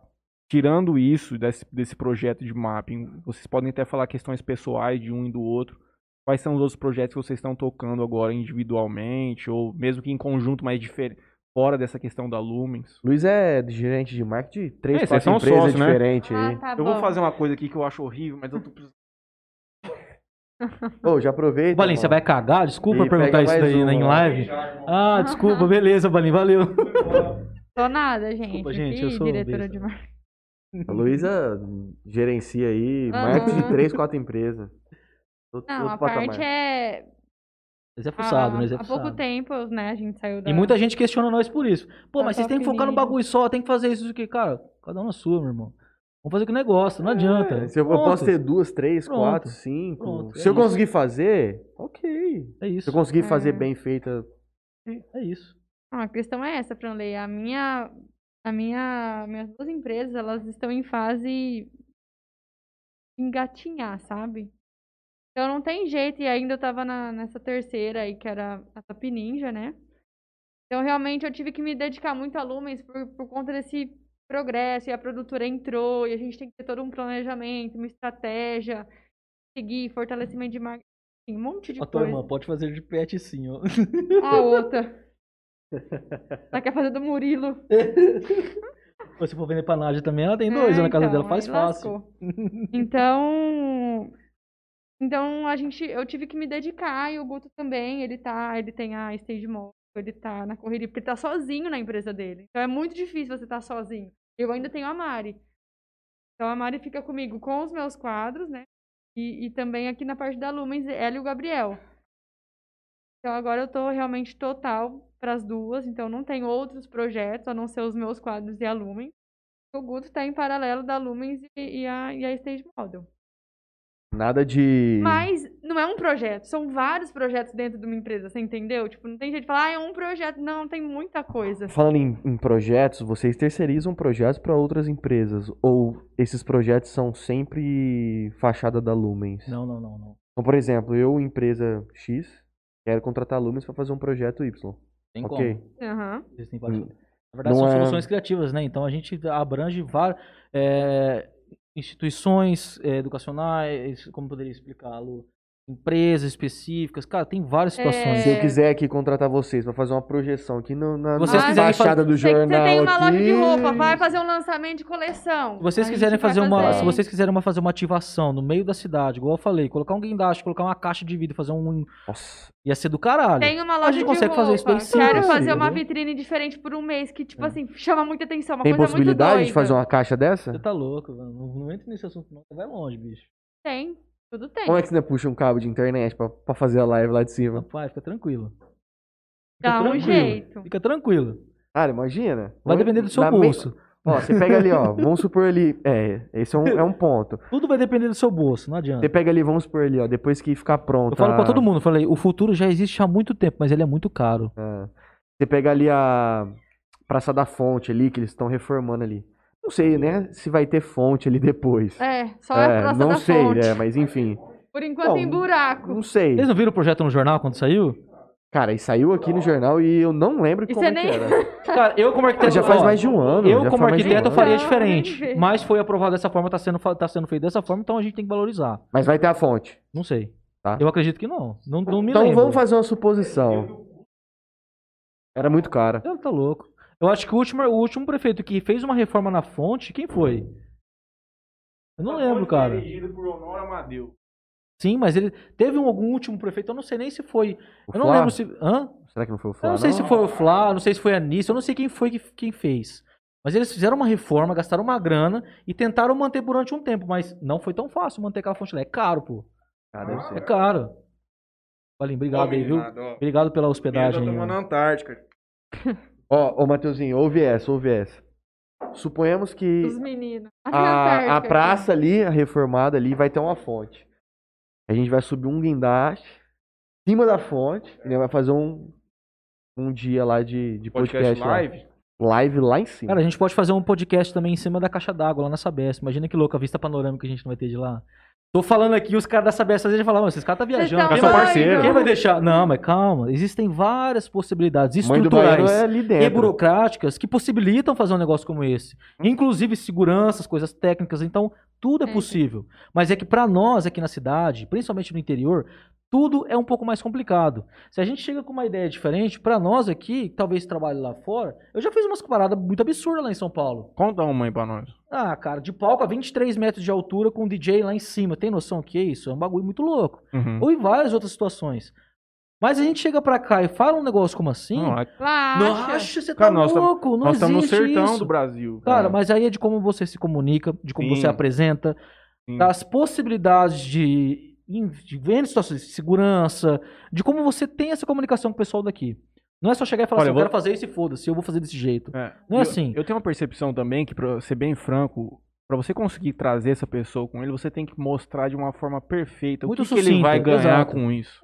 tirando isso desse, desse projeto de mapping, vocês podem até falar questões pessoais de um e do outro. Quais são os outros projetos que vocês estão tocando agora individualmente, ou mesmo que em conjunto, mas diferente, fora dessa questão da Lumens? Luiz é gerente de marketing de três, É, quatro empresas sócios, né? diferentes Ah, aí. tá eu bom. vou fazer uma coisa aqui que eu acho horrível, mas eu tô precisando. Ô, já aproveita. Balinho, você vai cagar? Desculpa E perguntar isso daí uma, em ó. live. Ah, desculpa, beleza, Balinho, valeu. Sou nada, gente. Desculpa, gente, eu sou diretora de marketing. A Luísa gerencia aí Aham. marketing de três, quatro empresas. Outro- Não, outro a parte patamar. é. Mas é fuçado, há, mas é há fuçado. pouco tempo, né, a gente saiu da. E muita gente questiona nós por isso. Pô, Da mas vocês têm que focar no bagulho só, tem que fazer isso, isso aqui. Cara, cada um na sua, meu irmão. Vamos fazer o que negócio, não adianta. É, se eu, Pronto. posso ter duas, três, Pronto. quatro, cinco. Pronto, se é eu isso. conseguir fazer, ok. É Se isso. eu conseguir fazer É. bem feita, É isso. Não, a questão é essa, Franley. A minha a minha, minhas duas empresas, elas estão em fase de engatinhar, sabe? Então não tem jeito, e ainda eu tava na, nessa terceira aí, que era a Top Ninja, né? Então realmente eu tive que me dedicar muito a Lumens por, por conta desse progresso, e a produtora entrou, e a gente tem que ter todo um planejamento, uma estratégia, seguir, fortalecimento de marketing, um monte de tua coisa. irmã, pode fazer de pet sim, ó. A outra. Ela quer fazer do Murilo. Se for vender pra Nádia também, ela tem dois É, na casa então, dela, faz fácil. lascou. Então, então a gente, eu tive que me dedicar e o Guto também, ele tá, ele tem a Stage Mall, ele tá na correria, porque ele tá sozinho na empresa dele. Então é muito difícil você estar sozinho. Eu ainda tenho a Mari. Então a Mari fica comigo com os meus quadros, né? E, e também aqui na parte da Lumens, ela e o Gabriel. Então agora eu tô realmente total para as duas, então não tem outros projetos a não ser os meus quadros e a Lumens. O Guto tá em paralelo da Lumens e, e a, e a Stage Model. Nada de. Mas não é um projeto, são vários projetos dentro de uma empresa, você entendeu? Tipo, não tem jeito de falar, ah, é um projeto. Não, tem muita coisa. Falando em, em projetos, vocês terceirizam projetos para outras empresas? Ou esses projetos são sempre fachada da Lumens? Não, não, não, não. Então, por exemplo, eu, empresa X, quero contratar a Lumens para fazer um projeto Y. Tem ok. como. Vários- Na verdade, Não são é- soluções criativas, né? Então a gente abrange várias instituições eh, educacionais, como poderia explicá-lo? Empresas específicas, cara, tem várias situações. Se eu É. quiser aqui contratar vocês para fazer uma projeção aqui no, na, Vocês fachada do Você, você jornal tem uma loja de aqui, roupa, vai fazer um lançamento de coleção. Se vocês A quiserem gente vai fazer uma, fazer. se vocês quiserem uma, fazer uma ativação no meio da cidade, igual eu falei, colocar um guindaste, colocar uma caixa de vidro, fazer um, Nossa, ia ser do caralho. Tem uma A loja gente de consegue roupa. fazer isso bem Quero simples, fazer uma vitrine diferente por um mês, que, tipo assim, chama muita atenção. Uma tem coisa muito possibilidade doida. de fazer uma caixa dessa? Você tá louco, mano. Não, não entra nesse assunto, não. Você vai longe, bicho. Tem, tudo tem. Como é que você ainda puxa um cabo de internet pra, pra fazer a live lá de cima? Rapaz, fica tranquilo. Fica Dá um tranquilo. jeito. Fica tranquilo. Cara, imagina. Vai Vamos- depender do seu na me- bolso. Ó, você pega ali, ó, vamos supor ali, é, esse é um, é um ponto. Tudo vai depender do seu bolso, não adianta. Você pega ali, vamos supor ali, ó, depois que ficar pronto. Eu falo pra a- todo mundo, eu falei, o futuro já existe há muito tempo, mas ele é muito caro. Ah, Você pega ali a Praça da Fonte ali, que eles estão reformando ali. Não sei, né, se vai ter fonte ali depois. É, só é, a Praça não da sei, Fonte. né, mas enfim. Por enquanto Bom, tem buraco. Não sei. Vocês não viram o projeto no jornal quando saiu? Cara, e saiu aqui no jornal e eu não lembro E como você é que nem- era. Cara, eu como arquiteto. Já faz ó, mais de um ano. Eu, como de um arquiteto, eu faria diferente. Mas foi aprovado dessa forma, tá sendo, tá sendo feito dessa forma, então a gente tem que valorizar. Mas vai ter a fonte. Não sei. Tá. Eu acredito que não. Não, não me então lembro. vamos fazer uma suposição. Era muito cara. Eu tá louco. Eu acho que o último, o último prefeito que fez uma reforma na fonte, quem foi? Eu não lembro, cara. Dirigido por Honório Amadeu. Sim, mas ele teve um, algum último prefeito, eu não sei nem se foi. O Eu não Flá? lembro se. Hã? Será que não foi o Eu Flá? não sei se foi o Flá, não sei se foi a Nice, eu não sei quem foi que quem fez. Mas eles fizeram uma reforma, gastaram uma grana e tentaram manter durante um tempo, mas não foi tão fácil manter aquela fonte lá. É caro, pô. Ah, deve É ser. caro. Valeu, obrigado aí, viu? Obrigado pela hospedagem. Eu tô aí, tomando. Antártica. Ó, ô Mateuzinho, ouve essa, ouve essa. Suponhamos que Os meninos. a, a praça ali, a reformada ali, vai ter uma fonte. A gente vai subir um guindaste em cima da fonte e vai fazer um, um dia lá de, de podcast, Podcast lá. live. Live lá em cima. Cara, a gente pode fazer um podcast também em cima da caixa d'água lá na Sabesp. Imagina que louco a vista panorâmica que a gente não vai ter de lá. Tô falando aqui, os caras da Sabesp às vezes falam, "Mano, esses caras tá viajando. tão Quem são vai, quem vai deixar? Não, mas calma. Existem várias possibilidades estruturais. é e burocráticas que possibilitam fazer um negócio como esse. Hum. Inclusive seguranças, coisas técnicas. Então, tudo é É. possível. Mas é que pra nós aqui na cidade, principalmente no interior, tudo é um pouco mais complicado. Se a gente chega com uma ideia diferente, pra nós aqui, que talvez trabalhe lá fora, eu já fiz umas paradas muito absurdas lá em São Paulo. Conta uma aí pra nós. Ah, cara, de palco a 23 metros de altura com um DJ lá em cima. Tem noção do que é isso? É um bagulho muito louco. Uhum. Ou em várias outras situações. Mas a gente chega pra cá e fala um negócio como assim. Não, é- acha, você tá Cara, nós tam- louco, não nós estamos no sertão isso. do Brasil. Cara, mas aí é de como você se comunica, de como Sim. você apresenta, Sim. das possibilidades de, de ver situações de segurança, de como você tem essa comunicação com o pessoal daqui. Não é só chegar e falar Olha, assim, eu vou- quero fazer isso e foda-se, eu vou fazer desse jeito. É. Não é Eu- assim. Eu tenho uma percepção também que, pra ser bem franco, pra você conseguir trazer essa pessoa com ele, você tem que mostrar de uma forma perfeita Muito o que, que ele sucinta, vai ganhar exato. com isso.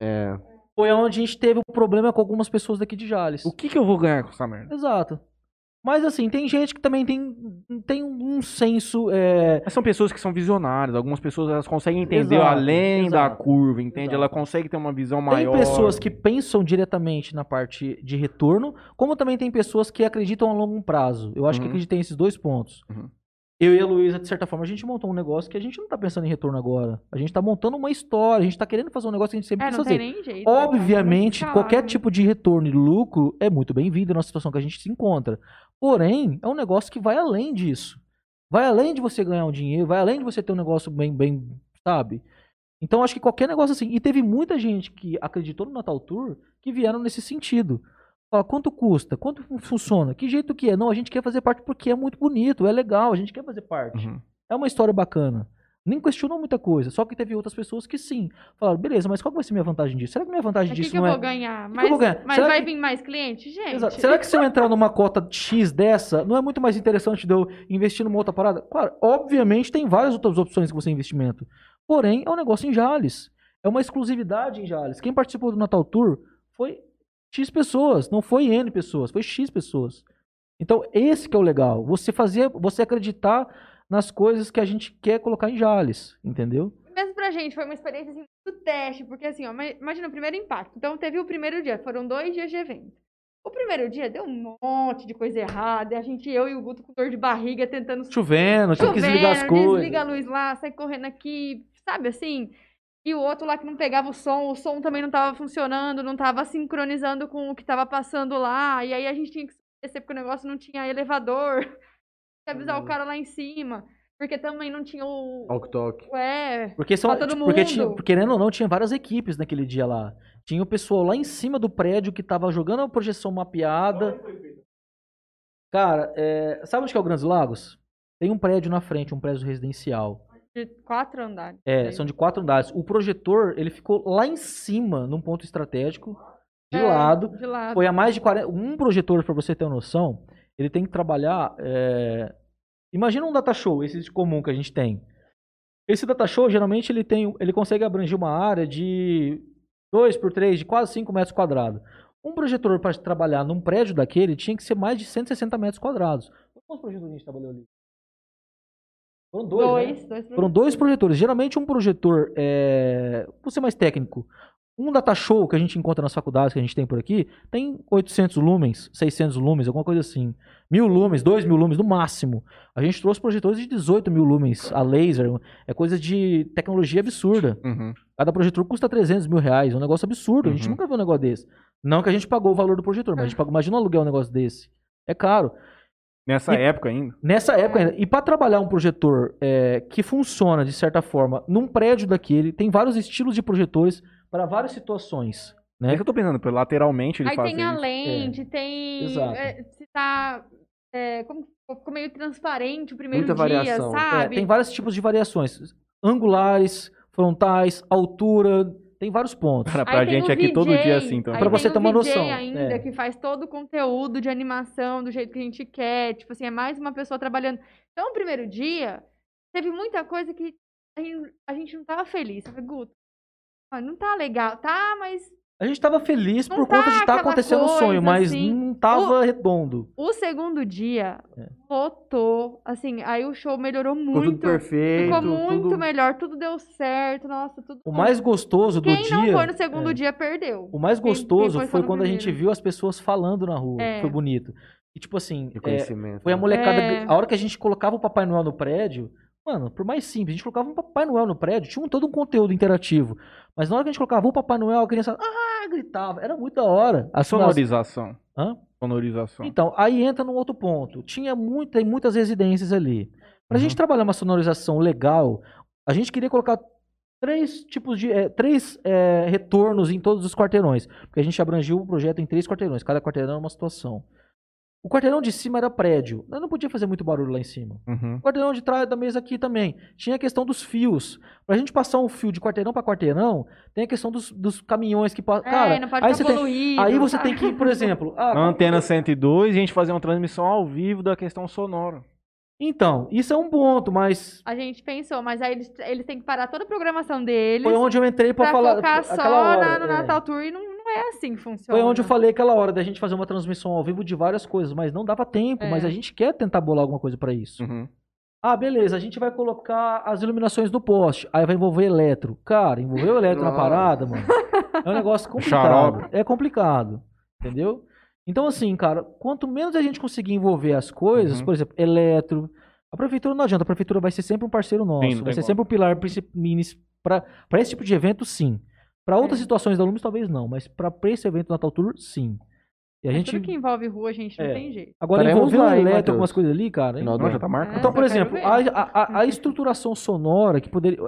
É. Foi onde a gente teve um problema com algumas pessoas daqui de Jales. O que, que eu vou ganhar com essa merda? Exato. Mas assim, tem gente que também tem, tem um senso. é, são pessoas que são visionárias. Algumas pessoas elas conseguem entender Exato, além da exato, curva, entende? exato. Ela consegue ter uma visão Tem maior. pessoas que pensam diretamente na parte de retorno, como também tem pessoas que acreditam a longo prazo. Eu acho que Uhum. acreditei nesses dois pontos. Uhum. Eu e a Luísa, de certa forma, a gente montou um negócio que a gente não tá pensando em retorno agora. A gente tá montando uma história, a gente tá querendo fazer um negócio que a gente sempre É, não fazer. tem nem jeito. né? Obviamente, qualquer né? tipo de retorno e lucro é muito bem-vindo na situação que a gente se encontra. Porém, é um negócio que vai além disso. Vai além de você ganhar um dinheiro, vai além de você ter um negócio bem, bem, sabe? Então, acho que qualquer negócio assim. E teve muita gente que acreditou no Natal Tour que vieram nesse sentido. Fala, quanto custa? Quanto fun- funciona? Que jeito que é? Não, a gente quer fazer parte porque é muito bonito, é legal, a gente quer fazer parte. Uhum. É uma história bacana. Nem questionou muita coisa. Só que teve outras pessoas que sim. Falaram, beleza, mas qual vai ser minha vantagem disso? Será que minha vantagem Mas o que, disso que não é. que eu vou ganhar? mas Será vai que- vir mais cliente? Gente. Exato. Será que se eu entrar numa cota X dessa, não é muito mais interessante de eu investir numa outra parada? Claro, obviamente tem várias outras opções que você investimento. Porém, é um negócio em Jales. É uma exclusividade em Jales. Quem participou do Natal Tour foi X pessoas, não foi N pessoas, foi X pessoas. Então, esse que é o legal. Você fazer, você acreditar nas coisas que a gente quer colocar em Jales, entendeu? Mesmo pra gente, foi uma experiência assim, muito teste, porque assim, ó, ma- imagina o primeiro impacto. Então teve o primeiro dia, foram dois dias de evento. O primeiro dia deu um monte de coisa errada, e a gente, eu e o Guto com dor de barriga, tentando Chovendo, tinha que desligar as coisas. desliga a luz lá, sai correndo aqui, sabe assim? E o outro lá que não pegava o som, o som também não tava funcionando, não tava sincronizando com o que tava passando lá. E aí a gente tinha que descer porque o negócio não tinha elevador. Avisar o cara lá em cima. Porque também não tinha o. Talk Talk. É. Porque, são, todo tipo, porque mundo. tinha, querendo ou não, tinha várias equipes naquele dia lá. Tinha o pessoal lá em cima do prédio que tava jogando a projeção mapeada. Cara, é, sabe onde que é o Grandes Lagos? Tem um prédio na frente, um prédio residencial. De quatro andares. É, são de quatro andares. O projetor, ele ficou lá em cima, num ponto estratégico, de É, lado. De lado. Foi a mais de 40. Um projetor, pra você ter uma noção, ele tem que trabalhar. é, Imagina um data show, esse comum que a gente tem. Esse data show, geralmente, ele tem. Ele consegue abranger uma área de 2 por 3, de quase 5 metros quadrados. Um projetor para trabalhar num prédio daquele tinha que ser mais de 160 metros quadrados. Quantos projetores a gente trabalhou ali? Foram dois. né? Dois, dois Foram dois projetores. Geralmente um projetor, é... vou ser mais técnico, um data show que a gente encontra nas faculdades que a gente tem por aqui, tem 800 lumens, 600 lumens, alguma coisa assim. Mil lumens, dois mil lumens no máximo. A gente trouxe projetores de 18 mil lumens a laser. É coisa de tecnologia absurda. Uhum. Cada projetor custa 300 mil reais. É um negócio absurdo. A gente Uhum. nunca viu um negócio desse. Não que a gente pagou o valor do projetor, mas a gente pagou. Imagina um aluguel um negócio desse. É caro. Nessa E- época ainda. Nessa época ainda. E para trabalhar um projetor é, que funciona de certa forma num prédio daquele, tem vários estilos de projetores para várias situações. É Né? que eu tô pensando, lateralmente ele Aí faz tem a isso. lente, tem. Exato. é, se tá. é, como ficou meio transparente o primeiro Muita dia, variação. É, É, sabe? tem vários tipos de variações. Angulares, frontais, altura, tem vários pontos. Cara, pra gente aqui todo VJ, dia assim também. aí Pra tem você ter uma noção, ainda, é. que faz todo o conteúdo de animação do jeito que a gente quer. Tipo assim, é mais uma pessoa trabalhando. Então, o primeiro dia, teve muita coisa que a gente, a gente não tava feliz. Eu falei, Guto, não tá legal. Tá, mas A gente tava feliz Não por tá conta de estar aquela acontecendo o sonho, mas assim. não tava redondo. o segundo dia É. lotou. Assim, aí o show melhorou Ficou tudo muito. perfeito. Ficou muito tudo... melhor, tudo deu certo, nossa, tudo. O mais gostoso do Quem dia. não foi no segundo é. dia perdeu. O mais Quem- gostoso quem foi foi quando a gente primeiro. viu as pessoas falando na rua. É. Foi bonito. E tipo assim, é, Reconhecimento. foi a né? molecada. É. A hora que a gente colocava o Papai Noel no prédio, mano, por mais simples, a gente colocava um Papai Noel no prédio, tinha um, todo um conteúdo interativo. Mas na hora que a gente colocava o Papai Noel, a criança, ah, gritava. Era muito da hora. A As- sonorização. Hã? Sonorização. Então, aí entra num outro ponto. Tinha muita, muitas residências ali. Pra Uhum. gente trabalhar uma sonorização legal, a gente queria colocar três tipos de. eh, três eh, retornos em todos os quarteirões. Porque a gente abrangiu o projeto em três quarteirões. Cada quarteirão é uma situação. O quarteirão de cima era prédio. Eu não podia fazer muito barulho lá em cima. Uhum. O quarteirão de trás da mesa aqui também. Tinha a questão dos fios. Pra gente passar um fio de quarteirão pra quarteirão, tem a questão dos, dos caminhões que passam. É, Cara, não pode aí ficar você tem, aí você sabe? tem que, por exemplo. ah, Na como- antena 102, a gente fazia uma transmissão ao vivo da questão sonora. Então, isso é um ponto, mas A gente pensou, mas aí eles, eles têm que parar toda a programação deles foi onde eu entrei pra, pra falar focar só hora, na- no é. Natal Tour e não é assim que funciona. Foi onde eu falei aquela hora da gente fazer uma transmissão ao vivo de várias coisas, mas não dava tempo, É. mas a gente quer tentar bolar alguma coisa pra isso. Uhum. Ah, beleza, a gente vai colocar as iluminações do poste, aí vai envolver eletro. Cara, envolver o eletro na parada, mano, é um negócio complicado. É complicado, entendeu? Então, assim, cara, quanto menos a gente conseguir envolver as coisas, Uhum. por exemplo, eletro, a prefeitura não adianta, a prefeitura vai ser sempre um parceiro nosso, Sim, vai ser como. sempre um pilar para esse tipo de evento, sim. Para outras É. situações da Lumes, talvez não, mas para esse evento Natal Tour, sim. E a Mas gente Tudo que envolve rua, a gente não É. tem jeito. agora Estaremos envolveu o lá, hein, eletro, Matheus? algumas coisas ali, cara. Final do já tá marcado. Então, É, por eu quero exemplo, a, a- a- a estruturação sonora que poderia.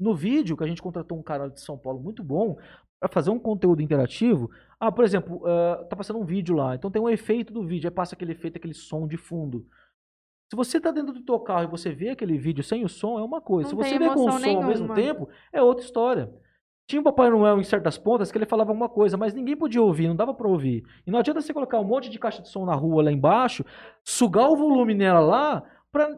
No vídeo, que a gente contratou um cara de São Paulo muito bom para fazer um conteúdo interativo. Ah, por exemplo, ah, tá passando um vídeo lá, então tem um efeito do vídeo, aí passa aquele efeito, aquele som de fundo. Se você tá dentro do teu carro e você vê aquele vídeo sem o som, é uma coisa. Não Se você vê com o som emoção ao mesmo nenhuma. tempo, é outra história. Tinha o Papai Noel em certas pontas que ele falava alguma coisa, mas ninguém podia ouvir, não dava pra ouvir. E não adianta você colocar um monte de caixa de som na rua lá embaixo, sugar o volume nela lá, pra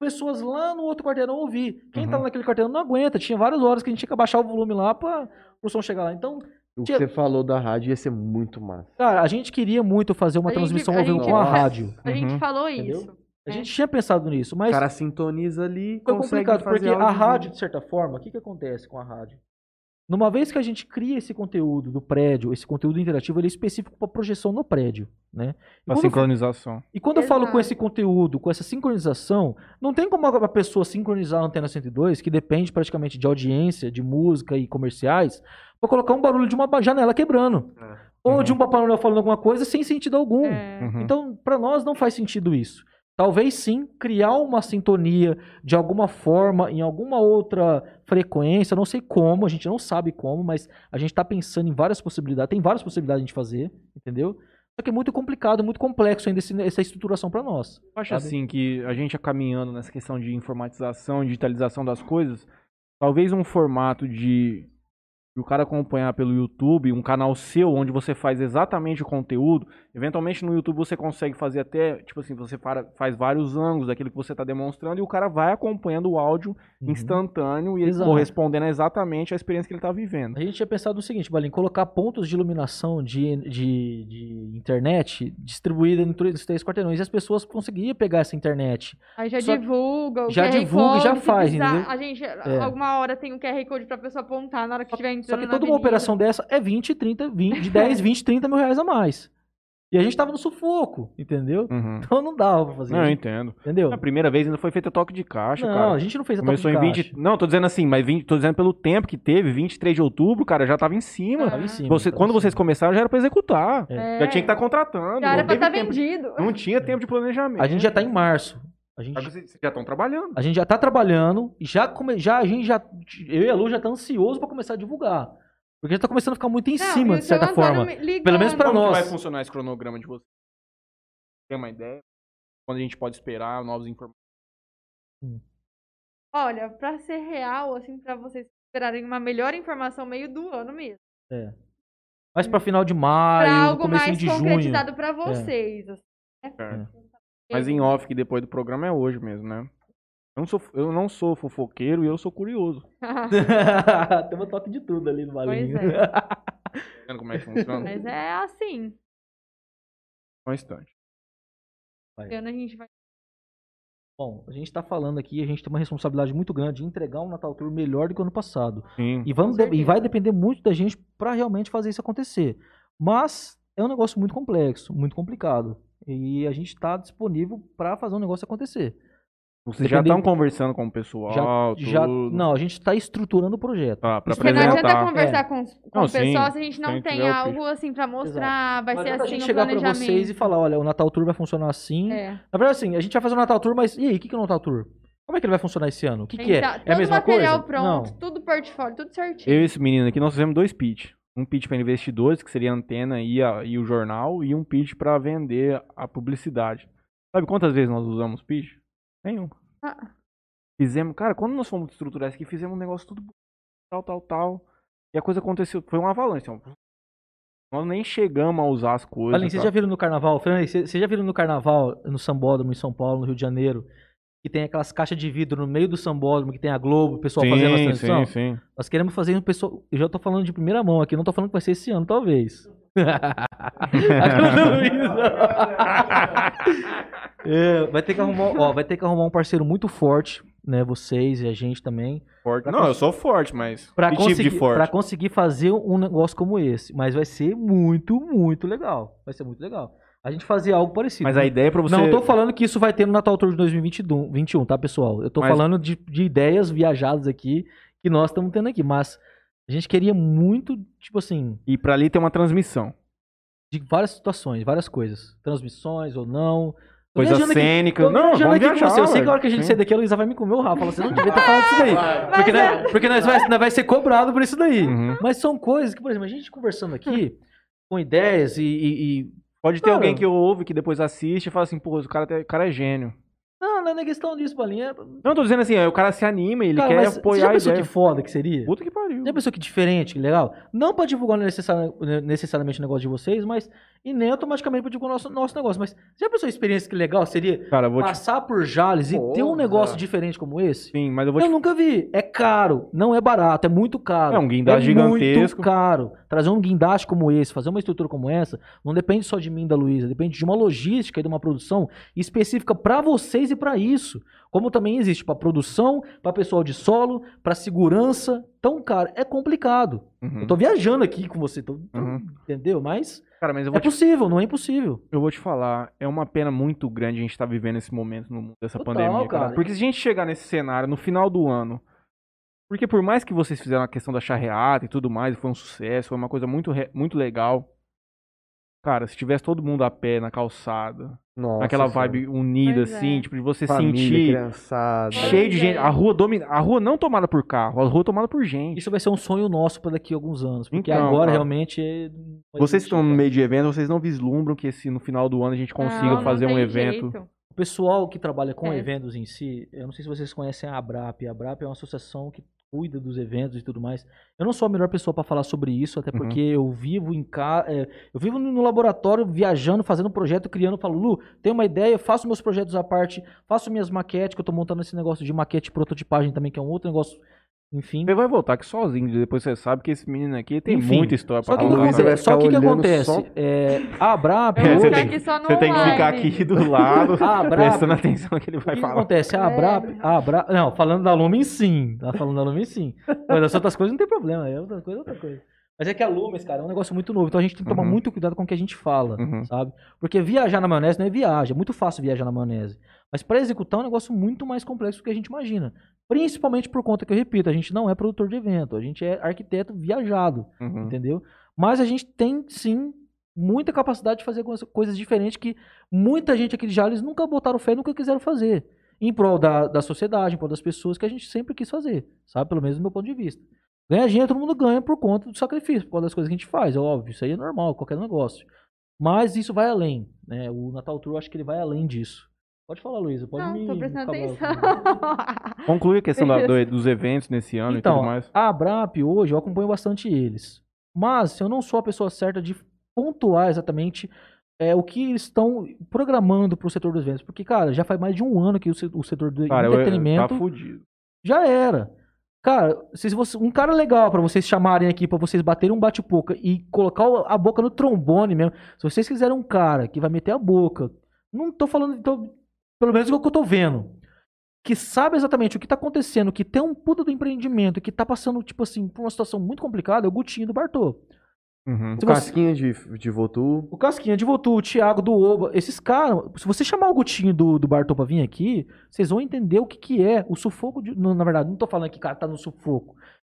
pessoas lá no outro quarteirão ouvir. Quem Uhum. tava naquele quarteirão não aguenta. Tinha várias horas que a gente tinha que abaixar o volume lá pra o som chegar lá. Então, O que Tinha- você falou da rádio ia ser muito massa. cara, a gente queria muito fazer uma A gente- transmissão a ao vivo gente- com a rádio. A gente Uhum. falou Entendeu? isso. A É. gente tinha pensado nisso, O mas cara sintoniza ali, foi consegue complicado, fazer porque a rádio, de certa forma, o que, que acontece com a rádio? Numa vez que a gente cria esse conteúdo do prédio, esse conteúdo interativo, ele é específico para projeção no prédio, né? Pra quando eu- sincronização. E quando eu falo com Exato. esse conteúdo, com essa sincronização, não tem como a pessoa sincronizar a antena 102, que depende praticamente de audiência, de música e comerciais, pra colocar um barulho de uma janela quebrando. É. Ou Uhum. de um Papai Noel falando alguma coisa sem sentido algum. É. Uhum. Então, pra nós não faz sentido isso. Talvez sim criar uma sintonia de alguma forma, em alguma outra frequência, não sei como, a gente não sabe como, mas a gente tá pensando em várias possibilidades, tem várias possibilidades de fazer, entendeu? Só que é muito complicado, muito complexo ainda esse- essa estruturação pra nós. Eu acho sabe? assim que a gente é caminhando nessa questão de informatização, digitalização das coisas, talvez um formato de, de o cara acompanhar pelo YouTube, um canal seu onde você faz exatamente o conteúdo, eventualmente no YouTube você consegue fazer até, tipo assim, você para- faz vários ângulos daquilo que você está demonstrando e o cara vai acompanhando o áudio Uhum. instantâneo e Exato. correspondendo exatamente à experiência que ele está vivendo. A gente tinha pensado no seguinte, Balim, colocar pontos de iluminação de, de, de internet distribuída em os três quarteirões e as pessoas conseguiriam pegar essa internet. Aí já Só- divulga o já QR divulga e já faz, precisar, entendeu? A gente, É. alguma hora tem um QR Code pra pessoa apontar na hora que entrando Só que toda uma operação dessa é 20, 30, 20, de 10, 20, 30 mil reais a mais. E a gente tava no sufoco, entendeu? Uhum. Então não dava pra fazer. Não, eu isso, entendo. entendeu? A primeira vez ainda foi feita toque de caixa, Não, cara. a gente não fez a Começou em toque de 20. caixa. Não, tô dizendo assim, mas 20, tô dizendo pelo tempo que teve, 23 de outubro, cara, já tava em cima. Tava em cima, Você, tava quando em vocês cima. começaram, já era pra executar. É. Já tinha que estar contratando. Já era não pra estar de- vendido. Não tinha tempo de planejamento. A gente já tá em março. A gente, Mas Vocês já estão trabalhando. a gente já tá trabalhando, e já, come, já a gente já. Eu e a Lu já tá ansioso pra começar a divulgar. Porque a gente tá começando a ficar muito em Não, cima, de certa forma. me. Pelo menos pra Como que nós. vai funcionar esse cronograma de vocês? Tem uma ideia? Quando a gente pode esperar novas informações? Olha, pra ser real, assim, pra vocês esperarem uma melhor informação meio do ano mesmo. É. Mas pra final de Pra maio, algo comecinho mais de junho. concretizado pra vocês. assim, né? Certo. Mas em off, que depois do programa é hoje mesmo, né? Eu não sou, eu não sou fofoqueiro e eu sou curioso. Tem um toque de tudo ali no balinho. Pois é. Vendo como é que funciona? Mas é assim. Só um instante. Vai. A gente vai. Bom, a gente tá falando aqui, a gente tem uma responsabilidade muito grande de entregar um Natal Tour melhor do que o ano passado. Sim. E, vamos e vai depender muito da gente pra realmente fazer isso acontecer. Mas é um negócio muito complexo, muito complicado. E a gente tá disponível pra fazer um negócio acontecer. Vocês já estão conversando com o pessoal, já, já, tudo. não, a gente tá estruturando o projeto. Tá, pra Porque não adianta conversar com, com Não, o pessoal sim, se a gente a não gente tem algo assim pra mostrar, vai Não ser a assim gente o chegar pra planejamento. vocês e falar, olha, o Natal Tour vai funcionar assim. É. Na verdade, assim, a gente vai fazer o Natal Tour, mas e aí, o que, que é o Natal Tour? Como é que ele vai funcionar esse ano? O que, que é? tá- É a todo mesma material coisa? pronto, Não. tudo portfólio, tudo certinho. Eu e esse menino aqui, nós fizemos dois pitch. Um pitch para investidores, que seria a antena e, a- e o jornal, e um pitch para vender a publicidade. Sabe quantas vezes nós usamos pitch? Nenhum. Ah. Fizemos, cara, quando nós fomos estruturar isso aqui, fizemos um negócio tudo tal, tal, tal. E a coisa aconteceu, foi uma avalanche. Nós nem chegamos a usar as coisas. Além, vocês já viram no carnaval? Fernando, vocês vocês já viram no carnaval, no Sambódromo, em São Paulo, no Rio de Janeiro, que tem aquelas caixas de vidro no meio do sambódromo, que tem a Globo, o pessoal fazendo a Sim, transmissão. sim, sim. Nós queremos fazer um pessoal. Eu já tô falando de primeira mão aqui, não tô falando que vai ser esse ano, talvez. É, vai ter que arrumar, ó, vai ter que arrumar um parceiro muito forte, né? Vocês e a gente também, Forte. Não, eu sou forte, mas. Conseguir, tipo de forte? pra conseguir fazer um negócio como esse. Mas vai ser muito, muito legal. Vai ser muito legal. A gente fazer algo parecido. Mas a ideia é pra você. Não tô falando que isso vai ter no Natal Tour de 2021, tá, pessoal? Eu tô Mas- falando de, de ideias viajadas aqui que nós estamos tendo aqui. Mas a gente queria muito, tipo assim, E pra ali tem uma transmissão. de várias situações, várias coisas. Transmissões ou não. Coisa aqui- cênica. tô Não, vamos aqui com viajar, você. Eu sei que a hora que a gente Sim. sair daqui, a Luísa vai me comer o rabo. Fala, você não devia ter falado isso daí. Porque, nós, porque nós, vai, nós vai ser cobrado por isso daí. Uhum. Mas são coisas que, por exemplo, a gente conversando aqui, com ideias e. e- e- Pode ter Cara. alguém que ouve, que depois assiste e fala assim, pô, o cara, o cara é gênio. Não, é questão disso, Balinha. Não, tô dizendo assim, ó, o cara se anima, ele Cara, quer mas você apoiar já a pensou ideia. que foda que seria? Puta que pariu. Já pensou que diferente, que legal? Não pra divulgar necessari- necessariamente o negócio de vocês, mas. E nem automaticamente pra divulgar o nosso, nosso negócio. Mas já pensou a experiência que legal seria Cara, eu vou te... passar por Jales e ter um Porra. negócio diferente como esse? Sim, mas eu vou Eu te... nunca vi. É caro, não é barato, é muito caro. É um guindaste é gigantesco. muito caro. Trazer um guindaste como esse, fazer uma estrutura como essa, não depende só de mim e da Luísa, depende de uma logística e de uma produção específica pra vocês e pra isso. Como também existe pra produção, pra pessoal de solo, pra segurança. Então, cara, é complicado. Uhum. Eu tô viajando aqui com você, tô- Uhum. entendeu? Mas Cara, mas é te... possível, não é impossível. eu vou te falar, é uma pena muito grande a gente estar vivendo esse momento no mundo dessa Total, pandemia, cara. cara. Porque se a gente chegar nesse cenário no final do ano, porque por mais que vocês fizeram a questão da charreata e tudo mais, foi um sucesso, foi uma coisa muito, muito legal. Cara, se tivesse todo mundo a pé na calçada, Nossa naquela Senhora. vibe unida, Pois é. assim, tipo, de você Família, sentir criançada. cheio de gente. é. A rua domina, a rua não tomada por carro, a rua tomada por gente. Isso vai ser um sonho nosso pra daqui a alguns anos. Porque Então, agora cara. realmente. é- Vocês que estão no meio de evento, vocês não vislumbram que esse, no final do ano a gente consiga Não, não fazer um tem evento. jeito. O pessoal que trabalha com É. eventos em si, eu não sei se vocês conhecem a ABRAP. A ABRAP é uma associação que cuida dos eventos e tudo mais. Eu não sou a melhor pessoa para falar sobre isso, até Uhum. porque eu vivo em casa, eu vivo no laboratório viajando, fazendo projeto, criando, falo, Lu, tenho uma ideia, faço meus projetos à parte, faço minhas maquetes, que eu tô montando esse negócio de maquete e prototipagem também, que é um outro negócio, enfim. Você vai voltar aqui sozinho, depois você sabe que esse menino aqui tem Enfim, muita história Só pra que o que, acontece? Só que, o que acontece? só- É, a ABRAP vou Você tem aqui só no Você tem que ficar aqui do lado, Ah, brabo. prestando atenção no que ele O vai que, que falar. acontece? A Abra... A Abra... Não, falando da Lumen, sim. Tá falando da Lumen, sim. Mas das outras coisas não tem problema. É outra coisa, é outra coisa. Mas é que a Lumens, cara, é um negócio muito novo. Então a gente tem que tomar Uhum. muito cuidado com o que a gente fala, Uhum. sabe? Porque viajar na maionese não é viagem. É muito fácil viajar na maionese. Mas para executar é um negócio muito mais complexo do que a gente imagina. Principalmente por conta que, eu repito, a gente não é produtor de evento. A gente é arquiteto viajado Uhum. entendeu? Mas a gente tem sim muita capacidade de fazer algumas coisas diferentes que muita gente aqui de Jales nunca botaram fé nunca quiseram fazer. Em prol da, da sociedade, em prol das pessoas que a gente sempre quis fazer, sabe? Pelo menos do meu ponto de vista. Ganhar dinheiro todo mundo ganha por conta do sacrifício, por conta das coisas que a gente faz, é óbvio, isso aí é normal, qualquer negócio. Mas isso vai além, né? O Natal Tour eu acho que ele vai além disso. Pode falar, Luísa, pode Não, me tô prestando atenção. Conclui a questão da- do- dos eventos nesse ano e Então, tudo mais. a Abrap hoje eu acompanho bastante eles. Mas eu não sou a pessoa certa de pontuar exatamente é, o que eles estão programando para o setor dos eventos. Porque, cara, já faz mais de um ano que o, se- o setor do Cara, eu, entretenimento tá fudido. já era. Cara, se você, um cara legal para vocês chamarem aqui, para vocês baterem um bate-boca e colocar a boca no trombone mesmo. Se vocês quiserem um cara que vai meter a boca, não tô falando, tô- pelo menos o que eu tô vendo, que sabe exatamente o que tá acontecendo, que tem um puta do empreendimento, que tá passando, tipo assim, por uma situação muito complicada, é o Gutinho do Bartô. Uhum. O você- casquinha de, de Votu. o Casquinha de Votu, o Thiago do Oba, esses caras, se você chamar o Gutinho do, do Bartô pra vir aqui, vocês vão entender o que, que é o sufoco. De, na verdade, não tô falando que o cara tá no sufoco.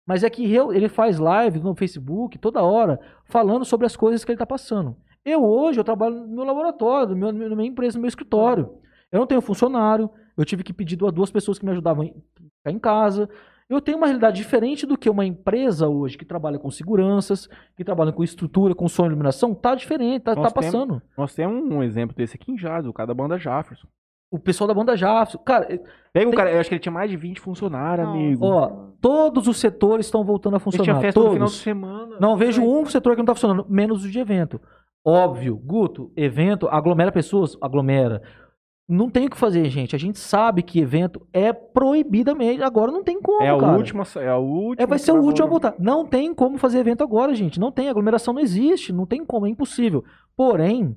Mas é que ele faz live no Facebook toda hora, falando sobre as coisas que ele tá passando. Eu hoje, eu trabalho no meu laboratório, no meu, na minha empresa, no meu escritório. Eu não tenho funcionário, eu tive que pedir duas duas pessoas que me ajudavam a ficar em casa. Eu tenho uma realidade diferente do que uma empresa hoje que trabalha com seguranças, que trabalha com estrutura, com som e iluminação, tá diferente, tá, Nós tá temos- passando. Nós temos um exemplo desse aqui em Jazz, o cara da banda Jafferson. O pessoal da banda Jafferson, cara, Pega o Tem- cara, eu acho que ele tinha mais de 20 funcionários, Nossa. amigo. ó, todos os setores estão voltando a ele tinha funcionar. festa no final de Todos. semana. Não vejo um setor que não tá funcionando, menos o de evento. Óbvio, Guto, evento aglomera pessoas, aglomera. Não tem o que fazer, gente. A gente sabe que evento é proibidamente. Agora não tem como, É a cara. última, é a última. É, vai ser o último a voltar. voltar. Não tem como fazer evento agora, gente. Não tem. Aglomeração não existe. Não tem como. É impossível. Porém,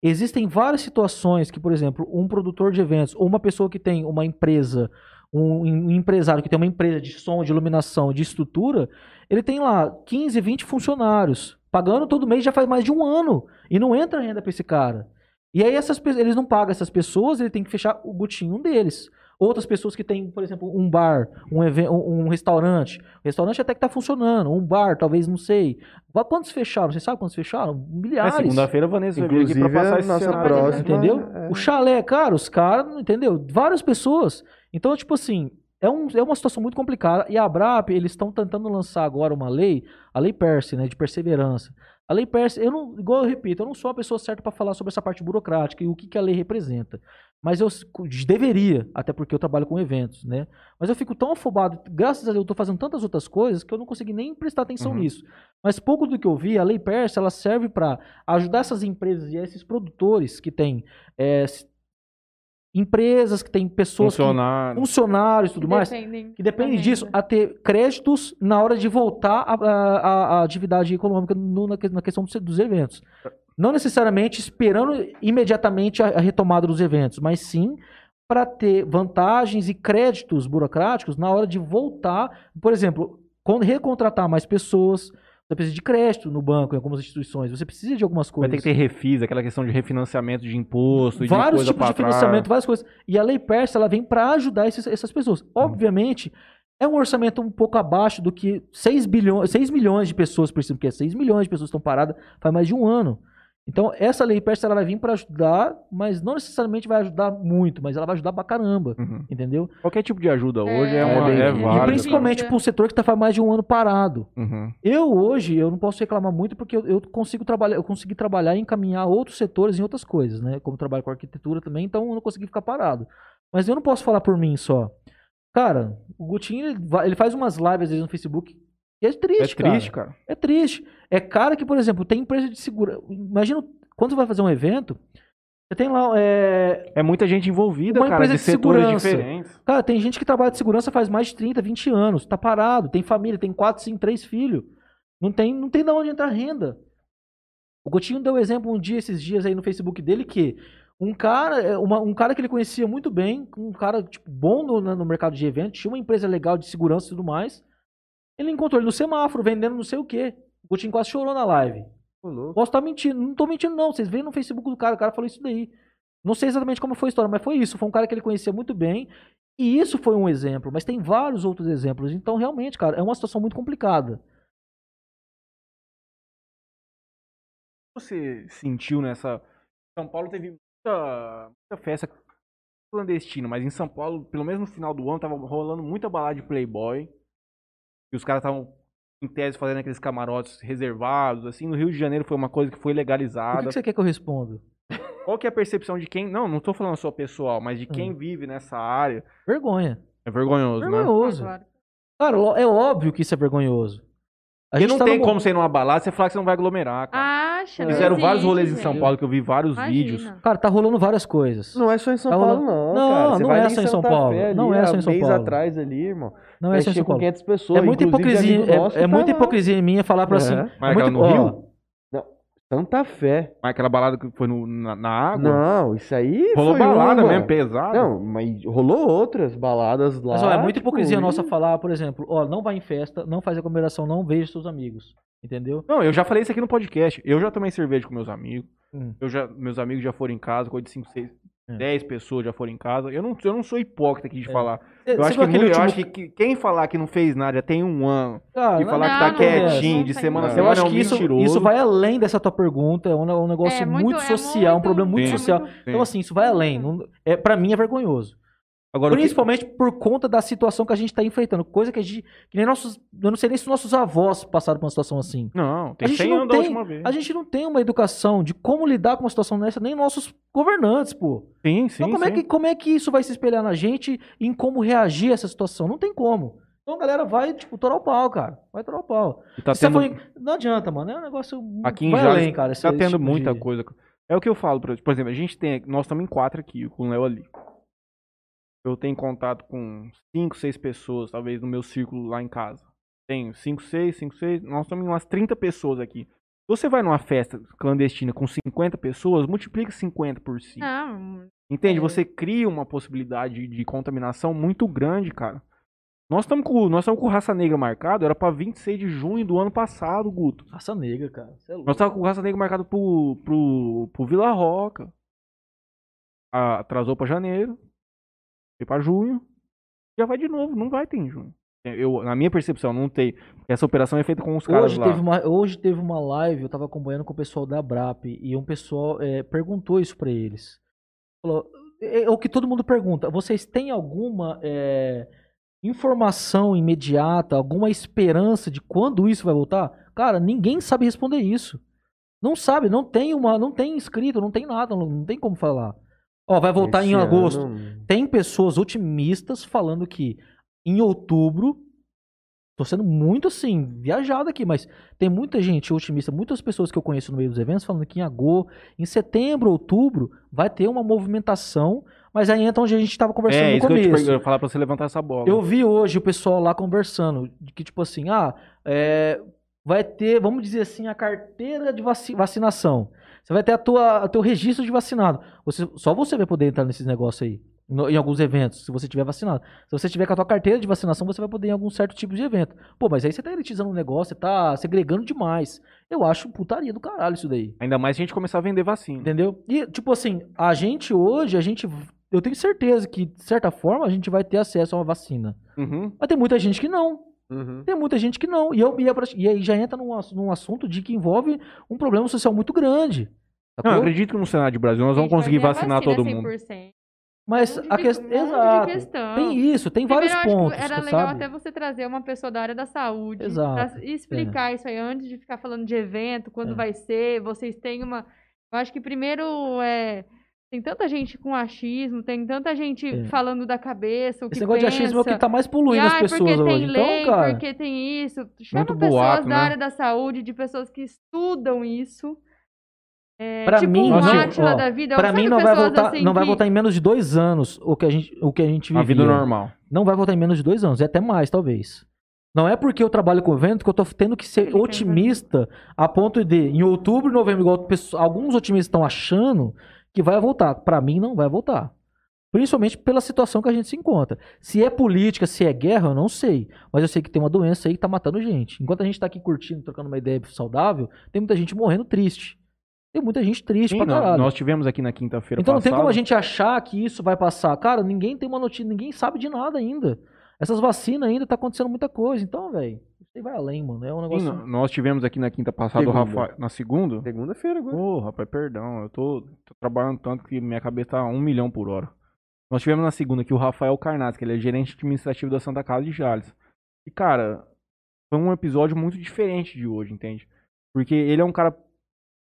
existem várias situações que, por exemplo, um produtor de eventos ou uma pessoa que tem uma empresa, um, um empresário que tem uma empresa de som, de iluminação, de estrutura, ele tem lá 15, 20 funcionários, pagando todo mês já faz mais de um ano. E não entra renda para esse cara. E aí essas, eles não pagam essas pessoas, ele tem que fechar o butinho deles. Outras pessoas que têm, por exemplo, um bar, um, um restaurante. O restaurante até que tá funcionando. Um bar, talvez, não sei. Quantos fecharam? Você sabe quantos fecharam? É, Milhares. segunda-feira a Vanessa vai vir aqui Inclusive, pra passar nossa cenário. próxima- Entendeu? é. O chalé, cara, os caras, entendeu? Várias pessoas. Então, tipo assim, é, um, é uma situação muito complicada. E a Abrap, eles estão tentando lançar agora uma lei, a lei Perse, né, de perseverança. A lei Perse, eu não, igual eu repito, eu não sou a pessoa certa para falar sobre essa parte burocrática e o que, que a lei representa. Mas eu deveria, até porque eu trabalho com eventos, né? Mas eu fico tão afobado, graças a Deus eu tô fazendo tantas outras coisas que eu não consegui nem prestar atenção Uhum. nisso. Mas pouco do que eu vi, a lei Perse, ela serve para ajudar essas empresas e esses produtores que têm é, empresas, que têm pessoas, que, Funcionário. funcionários e tudo mais, Dependem que depende da disso, a ter créditos na hora de voltar à- à à- à atividade econômica no- na, que- na questão dos, dos eventos. Não necessariamente esperando imediatamente a, a retomada dos eventos, mas sim para ter vantagens e créditos burocráticos na hora de voltar, por exemplo, quando recontratar mais pessoas, você precisa de crédito no banco, em algumas instituições, você precisa de algumas Vai coisas. ter que ter refis, aquela questão de refinanciamento de imposto, de vários coisa tipos de financiamento, várias coisas. E a lei persa ela vem para ajudar esses- essas pessoas. Uhum. Obviamente, é um orçamento um pouco abaixo do que 6, bilhões, 6 milhões de pessoas precisam, porque 6 milhões de pessoas estão paradas faz mais de um ano. Então, essa lei persa ela vai vir para ajudar, mas não necessariamente vai ajudar muito, mas ela vai ajudar pra caramba, Uhum. entendeu? Qualquer tipo de ajuda hoje é, É, uma, bem- é e E válida. principalmente Válida. para um setor que está faz mais de um ano parado. Uhum. Eu hoje, eu não posso reclamar muito porque eu, eu consigo trabalhar, eu consegui trabalhar e encaminhar outros setores em outras coisas, né? Como trabalho com arquitetura também, então eu não consegui ficar parado. Mas eu não posso falar por mim só. Cara, o Gutinho, ele, vai- ele faz umas lives às vezes no Facebook é É triste, triste, cara. cara. É triste. É cara que, por exemplo, tem empresa de segurança. Imagina quando você vai fazer um evento, você tem lá. É... É muita gente envolvida, Uma cara, empresa de de setores segurança. diferentes. Cara, tem gente que trabalha de segurança faz mais de 30, 20 anos, tá parado, tem família, tem 4, 5, 3 filhos. Não tem, não tem de onde entrar renda. O Gotinho deu exemplo um dia, esses dias aí no Facebook dele, que um cara, é, uma- um cara que ele conhecia muito bem, um cara tipo, bom no, no mercado de eventos, tinha uma empresa legal de segurança e tudo mais. Ele encontrou ele no semáforo, vendendo não sei o quê. O Gotinho quase chorou na live. Posso estar mentindo. Não tô mentindo, não. Vocês veem no Facebook do cara, o cara falou isso daí. Não sei exatamente como foi a história, mas foi isso. Foi um cara que ele conhecia muito bem. E isso foi um exemplo, mas tem vários outros exemplos. Então, realmente, cara, é uma situação muito complicada. você sentiu nessa. São Paulo teve muita, muita festa clandestina, mas em São Paulo, pelo menos no final do ano, tava rolando muita balada de Playboy. E os caras estavam, em tese, fazendo aqueles camarotes reservados. Assim, no Rio de Janeiro foi uma coisa que foi O que, legalizada. que você quer que eu responda? Qual que é a percepção de quem. Não, não tô falando só pessoal, mas de quem Hum. vive nessa área. Vergonha. É vergonhoso, né? Vergonhoso. Agora. Cara, lo- é óbvio que isso é vergonhoso. A Porque não tá tem no- como você ir numa balada você falar que você não vai aglomerar, cara. Acha, não Fizeram vários existe, rolês em. São Paulo que eu vi vários Imagina. vídeos. Cara, tá rolando várias coisas. Não é só em São Tá Paulo, rolando- não. Não, cara. Você não vai é ali só em em São Santa Paulo. Fé ali, Não é há só em São mês Paulo. atrás ali, irmão. Não é só em Mexia São com Paulo. 500 pessoas. É muita inclusive hipocrisia, amigo nosso é, é que muita tá lá. hipocrisia minha falar pra assim. É. É Mas muito, no ó, Rio? Santa Fé. Mas aquela balada que foi no- na, na água. Não, isso aí Rolou foi balada uma. mesmo, pesada. Não, mas rolou outras baladas lá. Mas ó, é muita tipo, hipocrisia e- nossa falar, por exemplo, ó, não vai em festa, não faz aglomeração, não veja seus amigos. Entendeu? Não, eu já falei isso aqui no podcast. Eu já tomei cerveja com meus amigos. Hum. Eu já, meus amigos já foram em casa, coisa de 5, 6, É. 10 pessoas já foram em casa. Eu não, eu não sou hipócrita aqui de É. falar. Eu, acho que, muito- eu último- acho que, que quem falar que não fez nada já tem um ano Cara, e não- falar que não, tá não quietinho é. de Não semana a tem Eu semana acho é um que isso, mentiroso. isso vai além dessa tua pergunta, é um, é um negócio É muito, muito- é social, um muito- problema muito Sim. social. muito- Então, assim, isso vai além. Não- é, pra mim é vergonhoso. Agora, o que- Principalmente por conta da situação que a gente tá enfrentando. Coisa que a gente. Que nem nossos. Eu não sei nem se nossos avós passaram por uma situação assim. Não, tem A gente 100 não anos da tem- última vez. A gente não tem uma educação de como lidar com uma situação dessa, nem nossos governantes, pô. Sim, sim, então, como, É sim. que, como é que isso vai se espelhar na gente e em como reagir a essa situação? Não tem como. Então a galera vai, tipo, torar o pau, cara. Vai torar o pau. E tá tendo, em- Não adianta, mano. É um negócio. aqui em vai Jales além, cara. tá tendo tipo muita de- coisa. É o que eu falo, pra- por exemplo, a gente tem, nós estamos em quatro aqui, com o Léo ali. Eu tenho contato com cinco, seis pessoas, talvez no meu círculo lá em casa. Tenho cinco, seis, cinco, seis, nós estamos em umas 30 pessoas aqui. Se você vai numa festa clandestina com 50 pessoas, multiplica 50 por 5. Não, Entende? É. Você cria uma possibilidade de, contaminação muito grande, cara. Nós estamos com, nós estamos com raça negra marcado, era pra 26 de junho do ano passado, Guto. Raça negra, cara. É louco. Nós estávamos com raça negra marcado pro, pro, pro Vila Roca. Ah, atrasou pra janeiro. Foi pra junho. Já vai de novo, não vai ter em junho. Eu, na minha percepção, não tem. Essa operação é feita com os caras Hoje lá. teve, uma, hoje teve uma live, eu tava acompanhando com o pessoal da Brap e um pessoal é, perguntou isso pra eles. Falou, é, é o que todo mundo pergunta, vocês têm alguma é, informação imediata, alguma esperança de quando isso vai voltar? Cara, ninguém sabe responder isso. Não sabe, não tem uma, não tem escrito, não tem nada, não, não tem como falar. Ó, vai voltar Esse em agosto. ano- Tem pessoas otimistas falando que em outubro. Tô sendo muito assim, viajado aqui, mas tem muita gente otimista, muitas pessoas que eu conheço no meio dos eventos falando que em agosto, em setembro, outubro, vai ter uma movimentação, mas aí entra onde a gente estava conversando É, no isso que eu te começo. eu ia falar pra você levantar essa bola. Eu vi hoje o pessoal lá conversando, de que tipo assim, ah, é, vai ter, vamos dizer assim, a carteira de vaci- vacinação. Você vai ter a tua, o teu registro de vacinado. Você, só você vai poder entrar nesses negócios aí, no- em alguns eventos, se você tiver vacinado. Se você tiver com a tua carteira de vacinação, você vai poder ir em algum certo tipo de evento. Pô, mas aí você tá elitizando um negócio, você tá segregando demais. Eu acho putaria do caralho isso daí. Ainda mais se a gente começar a vender vacina. Entendeu? E, tipo assim, a gente hoje, a gente. Eu tenho certeza que, de certa forma, a gente vai ter acesso a uma vacina. Uhum. Mas tem muita gente que não. Uhum. Tem muita gente que não. E, eu, e, é pra- e aí já entra num, num assunto de que envolve um problema social muito grande. Não, eu acredito que no cenário de Brasil nós vamos conseguir a vacinar vacina todo mundo. 100%. Mas Um a um Exato. questão. Tem isso, tem vários Primeiro, eu pontos. acho que era sabe? legal até você trazer uma pessoa da área da saúde Exato, pra explicar isso aí antes de ficar falando de evento, quando É. vai ser. Vocês têm uma. Eu acho que primeiro é. Tem tanta gente com achismo, tem tanta gente É. falando da cabeça, o que Esse negócio de achismo é o que pensa. tá mais E, poluindo as ai, pessoas porque tem hoje. lei, então, cara. porque tem isso. Chama Muito pessoas boato, da né? área da saúde, de pessoas que estudam isso. É, Pra tipo mim, um ó, Átila da vida. Mim não vai voltar, assim não vai que- voltar em menos de dois anos o que a gente, o que a gente A vivia. vida normal. Não vai voltar em menos de dois anos, é até mais, talvez. Não é porque eu trabalho com evento que eu tô tendo que ser otimista a ponto de, em outubro, novembro, igual alguns otimistas estão achando que vai voltar. Pra mim, não vai voltar. Principalmente pela situação que a gente se encontra. Se é política, se é guerra, eu não sei. Mas eu sei que tem uma doença aí que tá matando gente. Enquanto a gente tá aqui curtindo, trocando uma ideia saudável, tem muita gente morrendo triste. Tem muita gente triste Sim, pra caralho. nós tivemos aqui na quinta-feira Então não tem como a passada- gente achar que isso vai passar. Cara, ninguém tem uma notícia, ninguém sabe de nada ainda. Essas vacinas ainda tá acontecendo muita coisa. Então, velho, aí vai além, mano. É um Sim, negócio. nó- nós tivemos aqui na quinta passada o Segunda. Rafael. Na segunda? Segunda-feira agora. Ô, rapaz, perdão. Eu tô, tô trabalhando tanto que minha cabeça tá um milhão por hora. Nós tivemos na segunda aqui o Rafael Carnaz, que ele é gerente administrativo da Santa Casa de Jales. E, cara, foi um episódio muito diferente de hoje, entende? Porque ele é um cara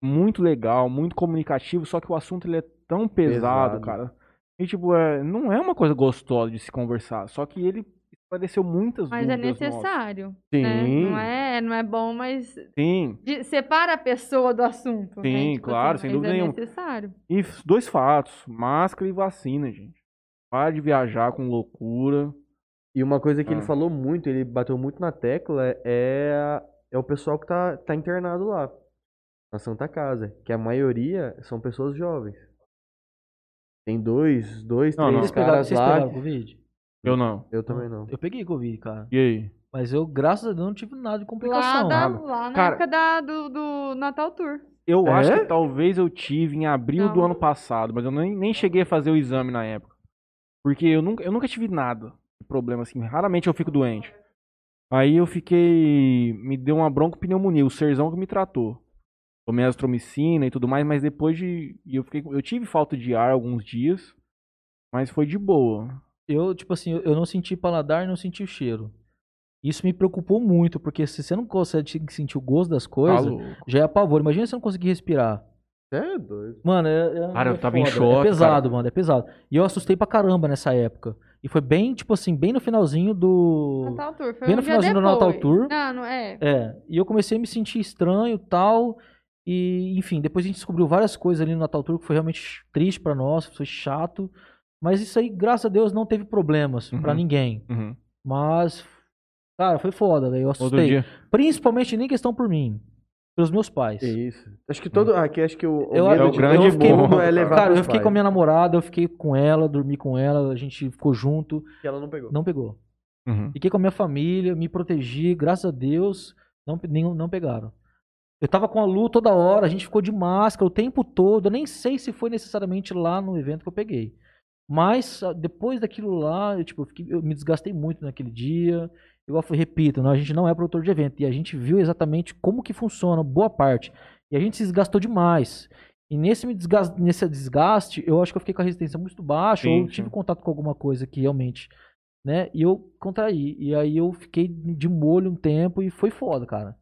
muito legal, muito comunicativo, só que o assunto ele é tão pesado, Pesado. cara. E, tipo, é, não é uma coisa gostosa de se conversar. Só que ele esclareceu muitas Mas é dúvidas nossas. necessário. Sim. né? Não, é, não é bom, mas Sim. de- separa a pessoa do assunto. né? Sim, Tipo claro, assim, sem mas dúvida é nenhuma. necessário. E dois fatos: máscara e vacina, gente. Para de viajar com loucura. E uma coisa que ele Ah. falou muito, ele bateu muito na tecla, é, é o pessoal que tá, tá internado lá, na Santa Casa. Que a maioria são pessoas jovens. Tem dois, dois, Não, três não. Vocês caras vocês lá. pegaram Covid? Eu não. Eu também não. Eu peguei Covid, cara. E aí? Mas eu, graças a Deus, não tive nada de Lá, complicação. da, nada. lá na Cara- época da, do, do Natal Tour. Eu É? acho que talvez eu tive em abril do Não. ano passado, mas eu nem, nem cheguei a fazer o exame na época. Porque eu nunca, eu nunca tive nada de problema assim. Raramente eu fico doente. Aí eu fiquei. Me deu uma broncopneumonia, o serzão que me tratou. Tomei astromicina e tudo mais, mas depois de. e Eu, fiquei, eu tive falta de ar alguns dias, mas foi de boa. Eu, tipo assim, eu- eu não senti paladar e não senti o cheiro. Isso me preocupou muito, porque se você não consegue sentir o gosto das Tá coisas, já é pavor. Imagina se você não conseguir respirar. É doido. Mano, é, é- Cara, eu é tava em foda. choque, É pesado, cara. mano, é pesado. E eu assustei pra caramba nessa época. E foi bem, tipo assim, bem no finalzinho do. Natal Tour. Foi Bem um no dia finalzinho do Natal. Tour. Não, não é. É, e eu comecei a me sentir estranho e tal. E, enfim, depois a gente descobriu várias coisas ali no Natal Tour que foi realmente triste pra nós, foi chato. Mas isso aí, graças a Deus, não teve problemas pra Uhum. ninguém. Uhum. Mas, cara, foi foda, velho. Eu assustei. Principalmente nem questão por mim, pelos meus pais. É isso. Acho que todo. Aqui acho que o, o Eu- medo é o de grande é levar Cara, eu fiquei pais. com a minha namorada, eu fiquei com ela, dormi com ela, a gente ficou junto, Que ela não pegou. não pegou. Uhum. Fiquei com a minha família, me protegi, graças a Deus, não, nem, não pegaram. Eu tava com a Lu toda hora, a gente ficou de máscara o tempo todo. Eu nem sei se foi necessariamente lá no evento que eu peguei. Mas ah, depois daquilo lá, eu, tipo, eu, fiquei- eu me desgastei muito naquele dia. Igual eu repito, não, a gente não é produtor de evento. E a gente viu exatamente como que funciona, boa parte. E a gente se desgastou demais. E nesse, me desgas- nesse desgaste, eu acho que eu fiquei com a resistência muito baixa, Sim, ou sim. tive contato com alguma coisa que realmente né? E eu contraí. E aí eu fiquei de molho um tempo e foi foda, cara.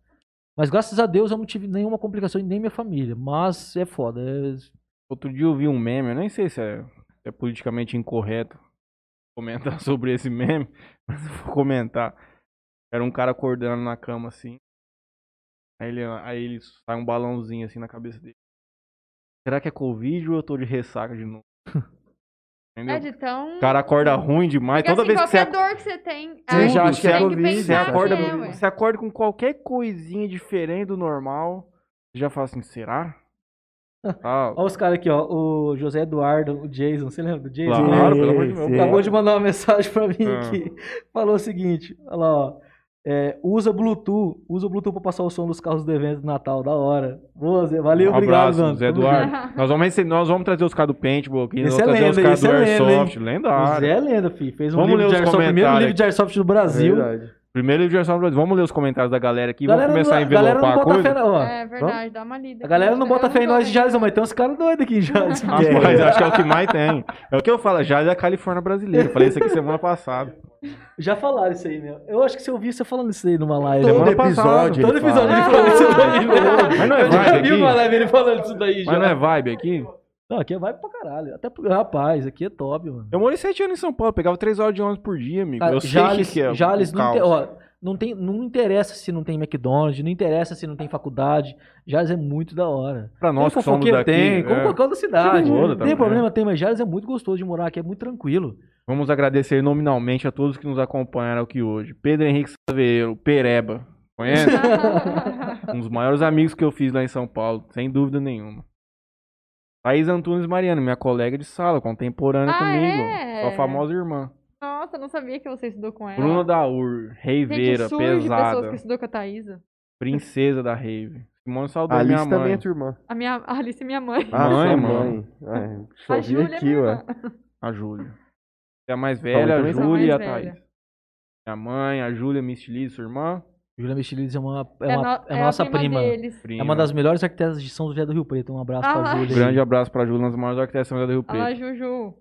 Mas graças a Deus eu não tive nenhuma complicação e nem minha família. Mas é foda. é- Outro dia eu vi um meme, eu nem sei se é, é politicamente incorreto comentar sobre esse meme, mas eu vou comentar. Era um cara acordando na cama assim. Aí ele, aí ele sai um balãozinho assim na cabeça dele. Será que é Covid ou eu tô de ressaca de novo? Entendeu? É de tão. O cara acorda ruim demais. Porque, Toda assim, vez que você, qualquer dor que você tem, Você aí já acha que é Covid, você acorda, é, você acorda com qualquer coisinha diferente do normal, você já fala assim, será? Olha os caras aqui, ó. O José Eduardo, o Jason. Você lembra do Jason? Claro, pelo amor de Deus. Acabou de mandar uma mensagem pra mim Ah. aqui. Falou o seguinte: olha lá, ó. É, usa Bluetooth, usa o Bluetooth pra passar o som dos carros do evento do Natal, da hora. Boa, Zé, valeu, Um obrigado, abraço, mano. Zé Eduardo. nós, vamos, nós vamos trazer os caras do Paintball aqui, nós Esse vamos é trazer os lenda, caras do esse é lenda? Airsoft, lendário. Zé é lenda, filho. Fez um Vamos livro ler de os Airsoft, o primeiro comentários livro de Airsoft do Brasil. Verdade. Primeiro livro de Airsoft, Brasil. vamos ler os comentários da galera aqui, Galera vamos começar a não, não envelopar a bota coisa. fé, não. É verdade, dá uma lida. A galera aqui. não bota Eu fé em nós de. Jales, mas tem uns caras doidos aqui em Jales. Rapaz, acho que é o que mais tem. É o que eu falo, já é a Califórnia brasileira. Eu falei isso aqui semana passada. Já falaram isso aí, meu. Eu acho que você ouviu você falando isso aí numa live. Todo Semana episódio. Todo ele episódio fala. ele fala isso daí. Mas não é Eu já vibe vi aqui? uma live ele falando isso daí já. Mas não é vibe aqui? Não, aqui é vibe pra caralho. Até pro... Rapaz, aqui é top, mano. Eu morei sete anos em São Paulo, pegava três horas de ônibus por dia, amigo. Cara, eu sei Jales, o que que é. Jales o não, tem, ó, não, tem, não interessa se não tem McDonald's, não interessa se não tem faculdade. Jales é muito da hora. Pra nós tem que somos daqui. tem, como é. qualquer outra cidade. Tem também, problema, tem, mas Jales é muito gostoso de morar aqui, é muito tranquilo. Vamos agradecer nominalmente a todos que nos acompanharam aqui hoje. Pedro Henrique Saveiro, Pereba. Conhece? um dos maiores amigos que eu fiz lá em São Paulo, sem dúvida nenhuma. Thaís Antunes Mariano, minha colega de sala, contemporânea Ah, comigo. é? Sua famosa irmã. Nossa, eu não sabia que você estudou com ela. Bruna Daur, Gente, reiveira, pessoas pesada. que estudou com a Thaísa. Princesa da rave. Simone A saudou minha Alice mãe. também é tua irmã. A minha a Alice é minha mãe. Ah, Mãe, sua mano. mãe. É, só a vi Júlia é aqui, minha ué. irmã. A Júlia. Você é a mais velha, a sou Júlia e a. Thaís. Minha mãe, a Júlia Mistiliz, sua irmã. Julia Mechilides é uma, é É, uma, no- é é a nossa prima prima. É uma das melhores arquitetas de São José do Rio Preto. Um abraço Ah, pra Júlia. aí. Grande abraço pra Júlia, uma das maiores arquitetas da Rio Olha lá, Preto. Juju.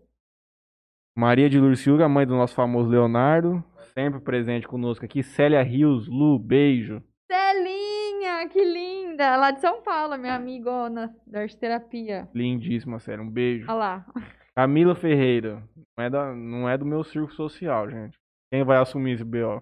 Maria de Lurciuga, mãe do nosso famoso Leonardo. Sempre presente conosco aqui. Célia Rios, Lu, beijo. Celinha, que linda. Lá de São Paulo, minha amigona da arte terapia. Lindíssima, sério. Um beijo. Olha lá. Camila Ferreira. Não é, da, não é do meu círculo social, gente. Quem vai assumir esse B.O.?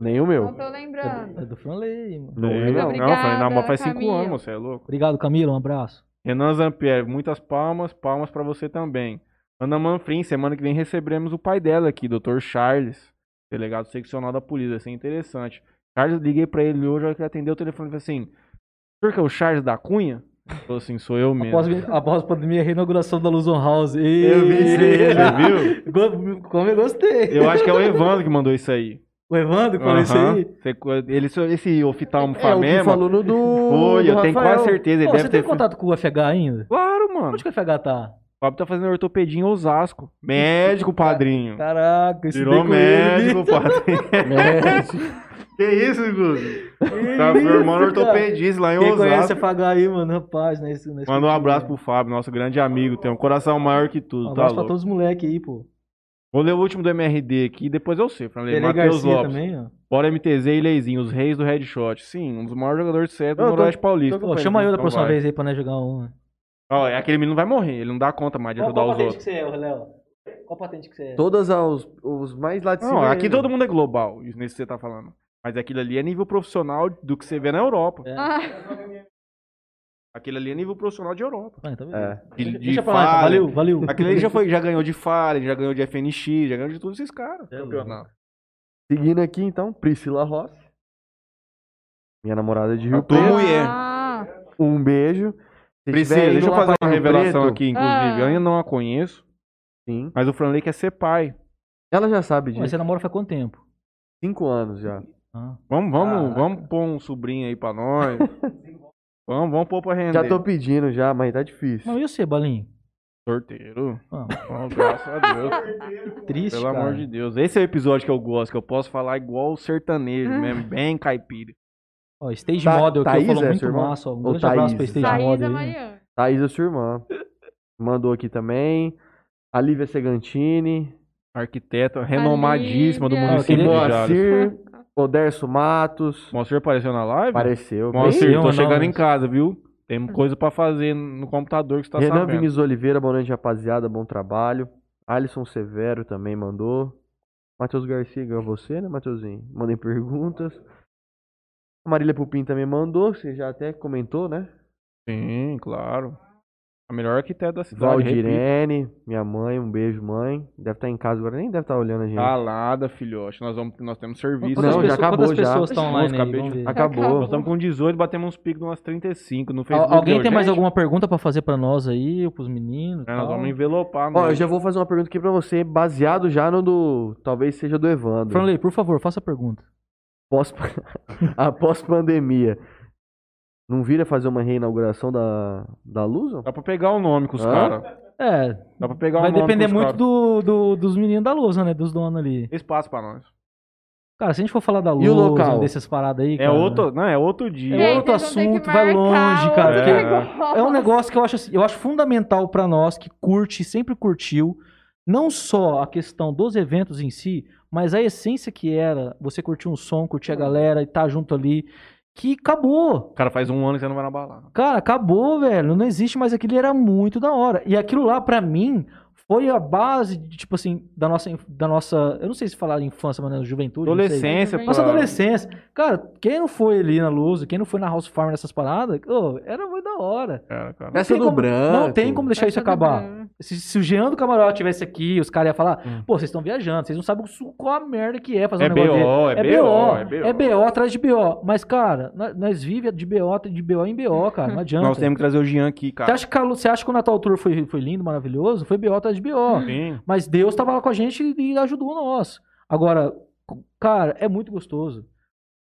Nem o meu. Não tô lembrando. É do Franley, mano. Não, Eu não. não, faz cinco anos, você é louco. Obrigado, Camila. Um abraço. Renan Zampieri, muitas palmas, palmas pra você também. Ana Manfrim, semana que vem receberemos o pai dela aqui, Dr. Charles, delegado seccional da polícia, vai ser interessante. Charles, liguei pra ele hoje, que ele atendeu o telefone, falei assim, o senhor que é o Charles da Cunha? Ele Falou assim, sou eu mesmo. Após, após a pandemia, a reinauguração da Luzon House. Eu vi isso aí, viu? Como eu gostei. Eu acho que é o Evandro que mandou isso aí. O Evandro falou isso Aham. aí. Você- Ele, esse oftalmo É Famema, falou no do. foi, do eu tenho Rafael. quase certeza, ele Pô, deve você ter... tem contato com o FH ainda? Claro, mano. Onde que o FH tá? O Fábio tá fazendo ortopedia em Osasco. Médico, padrinho. Caraca, estudei Virou com ele. médico, padrinho. Médico. Que isso, Guzi? Tá Isso, formando ortopedista lá em Quem conhece Osasco. FH aí, mano, rapaz, né? Esse, nesse Manda um abraço né? pro Fábio, nosso grande amigo. Tem um coração maior que Um tudo, tá abraço pra todos os moleques aí, pô. Vou ler o último do MRD aqui, depois eu sei. Falei, Tele Matheus Garcia Lopes. também, ó. Bora MTZ e Leizinho, os reis do headshot. Sim, um dos maiores jogadores de série do Eu tô- Noroeste Paulista. tô Pô, chama eu da Então próxima vai. vez aí pra nós jogar um. né? Ó, aquele menino vai morrer, ele não dá conta mais de Qual, ajudar qual os patente outros. que você é, Léo? Qual patente que você é? Todas aos, os mais lá de cima. Não, aqui ainda. todo mundo é global, isso nesse que você tá falando. Mas aquilo ali é nível profissional do que você vê na Europa. É. Ah, Aquele ali é nível profissional de Europa. Ah, então É. De, de Deixa pra lá, então. Valeu, valeu. Aquele ali já, foi, já ganhou de Fallen, já ganhou de FNX, já ganhou de todos esses caras. É Campeonato. Seguindo aqui, então, Priscila Rossi. Minha namorada de Rio tua Preto. mulher. Ah, Um beijo. Se Priscila, deixa eu fazer uma revelação Preto- aqui, inclusive. Eu Ah. ainda não a conheço, Sim. mas o Franley quer ser pai. Ela já sabe Mas disso. você namora faz quanto tempo? Cinco anos já. Ah. Vamos, vamos, Caraca. vamos pôr um sobrinho aí pra nós. vamos, vamos pôr pra render. Já tô pedindo já, mas tá difícil. Mas e você, Balinho? Sorteiro. Ah, Oh, graças a Deus. triste, Pelo cara. amor de Deus. Esse é o episódio que eu gosto, que eu posso falar igual o sertanejo mesmo, bem caipira. Ó, Stage Ta- Model, que Thaís falou é muito massa. Ó. Um grande abraço pra Thaís? Stage Thaís Model é aí. Mariana. Thaís, a sua irmã. Mandou aqui também. A Lívia Segantini. Arquiteta renomadíssima do Lívia. município de Moacir. Oderso Matos. Moacir apareceu na live? Apareceu. Bem- tô chegando não, em mas- casa, viu? Tem coisa pra fazer no computador que você tá Renan sabendo. Vinícius Oliveira, boa noite, rapaziada. Bom trabalho. Alisson Severo também mandou. Matheus Garcia ganhou você, né, Matheusinho? Mandem perguntas. A Marília Pupim também mandou, você já até comentou, né? Sim, claro. A melhor arquiteta da cidade. Valdirene, minha mãe, um beijo, mãe. Deve estar em casa agora, nem deve estar olhando a gente. Calada, filhote. Nós, vamos, nós temos serviço. Não, Quantas já pessoas- acabou, Quantas já. pessoas estão online aí? Acabou. Acabou. Nós estamos com 18, batemos uns picos de umas 35. No Al- Facebook. Alguém tem mais alguma pergunta pra fazer pra nós aí, pros meninos? e É, nós vamos envelopar. Ó, eu já vou fazer uma pergunta aqui pra você, baseado já no do. Talvez seja do Evandro. Franley, por favor, faça a pergunta. Pós, após pandemia. Não vira fazer uma reinauguração da, da Luso? Dá pra pegar o nome com os Hã? caras. É, Dá pra pegar vai o nome depender com os muito do, do- dos meninos da lousa, né? Dos donos ali. Espaço pra nós. Cara, se a gente for falar da E o local? dessas paradas aí, É cara, outro, não, é outro dia. É outro ter que assunto, vai longe, cara, outro negócio. É um negócio que eu acho assim, eu acho fundamental pra nós que curte, sempre curtiu, não só a questão dos eventos em si, mas a essência que era você curtir um som, curtir a galera e estar junto ali, que acabou. Cara, faz um ano que você não vai na balada. Cara, acabou, velho. Não existe mais aquilo, era muito da hora. E aquilo lá, pra mim, foi a base, de, tipo assim, da nossa, da nossa. Eu não sei se falar infância, mas né, juventude. não sei. Adolescência, Nossa Nossa pô. adolescência. Cara, quem não foi ali na Luz, quem não foi na House Farm nessas paradas, ô, era muito da hora. Cara, cara. Do como- Branco. Não tem como deixar isso acabar. Se, se o Jean do Camarote tivesse aqui, os caras iam falar, Hum. pô, vocês estão viajando, vocês não sabem qual a merda que é fazer É um negócio BO, dele. é BO, é BO. é BO atrás de BO. Mas, cara, nós, vivemos de BO, de BO em BO, cara, não adianta. Nós temos que trazer o Jean aqui, Você cara. acha, que você acha que o Natal Tour foi, foi lindo, maravilhoso? Foi BO atrás de BO. Sim. Mas Deus tava lá com a gente e ajudou nós. Agora, cara, é muito gostoso.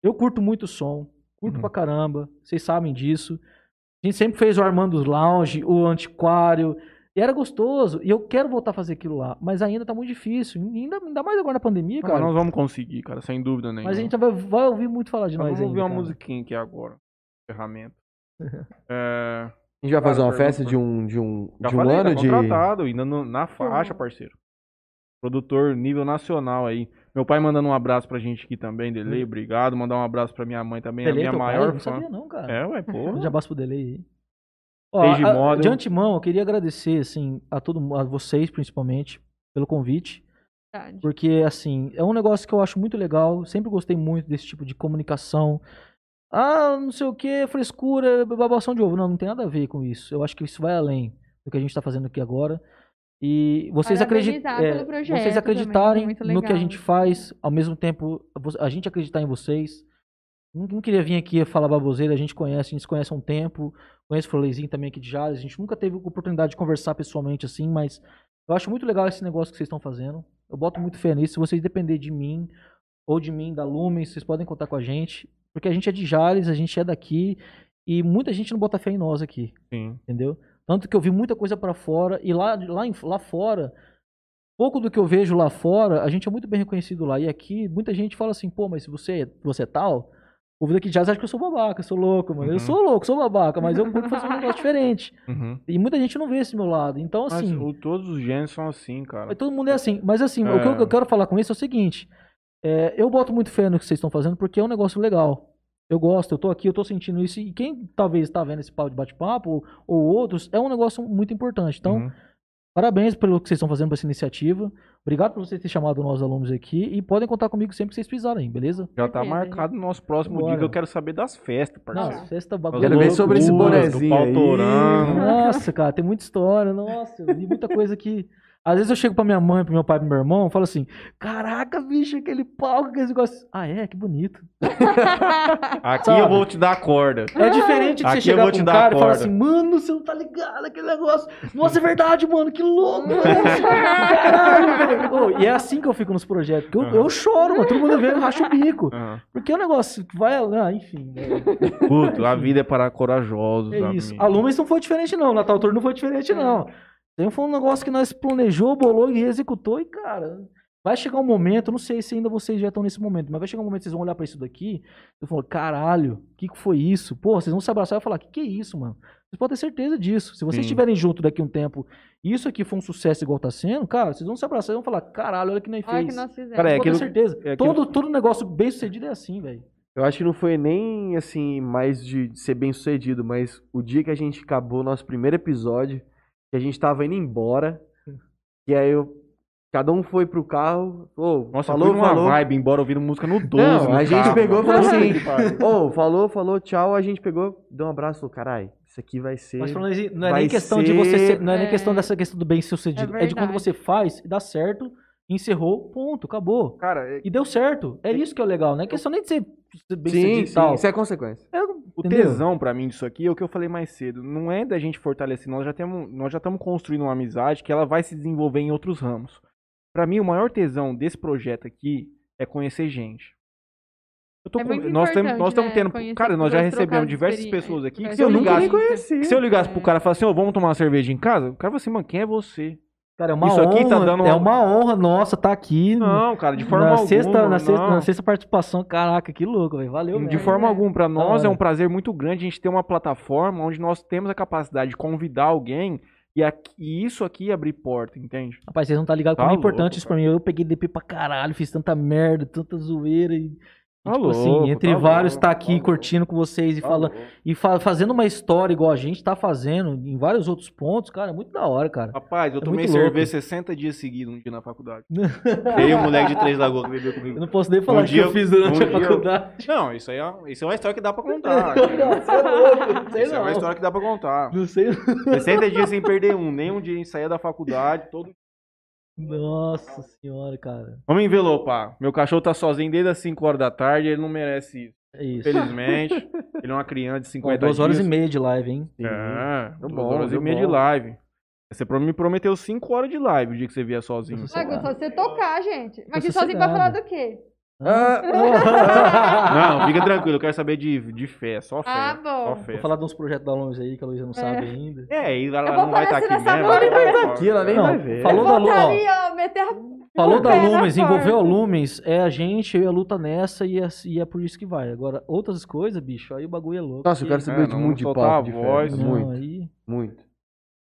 Eu curto muito o som, curto Uhum. pra caramba, vocês sabem disso. A gente sempre fez o Armando's Lounge, o Antiquário, e era gostoso. E eu quero voltar a fazer aquilo lá, mas ainda tá muito difícil. Ainda, ainda mais agora na pandemia, Não, cara. mas nós vamos conseguir, cara, sem dúvida nenhuma. Mas a gente vai, vai ouvir muito falar de Nós nós vamos ouvir ainda, uma cara. musiquinha aqui agora. Ferramenta. É, A gente vai fazer uma festa de um, de um, já de um falei, ano tá de. contratado, ainda no- na faixa, parceiro. Produtor nível nacional aí. Meu pai mandando um abraço pra gente aqui também, Delay, obrigado. Mandar um abraço pra minha mãe também, a Delay é minha teu pai? maior Não fã. sabia não, cara. É, ué, porra. Um abraço pro Delay aí. Ó, a- de antemão, eu queria agradecer, assim, a todo a vocês, principalmente, pelo convite. Verdade. Porque, assim, é um negócio que eu acho muito legal. Sempre gostei muito desse tipo de comunicação. Ah, não sei o que, frescura, babação de ovo. Não, não tem nada a ver com isso. Eu acho que isso vai além do que a gente está fazendo aqui agora. E vocês, acredit... É, vocês também, acreditarem muito no que a gente faz, ao mesmo tempo a gente acreditar em vocês. Não, não queria vir aqui falar baboseira, a gente conhece, a gente se conhece há um tempo. Conheço o Floleizinho também aqui de Jales. A gente nunca teve oportunidade de conversar pessoalmente assim, mas eu acho muito legal esse negócio que vocês estão fazendo. Eu boto muito fé nisso. Se vocês dependerem de mim ou de mim, da Lumen, vocês podem contar com a gente. Porque a gente é de Jales, a gente é daqui. E muita gente não bota fé em nós aqui, Sim. entendeu? Tanto que eu vi muita coisa pra fora. E lá, lá, lá fora, pouco do que eu vejo lá fora, a gente é muito bem reconhecido lá. E aqui, muita gente fala assim, pô, mas se você, você é tal... O povo daqui de Jales acha que eu sou babaca, eu sou louco, mano. Uhum. Eu sou louco, sou babaca, mas eu curto fazer um negócio diferente. Uhum. E muita gente não vê esse meu lado. Então, Mas assim... o- todos os gêneros são assim, cara. Mas todo mundo é assim. Mas assim, o que eu, É. eu quero falar com isso é o seguinte. É, eu boto muito fé no que vocês estão fazendo porque é um negócio legal. Eu gosto, eu tô aqui, eu tô sentindo isso. E quem talvez tá vendo esse pau de bate-papo, ou, ou outros, é um negócio muito importante. Então, Uhum. Parabéns pelo que vocês estão fazendo por essa iniciativa. Obrigado por vocês terem chamado nós alunos aqui. E podem contar comigo sempre que vocês precisarem, beleza? Já tá Perfeito, marcado no nosso próximo dia Bora. que eu quero saber das festas, Não, parceiro. festa Das bagulho. Quero ver sobre esse bonezinho. Nossa, cara, tem muita história. Nossa, eu vi muita coisa que. Às vezes eu chego pra minha mãe, pro meu pai, pro meu irmão, e falo assim: Caraca, bicho, aquele palco, aquele negócio. Ah, é? Que bonito. Aqui Sabe? eu vou te dar a corda. É diferente de Aqui você eu chegar vou pra te um dar cara a e falar corda. assim, mano, você não tá ligado aquele negócio. Nossa, é verdade, mano, que louco. mano. Caralho, velho. Ô, e é assim que eu fico nos projetos. Porque eu, Aham. eu choro, mano. Todo mundo vê, eu racho o bico. Aham. Porque é um negócio que vai. Ah, enfim. né? Puto, a vida é para corajosos. É isso. amigo. A Lumens não foi diferente, não. Natal Tour não foi diferente, não. Foi um negócio que nós planejou, bolou e executou. E, cara, vai chegar um momento, não sei se ainda vocês já estão nesse momento, mas vai chegar um momento que vocês vão olhar pra isso daqui e falar, caralho, o que, que foi isso? Pô, vocês vão se abraçar e falar, que que é isso, mano? Vocês podem ter certeza disso. Se vocês Sim. estiverem junto daqui a um tempo e isso aqui foi um sucesso igual tá sendo, cara, vocês vão se abraçar e vão falar, caralho, olha o que nós Olha fez. que nós fizemos. Cara, é Pode ter aquilo- certeza. é aquilo- todo, todo negócio bem sucedido é assim, velho. Eu acho que não foi nem, assim, mais de ser bem sucedido, mas o dia que a gente acabou o nosso primeiro episódio, que a gente tava indo embora, e aí eu, cada um foi pro carro, ô, Nossa, falou, eu fui numa falou. vibe embora ouvindo música no 12. Não, no a gente carro. pegou e falou assim, ô, falou, falou, tchau, a gente pegou, deu um abraço, falou, carai, isso aqui vai ser... Mas falando assim, não é nem questão de você ser- ser, não é nem É. questão dessa questão do bem sucedido. É É, de quando você faz e dá certo, encerrou, ponto, acabou. Cara, é- E deu certo. É isso que é o legal, não é questão nem de ser, ser bem Sim, sim, tal. isso é consequência. É, o entendeu? tesão pra mim disso aqui é o que eu falei mais cedo. Não é da gente fortalecer, nós já temos, nós já estamos construindo uma amizade que ela vai se desenvolver em outros ramos. Pra mim, o maior tesão desse projeto aqui é conhecer gente. Eu tô É nós importante, nós estamos né? tendo, Conhecer cara, nós já recebemos diversas pessoas aqui que trocar se eu ligasse, que se eu ligasse É. pro cara e falasse assim, ô, vamos tomar uma cerveja em casa, o cara fala assim, mano, quem é você? Cara, é uma Isso aqui honra, tá dando é uma- honra nossa tá aqui. Não, cara, de forma na alguma. sexta, na, sexta, na sexta participação, caraca, que louco, velho. Valeu, De forma É. alguma, pra nós é hora. um prazer muito grande a gente ter uma plataforma onde nós temos a capacidade de convidar alguém e, aqui- e isso aqui abrir porta, entende? Rapaz, vocês não tá ligados Tá como é importante louco, isso pra mim. Eu peguei DP pra caralho, fiz tanta merda, tanta zoeira e. Tá tipo assim, entre tá vários, louco, tá tá aqui louco. curtindo com vocês e falando. E fa- fazendo uma história igual a gente tá fazendo em vários outros pontos, cara, é muito da hora, cara. Rapaz, eu É tomei cerveja louco. 60 dias seguidos um dia na faculdade. Eu e o moleque de Três Lagoas que bebeu Eu comigo. não posso nem falar Um que dia- eu fiz durante um a dia eu- faculdade. Não, isso aí é, isso é uma história que dá pra contar. Não, você é não sei Isso é uma não. história que dá pra contar. Não sei. 60 dias sem perder um, nem um dia em sair da faculdade, todo Nossa senhora, cara. Vamos envelopar. Meu cachorro tá sozinho desde as 5 horas da tarde, ele não merece isso. É isso. Felizmente. ele é uma criança de Ó, 50 duas horas dias. e meia de live, hein? É, Deu duas bom, horas e meia bom. de live. Você me prometeu 5 horas de live o dia que você vier sozinho. Só você tocar, gente. Mas aqui sozinho pra falar do quê? Não, fica tranquilo, eu quero saber de, de fé, só fé. Ah, Só bom. fé. Vou falar de uns projetos da Luiz aí que a Luísa não sabe ainda. É, e ela Eu não vai estar aparecer aqui nessa mesmo. ela vai Aqui ela nem Não, vai ver. falou da Lu, ó. Voltaria, ó, meter Falou o da Lumens, envolveu a. Lumens, é a gente, eu e a luta nessa e é, e é por isso que vai. Agora, outras coisas, bicho, aí o bagulho é louco. Nossa, eu quero saber É, de não muito de a de voz. Não, Muito, aí... muito.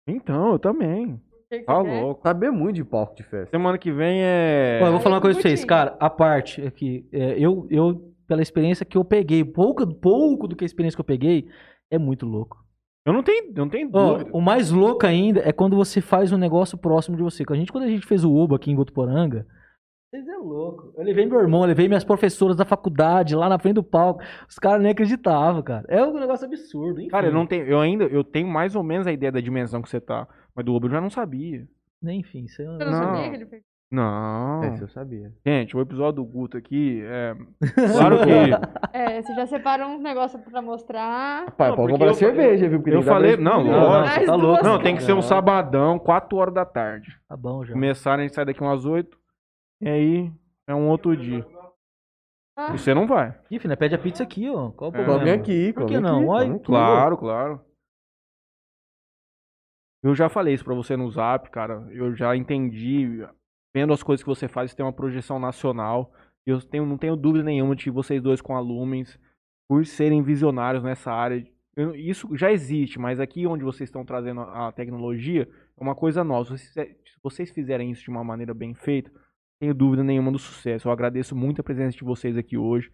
Então, eu também. Que Tá quer? louco. Saber muito de palco de festa. Semana que vem é. Ó, eu vou falar uma coisa pra vocês, cara, a parte aqui, é, eu, eu, pela experiência que eu peguei, pouco, pouco do que a experiência que eu peguei, é muito louco. Eu não tenho, eu não tenho dúvida. o mais louco ainda é quando você faz um negócio próximo de você. Quando a gente, quando a gente fez o UBA aqui em Votuporanga, vocês é louco. Eu levei meu irmão, eu levei minhas professoras da faculdade lá na frente do palco. Os caras nem acreditavam, cara. É um negócio absurdo. Enfim, Cara, eu não tenho. Eu ainda. Eu tenho mais ou menos a ideia da dimensão que você tá. Mas do Uber eu já não sabia. Enfim, isso é Você não, Não. sabia que ele fez? Não. Esse eu sabia. Gente, o episódio do Guto aqui é. Claro que. É, você já separou uns negócios pra mostrar. Pai, Não, pode comprar eu- cerveja, viu? Porque eu falei- não, explicar. lógico. você tá louco. Não, tem que ser um Não. sabadão, 4 horas da tarde. Tá bom já. Começaram, a gente sai daqui umas 8. E aí é um outro dia. Ah. E você não vai. Ih, filho, pede a pizza aqui, ó. Qual o É. problema? Come aqui, Por come que não? aqui, Olha. Claro, claro. Eu já falei isso pra você no zap, cara. Eu já entendi. Vendo as coisas que você faz, você tem uma projeção nacional. Eu tenho, não tenho dúvida nenhuma de vocês dois com a Lumens, por serem visionários nessa área. eu- isso já existe, mas aqui onde vocês estão trazendo a tecnologia é uma coisa nova. Se vocês, fizerem isso de uma maneira bem feita, tenho dúvida nenhuma do sucesso. Eu agradeço muito a presença de vocês aqui hoje.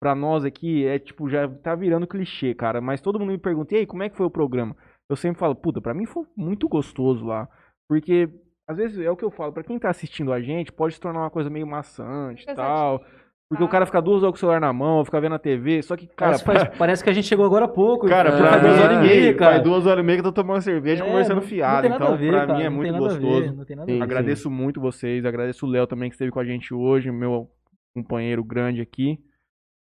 Pra nós aqui é tipo, já tá virando clichê, cara. Mas todo mundo me pergunta, e aí, como é que foi o programa? Eu sempre falo, puta, pra mim foi muito gostoso lá. Porque, às vezes, é o que eu falo, pra quem tá assistindo a gente, pode se tornar uma coisa meio maçante e tal. Porque o cara fica duas horas com o celular na mão, fica vendo a TV, só que, cara, Parece, faz- parece que a gente chegou agora há pouco. Cara, já pra mim, duas horas e meia, cara. faz duas horas e meia que eu tô tomando cerveja É, conversando fiado. Então, ver, pra cara, mim é muito ver, gostoso. Sim. Agradeço muito vocês, agradeço o Léo também que esteve com a gente hoje, meu companheiro grande aqui.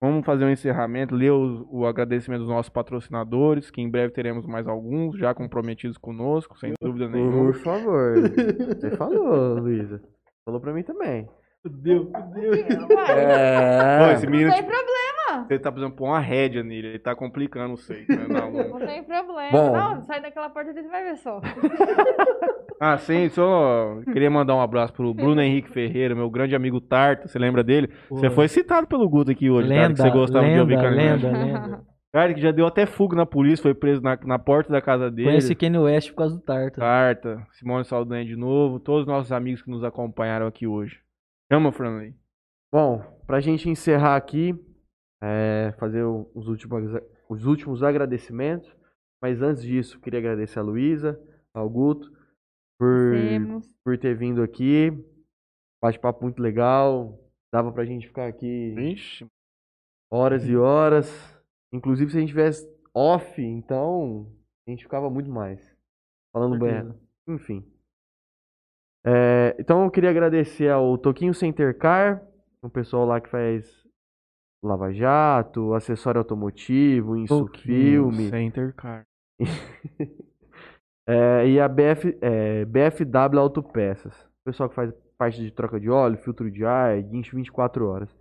Vamos fazer um encerramento, ler o, o agradecimento dos nossos patrocinadores, que em breve teremos mais alguns, já comprometidos conosco, sem dúvida nenhuma. Por favor. Você falou, Luísa. Falou pra mim também. Fudeu, fudeu. Pô, É. esse não menino, tem tipo, você tá precisando pôr uma rédea nele, ele tá complicando o seio. né? Não, tem problema. Bom. Não, sai daquela porta ali, você vai ver só. Ah, sim, só queria mandar um abraço pro Bruno Henrique Ferreira, meu grande amigo Tarta, você lembra dele? Você Pô. foi citado pelo Guto aqui hoje, cara, que Lenda, você gostava de ouvir lenda, lenda, lenda. Cara, que já deu até fuga na polícia, foi preso na, na porta da casa dele. Conheci Kanye West por causa do Tarta. Tarta, Simone Saldanha de novo, todos os nossos amigos que nos acompanharam aqui hoje. Chama, Franley. Bom, pra gente encerrar aqui, é, fazer os últimos, os últimos agradecimentos. Mas antes disso, queria agradecer a Luísa, ao Guto, por, por ter vindo aqui. Bate-papo muito legal. Dava pra gente ficar aqui Vixe. horas e horas. Inclusive, se a gente tivesse off, então a gente ficava muito mais. Falando bem. Enfim. É, então eu queria agradecer ao Toquinho Center Car, o pessoal lá que faz Lava Jato, acessório automotivo, Insufilme. Center Car. É, e a BF, é, BFW Autopeças. O pessoal que faz parte de troca de óleo, filtro de ar, guincho 24 horas.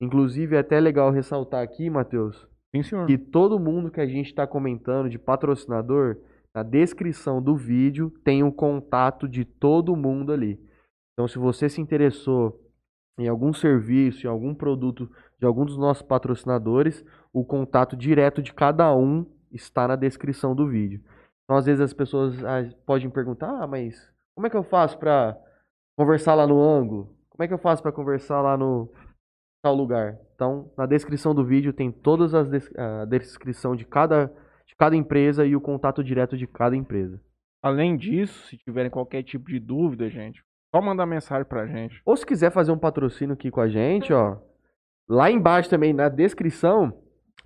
Inclusive, é até legal ressaltar aqui, Matheus, Sim, senhor. que todo mundo que a gente está comentando de patrocinador, na descrição do vídeo tem o contato de todo mundo ali. Então, se você se interessou em algum serviço, em algum produto de algum dos nossos patrocinadores, o contato direto de cada um está na descrição do vídeo. Então, às vezes as pessoas ah, podem perguntar: ah, mas como é que eu faço para conversar lá no ângulo? Como é que eu faço para conversar lá no tal lugar? Então, na descrição do vídeo tem todas as des- a descrição de cada de cada empresa e o contato direto de cada empresa. Além disso, se tiverem qualquer tipo de dúvida, gente, só mandar mensagem pra gente. Ou se quiser fazer um patrocínio aqui com a gente, ó, lá embaixo também na descrição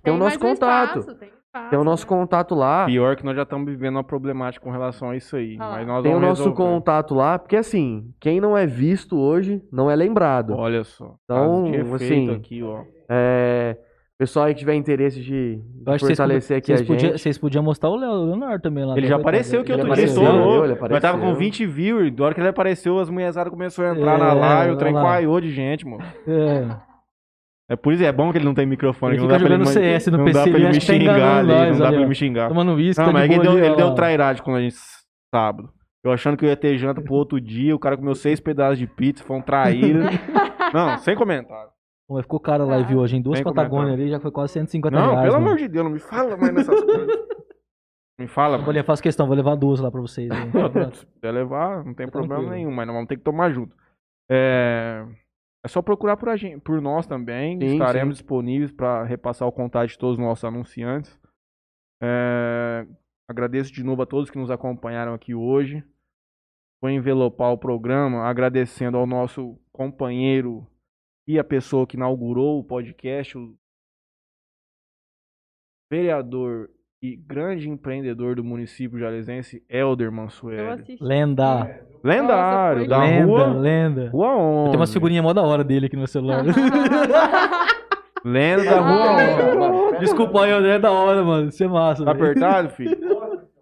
tem, o nosso contato. espaço, tem, espaço, Tem o nosso né? contato lá. Pior que nós já estamos vivendo uma problemática com relação a isso aí. Ah mas nós Tem o nosso resolver. contato lá, porque assim, quem não é visto hoje não é lembrado. Olha só. Então, assim, aqui, ó. É, pessoal aí que tiver interesse de Eu vocês, fortalecer aqui a vocês, podia- gente. vocês podiam mostrar o Léo- o Leonardo também lá. Ele tá já apareceu que Ele outro dia apareceu, Nós tava com apareceu. 20 views, da hora que ele apareceu, as mulherzadas começaram a entrar É, na live, o trem coaiou de gente, mano. É. É por isso é bom que ele não tem microfone. Ele não fica dá pra jogando ele, CS no não PC, dá pra ele ele me tá xingar ali, nós não dá ali, pra ele me xingar. Tomando isso, Não, tá mas de ele deu, ali, ele deu lá. trairagem quando a gente sábado. Eu achando que eu ia ter janta pro outro dia, o cara comeu seis pedaços de pizza, foi um traíra. não, sem comentário. Pô, Ficou cara a live hoje, em duas Sem Patagônia comentário. ali, já foi quase 150 Não, reais. pelo mano. amor de Deus, não me fala mais nessas coisas. Me fala, Vou mano. levar, faço questão, vou levar duas lá pra vocês. aí. Se puder levar, não tem problema tranquilo. nenhum, mas nós vamos ter que tomar junto. É, é só procurar por, a gente, por nós também. Sim, Estaremos disponíveis para repassar o contato de todos os nossos anunciantes. É, agradeço de novo a todos que nos acompanharam aqui hoje. Vou envelopar o programa agradecendo ao nosso companheiro e a pessoa que inaugurou o podcast, o vereador e grande empreendedor do município jalesense, Helder Eu Mansueli. Lenda. Lendário, Nossa, da lenda, rua. lenda. Rua 11. Tem umas figurinhas mó da hora dele aqui no meu celular. Lenda da rua 11. Desculpa aí, André, é da hora, mano. Isso é massa. Tá velho. apertado, filho?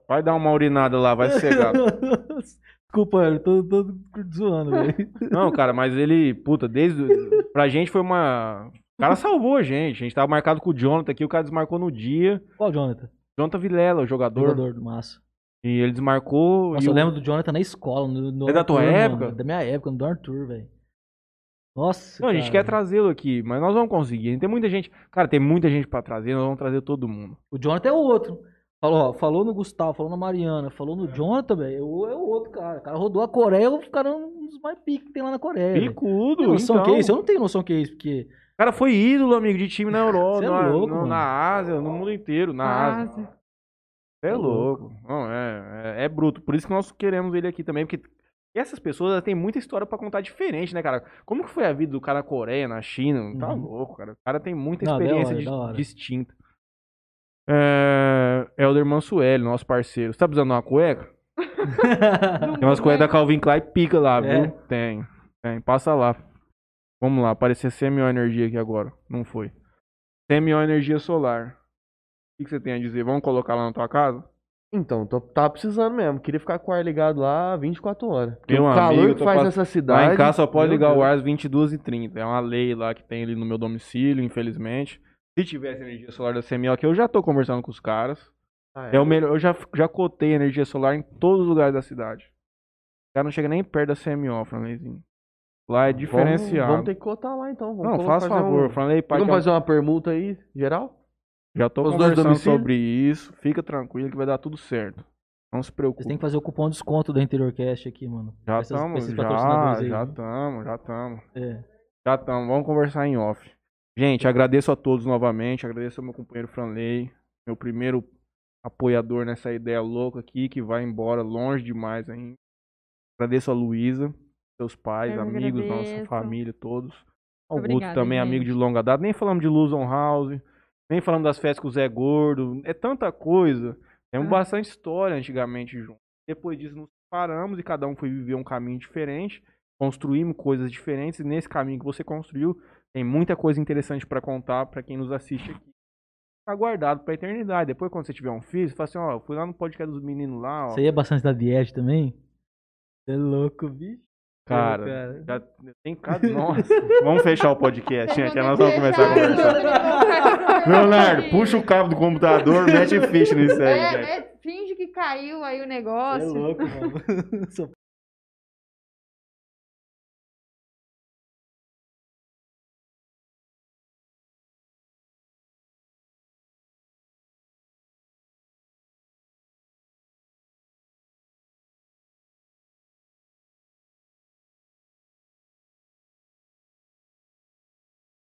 Vai dar uma urinada lá, vai cegar. Desculpa, eu tô, tô zoando, velho. Não, cara, mas ele, puta, desde. Pra gente foi uma. O cara salvou a gente. A gente tava marcado com o Jonathan aqui, o cara desmarcou no dia. Qual Jonathan? Jonathan Vilela, o jogador. Jogador do massa. E ele desmarcou. Nossa, eu o- lembro do Jonathan na escola. No, no É da tua época? mano. Da minha época, no do Arthur, velho. Nossa. Não, a gente cara. quer trazê-lo aqui, mas nós vamos conseguir. Tem muita gente. Cara, tem muita gente pra trazer, nós vamos trazer todo mundo. O Jonathan é o outro. Falou, ó, falou no Gustavo, falou na Mariana, falou no Jonathan, velho. É o outro cara. O cara rodou a Coreia, o cara é um dos mais piques que tem lá na Coreia. Picudo, Tem noção então. que é isso? Eu não tenho noção que é isso, porque. O cara foi ídolo, amigo, de time na Europa, Cê é na, louco, mano. na Ásia, no mundo inteiro, na Ásia. Ásia. É Tá louco. Não, é, é, é bruto. Por isso que nós queremos ele aqui também, porque essas pessoas têm muita história pra contar diferente, né, cara? Como que foi a vida do cara na Coreia, na China? Tá Uhum. louco, cara. O cara tem muita Não, experiência da hora. distinta. É, Helder Mansueli, nosso parceiro. Você tá precisando de uma cueca? Tem umas cuecas da Calvin Klein pica lá, viu? É? Tem. Tem. Passa lá. Vamos lá, aparecer semi energia aqui agora. Não foi. semi energia solar. O que, você tem a dizer? Vamos colocar lá na tua casa? Então, tô, tava precisando mesmo. Queria ficar com o ar ligado lá 24 horas. Porque Meu o calor amigo, que faz pass- nessa cidade. Lá em casa só pode ligar o Deus. ar às 22h30. É uma lei lá que tem ali no meu domicílio, infelizmente. Se tivesse energia solar da CMO aqui, eu já tô conversando com os caras. Ah, É o melhor, eu já, já cotei energia solar em todos os lugares da cidade. O cara não chega nem perto da CMO, Franleizinho. Lá é Vamos- diferenciado. Vamos, ter que cotar lá então. Vamos Não, faz favor, Um... Franley, pai, Vamos fazer uma permuta aí, geral? já tô os dois conversando sobre isso. Fica tranquilo que vai dar tudo certo. Não se Vocês preocupe. têm que fazer o cupom de desconto da Interiorcast aqui, mano. Já estamos, já, aí, já né? estamos, já estamos. É. Já estamos, vamos conversar em off. Gente, agradeço a todos novamente, agradeço ao meu companheiro Franley, meu primeiro apoiador nessa ideia louca aqui, que vai embora longe demais ainda. Agradeço a Luísa, seus pais, Eu amigos, nossa agradeço. família, todos. Ao Guto Obrigada, também, gente. amigo de longa data. Nem falamos de Luzon House, nem falamos das festas com o Zé Gordo. É tanta coisa. Temos Ah. bastante história antigamente juntos. Depois disso, nos paramos e cada um foi viver um caminho diferente. Construímos coisas diferentes. E nesse caminho que você construiu, tem muita coisa interessante pra contar pra quem nos assiste aqui. Tá guardado pra eternidade. Depois, quando você tiver um filho, você fala assim: ó, eu fui lá no podcast dos meninos lá, ó. Você ia bastante da Diet também? Você é louco, bicho. Cara, cara. já tem cada. Nossa, vamos fechar o podcast, gente. Nós vamos começar a conversar. Leonardo, puxa o cabo do computador, mete ficha nisso aí. É, é, finge que caiu aí o Você é negócio. louco, mano.